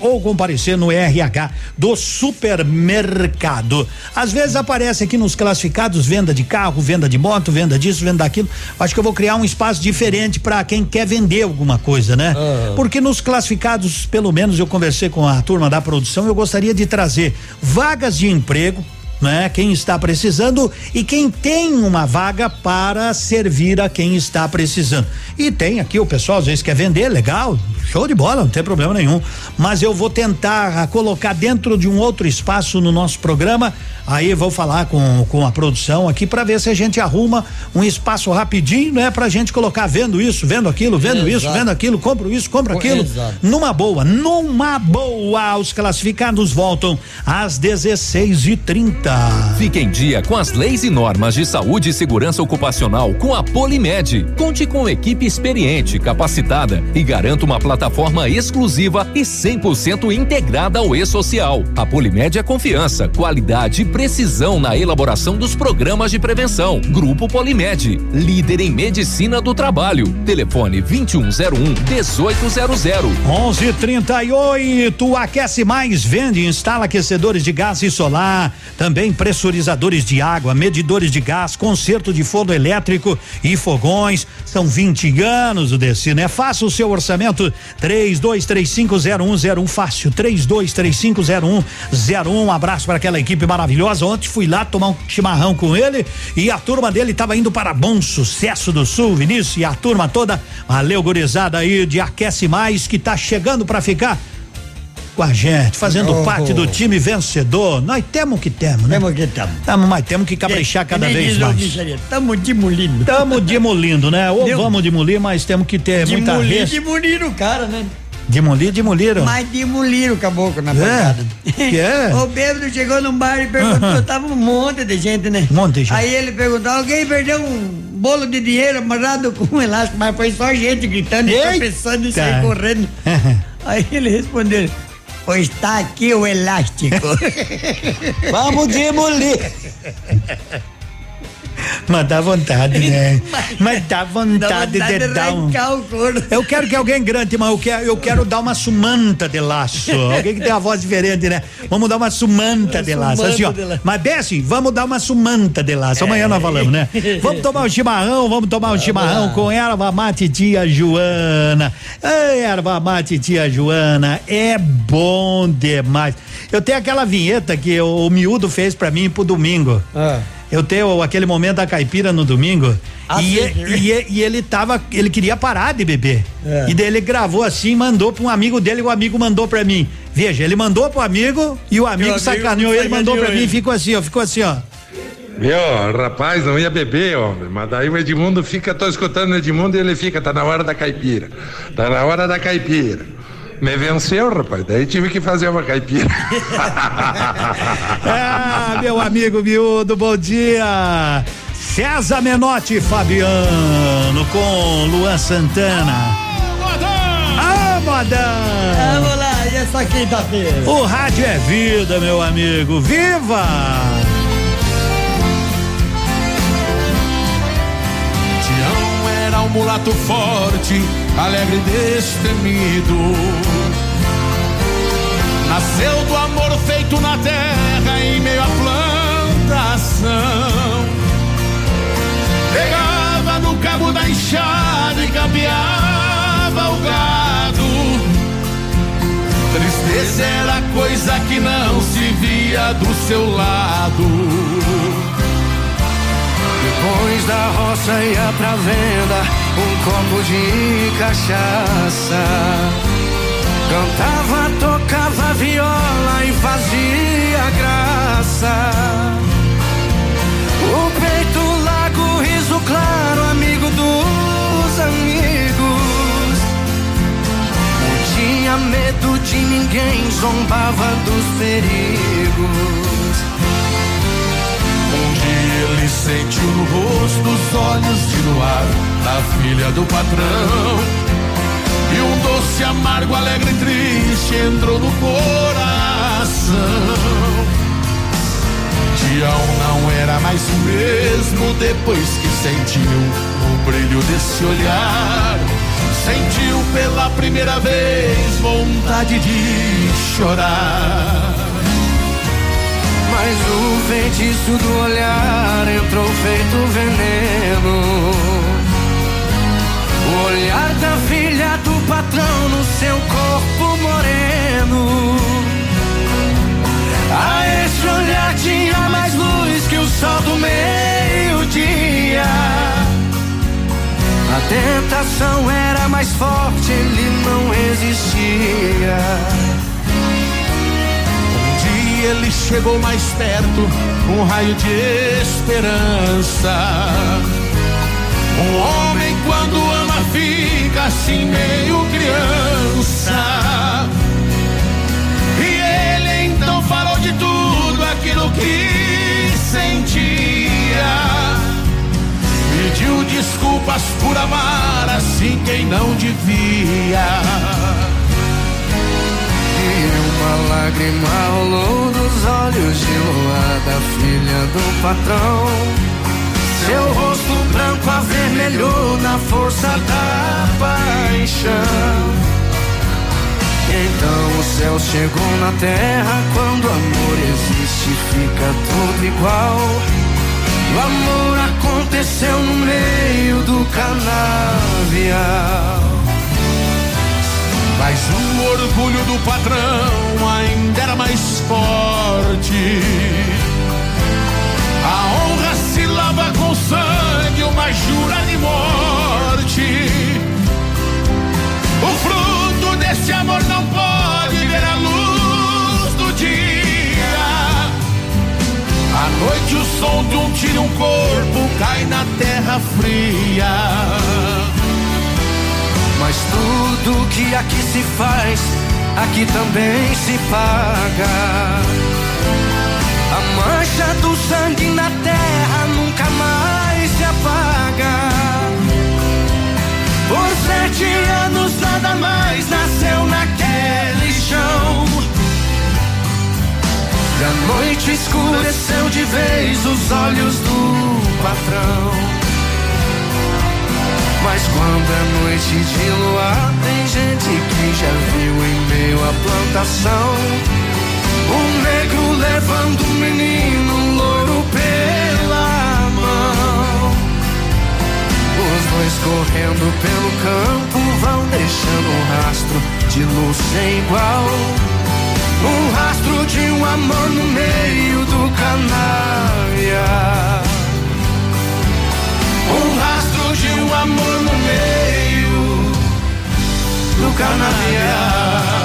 ou comparecer no RH do supermercado. Às vezes aparece aqui nos classificados venda de carro, venda de moto, venda disso, venda daquilo. Acho que eu vou criar um espaço diferente para quem quer vender alguma coisa, né? Ah. Porque nos classificados, pelo menos eu conversei com a turma da produção, eu gostaria de trazer vagas de emprego né? Quem está precisando e quem tem uma vaga para servir a quem está precisando. E tem aqui o pessoal às vezes quer vender, legal, show de bola, não tem problema nenhum. Mas eu vou tentar colocar dentro de um outro espaço no nosso programa. Aí vou falar com, com a produção aqui para ver se a gente arruma um espaço rapidinho, né? Pra gente colocar vendo isso, vendo aquilo, vendo isso, Exato. vendo aquilo, compro isso, compro Co- aquilo. Exato. Numa boa, numa boa. Os classificados voltam às 16 e 30 Fique em dia com as leis e normas de saúde e segurança ocupacional com a Polimed. Conte com equipe experiente, capacitada e garanta uma plataforma exclusiva e 100% integrada ao e-social. A Polimed é confiança, qualidade e precisão na elaboração dos programas de prevenção. Grupo Polimed, líder em medicina do trabalho. Telefone 2101 1800. 11:38 Aquece Mais vende e instala aquecedores de gás e solar. Também também pressurizadores de água, medidores de gás, conserto de forno elétrico e fogões. São 20 anos o Decino. É fácil o seu orçamento. 32350101 fácil. 32350101. Um abraço para aquela equipe maravilhosa. Ontem fui lá tomar um chimarrão com ele e a turma dele estava indo para Bom Sucesso do Sul, Vinícius, e a turma toda. Valeu, gurizada aí de Aquece Mais que tá chegando para ficar com a gente, fazendo Oh. parte do time vencedor. Nós temos que temos, né? Temos que temos. Tamo, mas temos que caprichar cada vez mais. Tamo demolindo. Tamo demolindo, né? Ou Deu- vamos demolir, mas temos que ter muita Demolir, res... demoliram o cara, né? Demolir, demoliram. Mas demoliram o caboclo na É? pancada. Que é? O bêbado chegou num bar e perguntou, Aham. tava um monte de gente, né? Um monte de gente. Aí ele perguntou, alguém perdeu um bolo de dinheiro amarrado com um elástico, mas foi só gente gritando tropeçando e sair correndo. Aí ele respondeu, pois tá aqui o elástico. Vamos demolir. Mas dá vontade, né? Mas dá vontade, Dá vontade de de dar um. Eu quero que alguém grande, mas eu quero, eu quero dar uma sumanta de laço. Alguém que tem uma voz diferente, né? Vamos dar uma sumanta de laço. Assim, ó. Mas bem assim, vamos dar uma sumanta de laço. Amanhã nós falamos, né? Vamos tomar um chimarrão, vamos tomar um chimarrão com erva mate tia Joana. Ei, erva mate tia Joana, é bom demais. Eu tenho aquela vinheta que o, o miúdo fez pra mim pro domingo. Eu tenho aquele momento da caipira no domingo. Ah, e, sim. e- e- e ele tava, ele queria parar de beber. É. E daí ele gravou assim, mandou pra um amigo dele, e o amigo mandou pra mim. Veja, ele mandou pro amigo e o amigo, amigo sacaneou ele, mandou pra sacaneou mim e ficou assim, ó, ficou assim, ó. Meu, rapaz, não ia beber, homem. Mas daí o Edmundo fica, tô escutando o Edmundo e ele fica, tá na hora da caipira. Tá na hora da caipira. Me venceu, rapaz. Daí tive que fazer uma caipira. Ah, meu amigo miúdo, bom dia. César Menotti Fabiano com Luan Santana. Ah, modão! Vamos lá, e essa quinta-feira? O rádio é vida, meu amigo. Viva! Tião era um mulato forte, alegre e destemido. Nasceu do amor feito na terra em meio à plantação. Pegava no cabo da enxada e capeava o gado. Tristeza era coisa que não se via do seu lado. Depois da roça ia pra venda um copo de cachaça. Cantava, tocava viola e fazia graça. O peito largo, riso claro, amigo dos amigos. Não tinha medo de ninguém, zombava dos perigos. Ele sentiu no rosto os olhos de luar da filha do patrão. E um doce amargo, alegre e triste entrou no coração. Tião não era mais o mesmo depois que sentiu o brilho desse olhar. Sentiu pela primeira vez vontade de chorar. Mas o feitiço do olhar entrou feito veneno. O olhar da filha do patrão no seu corpo moreno. A esse olhar tinha mais luz que o sol do meio-dia. A tentação era mais forte, ele não resistia. Ele chegou mais perto, um raio de esperança. Um homem quando ama fica assim meio criança. E ele então falou de tudo aquilo que sentia. Pediu desculpas por amar assim quem não devia. Uma lágrima rolou dos olhos de lua da filha do patrão. Seu rosto branco avermelhou na força da paixão. Então o céu chegou na terra. Quando o amor existe, fica tudo igual. O amor aconteceu no meio do canavial. Mas o orgulho do patrão ainda era mais forte. A honra se lava com sangue, uma jura de morte. O fruto desse amor não pode ver a luz do dia. À noite o som de um tiro, um corpo cai na terra fria. Mas tudo que aqui se faz, aqui também se paga. A mancha do sangue na terra nunca mais se apaga. Por sete anos nada mais nasceu naquele chão. E a noite escureceu de vez os olhos do patrão. Mas quando é noite de luar, tem gente que já viu em meio à plantação um negro levando um menino um louro pela mão. Os dois correndo pelo campo vão deixando um rastro de luz sem igual. Um rastro de um amor no meio do canavial. Um rastro de um amor no meio do canavial.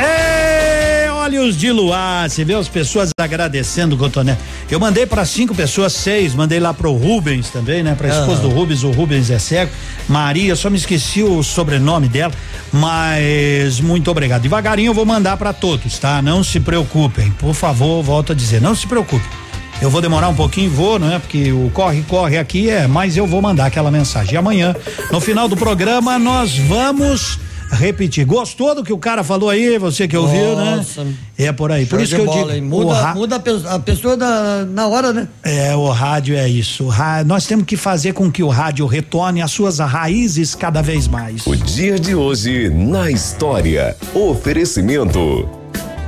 Ei, olhos de luar, você vê as pessoas agradecendo o Cotoné. Eu mandei para cinco pessoas, seis, mandei lá pro Rubens também, né? Pra esposa do Rubens, o Rubens é cego. Maria, só me esqueci o sobrenome dela, mas muito obrigado. Devagarinho eu vou mandar para todos, tá? Não se preocupem, por favor, volto a dizer, não se preocupe. Eu vou demorar um pouquinho, vou, né? Porque o corre, corre aqui é, mas eu vou mandar aquela mensagem. E amanhã, no final do programa, nós vamos repetir. Gostou do que o cara falou aí, você que ouviu, Nossa. né? É por aí. Por isso que eu bola, digo. Muda, ra- muda a pe- a pessoa da- na hora, né? É, o rádio é isso. Ra- Nós temos que fazer com que o rádio retorne às suas raízes cada vez mais. O dia de hoje na história. Oferecimento.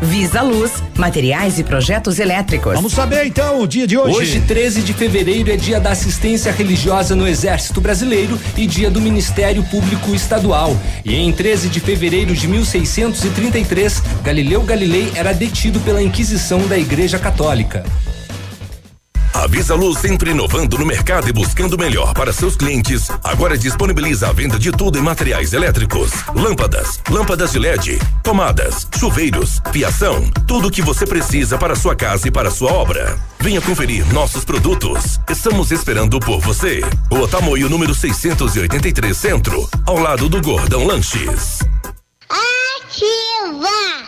Visa Luz, materiais e projetos elétricos. Vamos saber então o dia de hoje. Hoje, 13 de fevereiro, é dia da assistência religiosa no Exército Brasileiro e dia do Ministério Público Estadual. E em 13 de fevereiro de 1633, Galileu Galilei era detido pela Inquisição da Igreja Católica. A Visa Luz sempre inovando no mercado e buscando o melhor para seus clientes. Agora disponibiliza a venda de tudo em materiais elétricos: lâmpadas, lâmpadas de LED, tomadas, chuveiros, fiação, tudo o que você precisa para sua casa e para sua obra. Venha conferir nossos produtos. Estamos esperando por você. O Tamoio número 683 Centro, ao lado do Gordão Lanches. Ativa!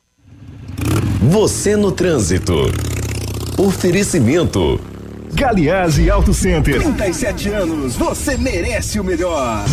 Você no trânsito. Oferecimento. Galiase Auto Center. 37 anos, você merece o melhor.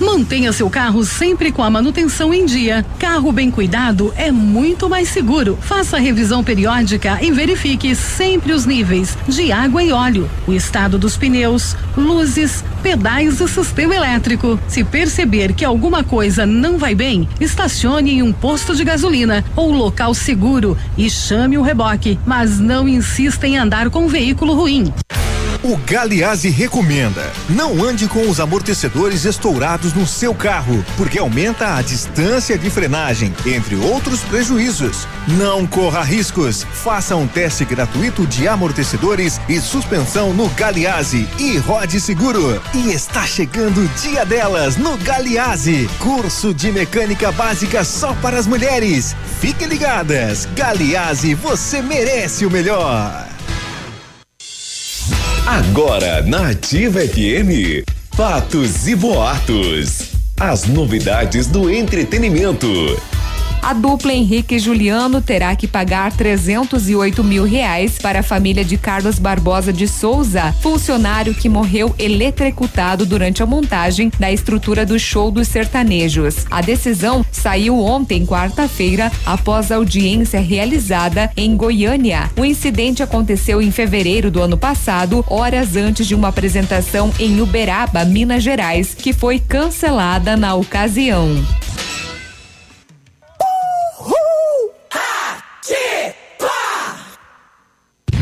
Mantenha seu carro sempre com a manutenção em dia. Carro bem cuidado é muito mais seguro. Faça a revisão periódica e verifique sempre os níveis de água e óleo, o estado dos pneus, luzes, pedais e sistema elétrico. Se perceber que alguma coisa não vai bem, estacione em um posto de gasolina ou local seguro e chame o reboque, mas não insista em andar com um veículo ruim. O Galiase recomenda: não ande com os amortecedores estourados no seu carro, porque aumenta a distância de frenagem, entre outros prejuízos. Não corra riscos. Faça um teste gratuito de amortecedores e suspensão no Galiase e rode seguro. E está chegando o dia delas no Galiase, curso de mecânica básica só para as mulheres. Fiquem ligadas, Galiase, você merece o melhor. Agora na Ativa FM. Fatos e boatos. As novidades do entretenimento. A dupla Henrique e Juliano terá que pagar 308 mil reais para a família de Carlos Barbosa de Souza, funcionário que morreu eletrocutado durante a montagem da estrutura do show dos sertanejos. A decisão saiu ontem, quarta-feira, após audiência realizada em Goiânia. O incidente aconteceu em fevereiro do ano passado, horas antes de uma apresentação em Uberaba, Minas Gerais, que foi cancelada na ocasião.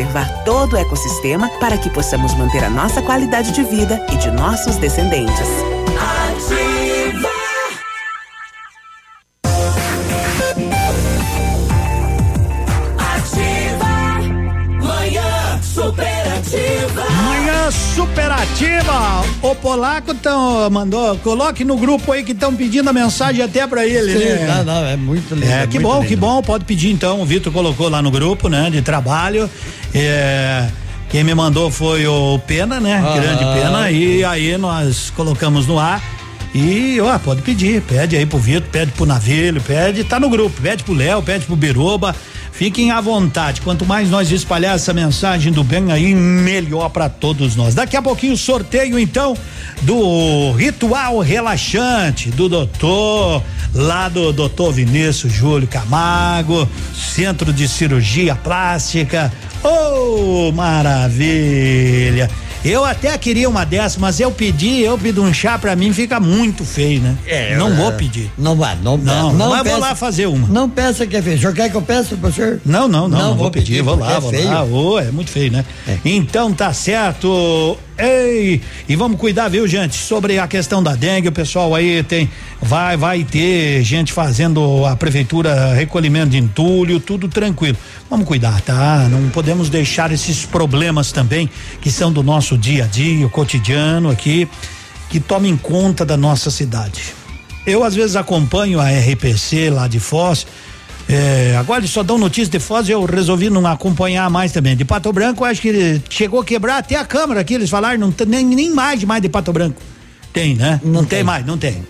preservar todo o ecossistema para que possamos manter a nossa qualidade de vida e de nossos descendentes. O polaco tão, mandou, coloque no grupo aí que estão pedindo a mensagem até para ele, né? Não, não, é muito lindo. É, que bom, lindo. que bom, pode pedir então. O Vitor colocou lá no grupo, né, de trabalho. É, quem me mandou foi o Pena, né? Ah. Grande Pena. E aí nós colocamos no ar. E, ó, pode pedir, pede aí pro Vitor, pede pro Navilho, pede, tá no grupo, pede pro Léo, pede pro Biroba. Fiquem à vontade. Quanto mais nós espalhar essa mensagem do bem aí, melhor para todos nós. Daqui a pouquinho sorteio então do ritual relaxante do doutor lá do doutor Vinícius Júlio Camargo, Centro de Cirurgia Plástica. Oh, maravilha! Eu até queria uma dessa, mas eu pedi, eu pedi um chá pra mim, fica muito feio, né? É, não vou pedir. Não vai, não, não, não, mas peça, vou lá fazer uma. Não peça que é feio. O senhor quer que eu peça, professor? Não, não, não, não, não vou pedir, pedir vou lá, é vou feio. lá. Oh, é muito feio, né? É. Então tá certo. Ei, e vamos cuidar, viu, gente? Sobre a questão da dengue, o pessoal aí tem vai vai ter gente fazendo a prefeitura recolhimento de entulho, tudo tranquilo. Vamos cuidar, tá? Não podemos deixar esses problemas também que são do nosso dia a dia, o cotidiano aqui, que tomem conta da nossa cidade. Eu às vezes acompanho a RPC lá de Foz, é, agora eles só dão notícias de Foz e eu resolvi não acompanhar mais também. De Pato Branco, acho que chegou a quebrar até a câmera aqui, eles falaram, não tem nem, nem mais de mais de Pato Branco. Tem, né? Não, não tem. tem mais, não tem.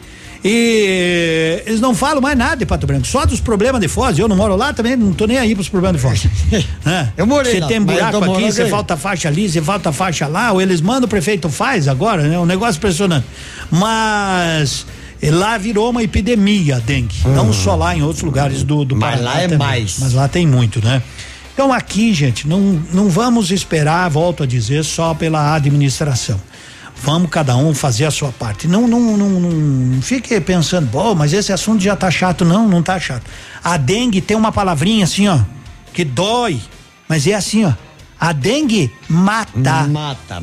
E eles não falam mais nada de Pato Branco, só dos problemas de Foz. Eu não moro lá também, não tô nem aí pros problemas de Foz. é. Eu morei Você tem buraco aqui, você falta faixa ali, você falta faixa lá, ou eles mandam, o prefeito faz agora, né? Um negócio impressionante. Mas lá virou uma epidemia a dengue. Uhum. Não só lá, em outros lugares do, do Mas lá é também. mais. Mas lá tem muito, né? Então aqui, gente, não, não vamos esperar, volto a dizer, só pela administração. Vamos cada um fazer a sua parte. Não, não, não, não fique pensando, bom, mas esse assunto já tá chato. Não, não tá chato. A dengue tem uma palavrinha assim, ó, que dói, mas é assim, ó. A dengue mata. Mata.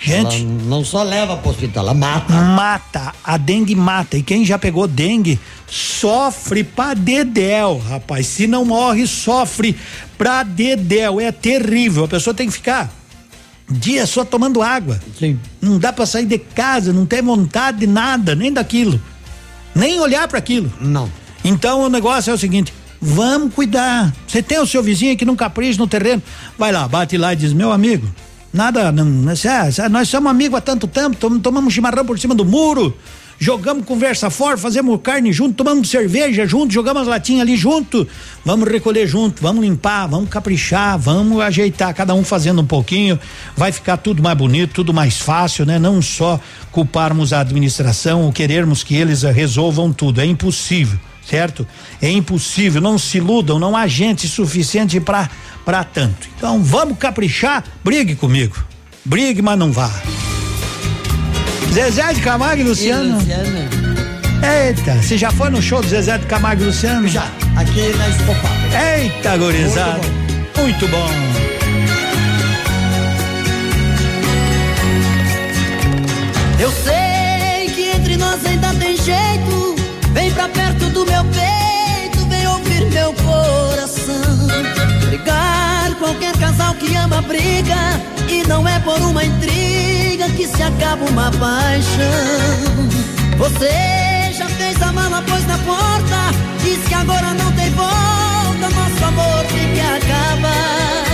Gente. Ela não só leva para o hospital, ela mata. Mata. A dengue mata. E quem já pegou dengue sofre pra dedéu, rapaz. Se não morre, sofre pra dedéu. É terrível. A pessoa tem que ficar dias só tomando água. Sim. Não dá para sair de casa, não tem vontade de nada, nem daquilo. Nem olhar para aquilo. Não. Então o negócio é o seguinte: vamos cuidar. Você tem o seu vizinho que não capricha no terreno, vai lá, bate lá e diz: meu amigo, Nada, não, é, nós somos amigos há tanto tempo, tomamos chimarrão por cima do muro, jogamos conversa fora, fazemos carne junto, tomamos cerveja junto, jogamos as latinhas ali junto. Vamos recolher junto, vamos limpar, vamos caprichar, vamos ajeitar, cada um fazendo um pouquinho, vai ficar tudo mais bonito, tudo mais fácil, né? Não só culparmos a administração ou querermos que eles resolvam tudo, é impossível. Certo? É impossível, não se iludam, não há gente suficiente para para tanto. Então vamos caprichar, brigue comigo. Brigue, mas não vá. Zezé de Camargo e Luciano. E Luciano. Eita, você já foi no show do Zezé de Camargo e Luciano? Já, aqui na Espopá. Eita, gurizada. Muito bom. Eu sei qualquer casal que ama briga. E não é por uma intriga que se acaba uma paixão. Você já fez a mala, pôs na porta. Diz que agora não tem volta. Nosso amor tem que acabar.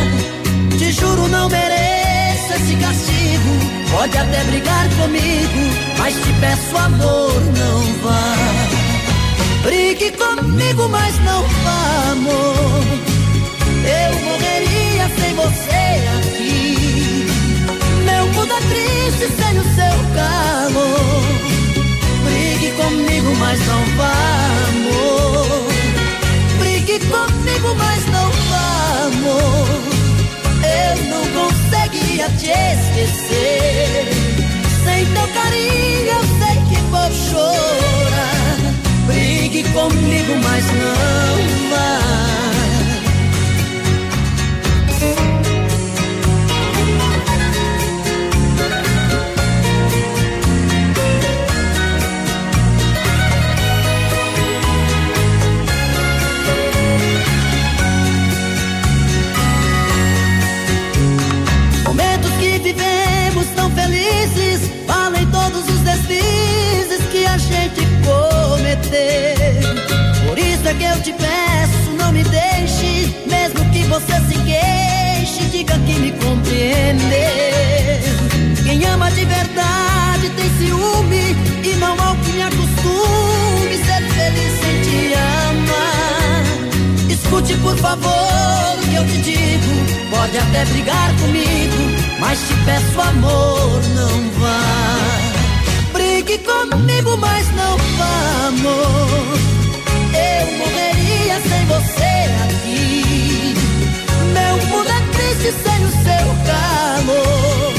Te juro, não mereço esse castigo. Pode até brigar comigo, mas te peço amor, não vá. Brigue comigo, mas não vá, amor. Eu morreria você aqui. Meu mundo é triste sem o seu calor. Brigue comigo, mas não vá, amor. Brigue comigo, mas não vá, amor. Eu não conseguia te esquecer. Sem teu carinho, eu sei que vou chorar. Brigue comigo, mas não vá. Por isso é que eu te peço, não me deixe, mesmo que você se queixe, diga que me compreendeu. Quem ama de verdade tem ciúme, e não há o que me acostume ser feliz sem te amar. Escute, por favor, o que eu te digo. Pode até brigar comigo, mas te peço amor, não vá. Brigue comigo, mas não vá, amor. Eu morreria sem você aqui. Meu mundo é triste sem o seu calor.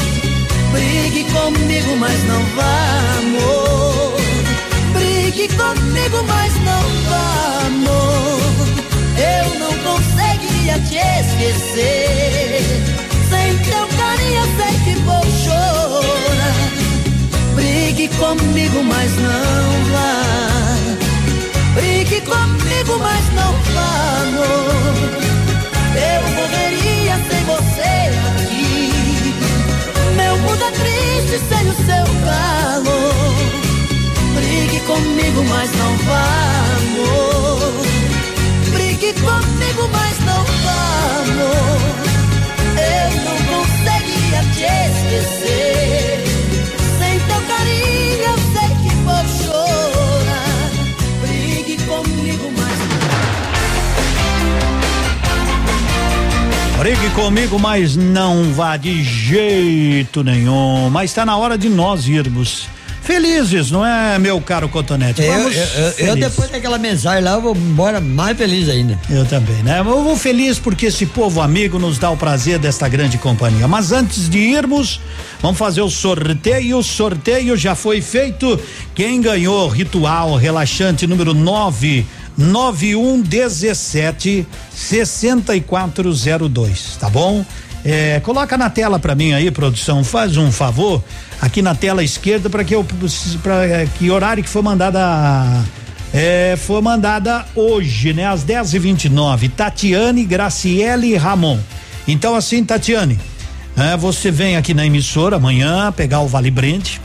Brigue comigo, mas não vá, amor. Brigue comigo, mas não vá, amor. Eu não conseguiria te esquecer. Sem teu carinho sei que vou chorar. Brigue comigo, mas não vá. Brigue comigo, mas não vá, amor. Eu morreria sem você aqui. Meu mundo é triste sem o seu calor. Brigue comigo, mas não vá, amor. Brigue comigo, mas não vá, amor. Eu não conseguiria te esquecer. Teu carinho eu sei que vou chorar. Brigue comigo, mas Brigue comigo, mas não vá de jeito nenhum. Mas está na hora de nós irmos. Felizes, não é, meu caro Cotonete? Eu, Vamos eu, eu- eu, depois daquela mensagem lá, eu vou embora mais feliz ainda. Eu também, né? Eu vou feliz porque esse povo amigo nos dá o prazer desta grande companhia. Mas antes de irmos, vamos fazer o sorteio. O sorteio já foi feito. Quem ganhou ritual relaxante número 9 9117 6402, tá bom? É, coloca na tela para mim aí, produção, faz um favor aqui na tela esquerda para que eu para que horário que foi mandada é, foi mandada hoje, né? Às 10 e 29 Tatiane Graciele Ramon. Então, assim, Tatiane, é, você vem aqui na emissora amanhã pegar o Vale Brent.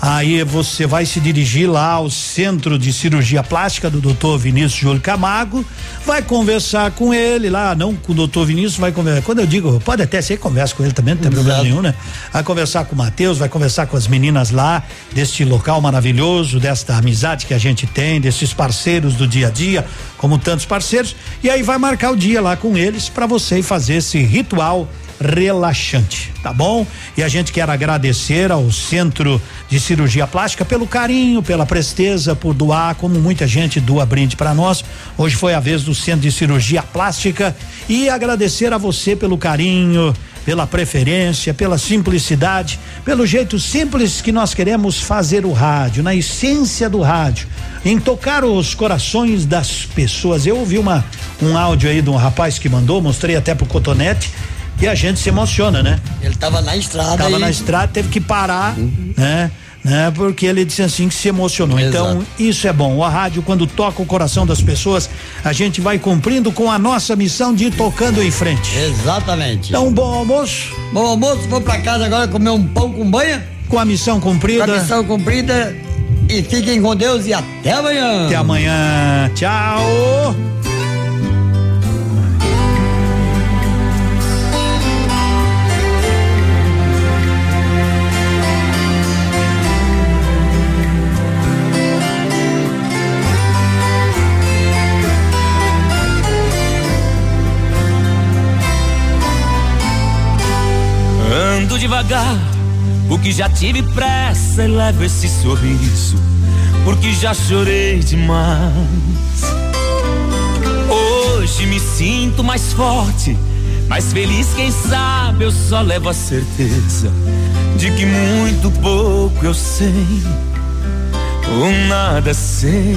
Aí você vai se dirigir lá ao Centro de Cirurgia Plástica do Dr. Vinícius Júlio Camargo, vai conversar com ele lá, não com o Dr. Vinícius, vai conversar. Quando eu digo, pode até ser conversa com ele também, não tem problema nenhum, né? Vai conversar com o Matheus, vai conversar com as meninas lá deste local maravilhoso, desta amizade que a gente tem, desses parceiros do dia a dia, como tantos parceiros, e aí vai marcar o dia lá com eles para você fazer esse ritual relaxante, tá bom? E a gente quer agradecer ao Centro de Cirurgia Plástica pelo carinho, pela presteza, por doar, como muita gente doa brinde para nós. Hoje foi a vez do Centro de Cirurgia Plástica e agradecer a você pelo carinho, pela preferência, pela simplicidade, pelo jeito simples que nós queremos fazer o rádio, na essência do rádio, em tocar os corações das pessoas. Eu ouvi uma um áudio aí de um rapaz que mandou, mostrei até pro Cotonete, e a gente se emociona, né? Ele tava na estrada Tava aí. na estrada, teve que parar, né? Né? Porque ele disse assim que se emocionou. Então, isso é bom. A rádio, quando toca o coração das pessoas, a gente vai cumprindo com a nossa missão de ir tocando em frente. Exatamente. Então, bom almoço. Bom almoço, vou pra casa agora comer um pão com banha. Com a missão cumprida. Com a missão cumprida. E fiquem com Deus e até amanhã. Até amanhã. Tchau. Devagar, porque já tive pressa e levo esse sorriso, porque já chorei demais. Hoje me sinto mais forte, mais feliz, quem sabe eu só levo a certeza de que muito pouco eu sei, ou nada sei.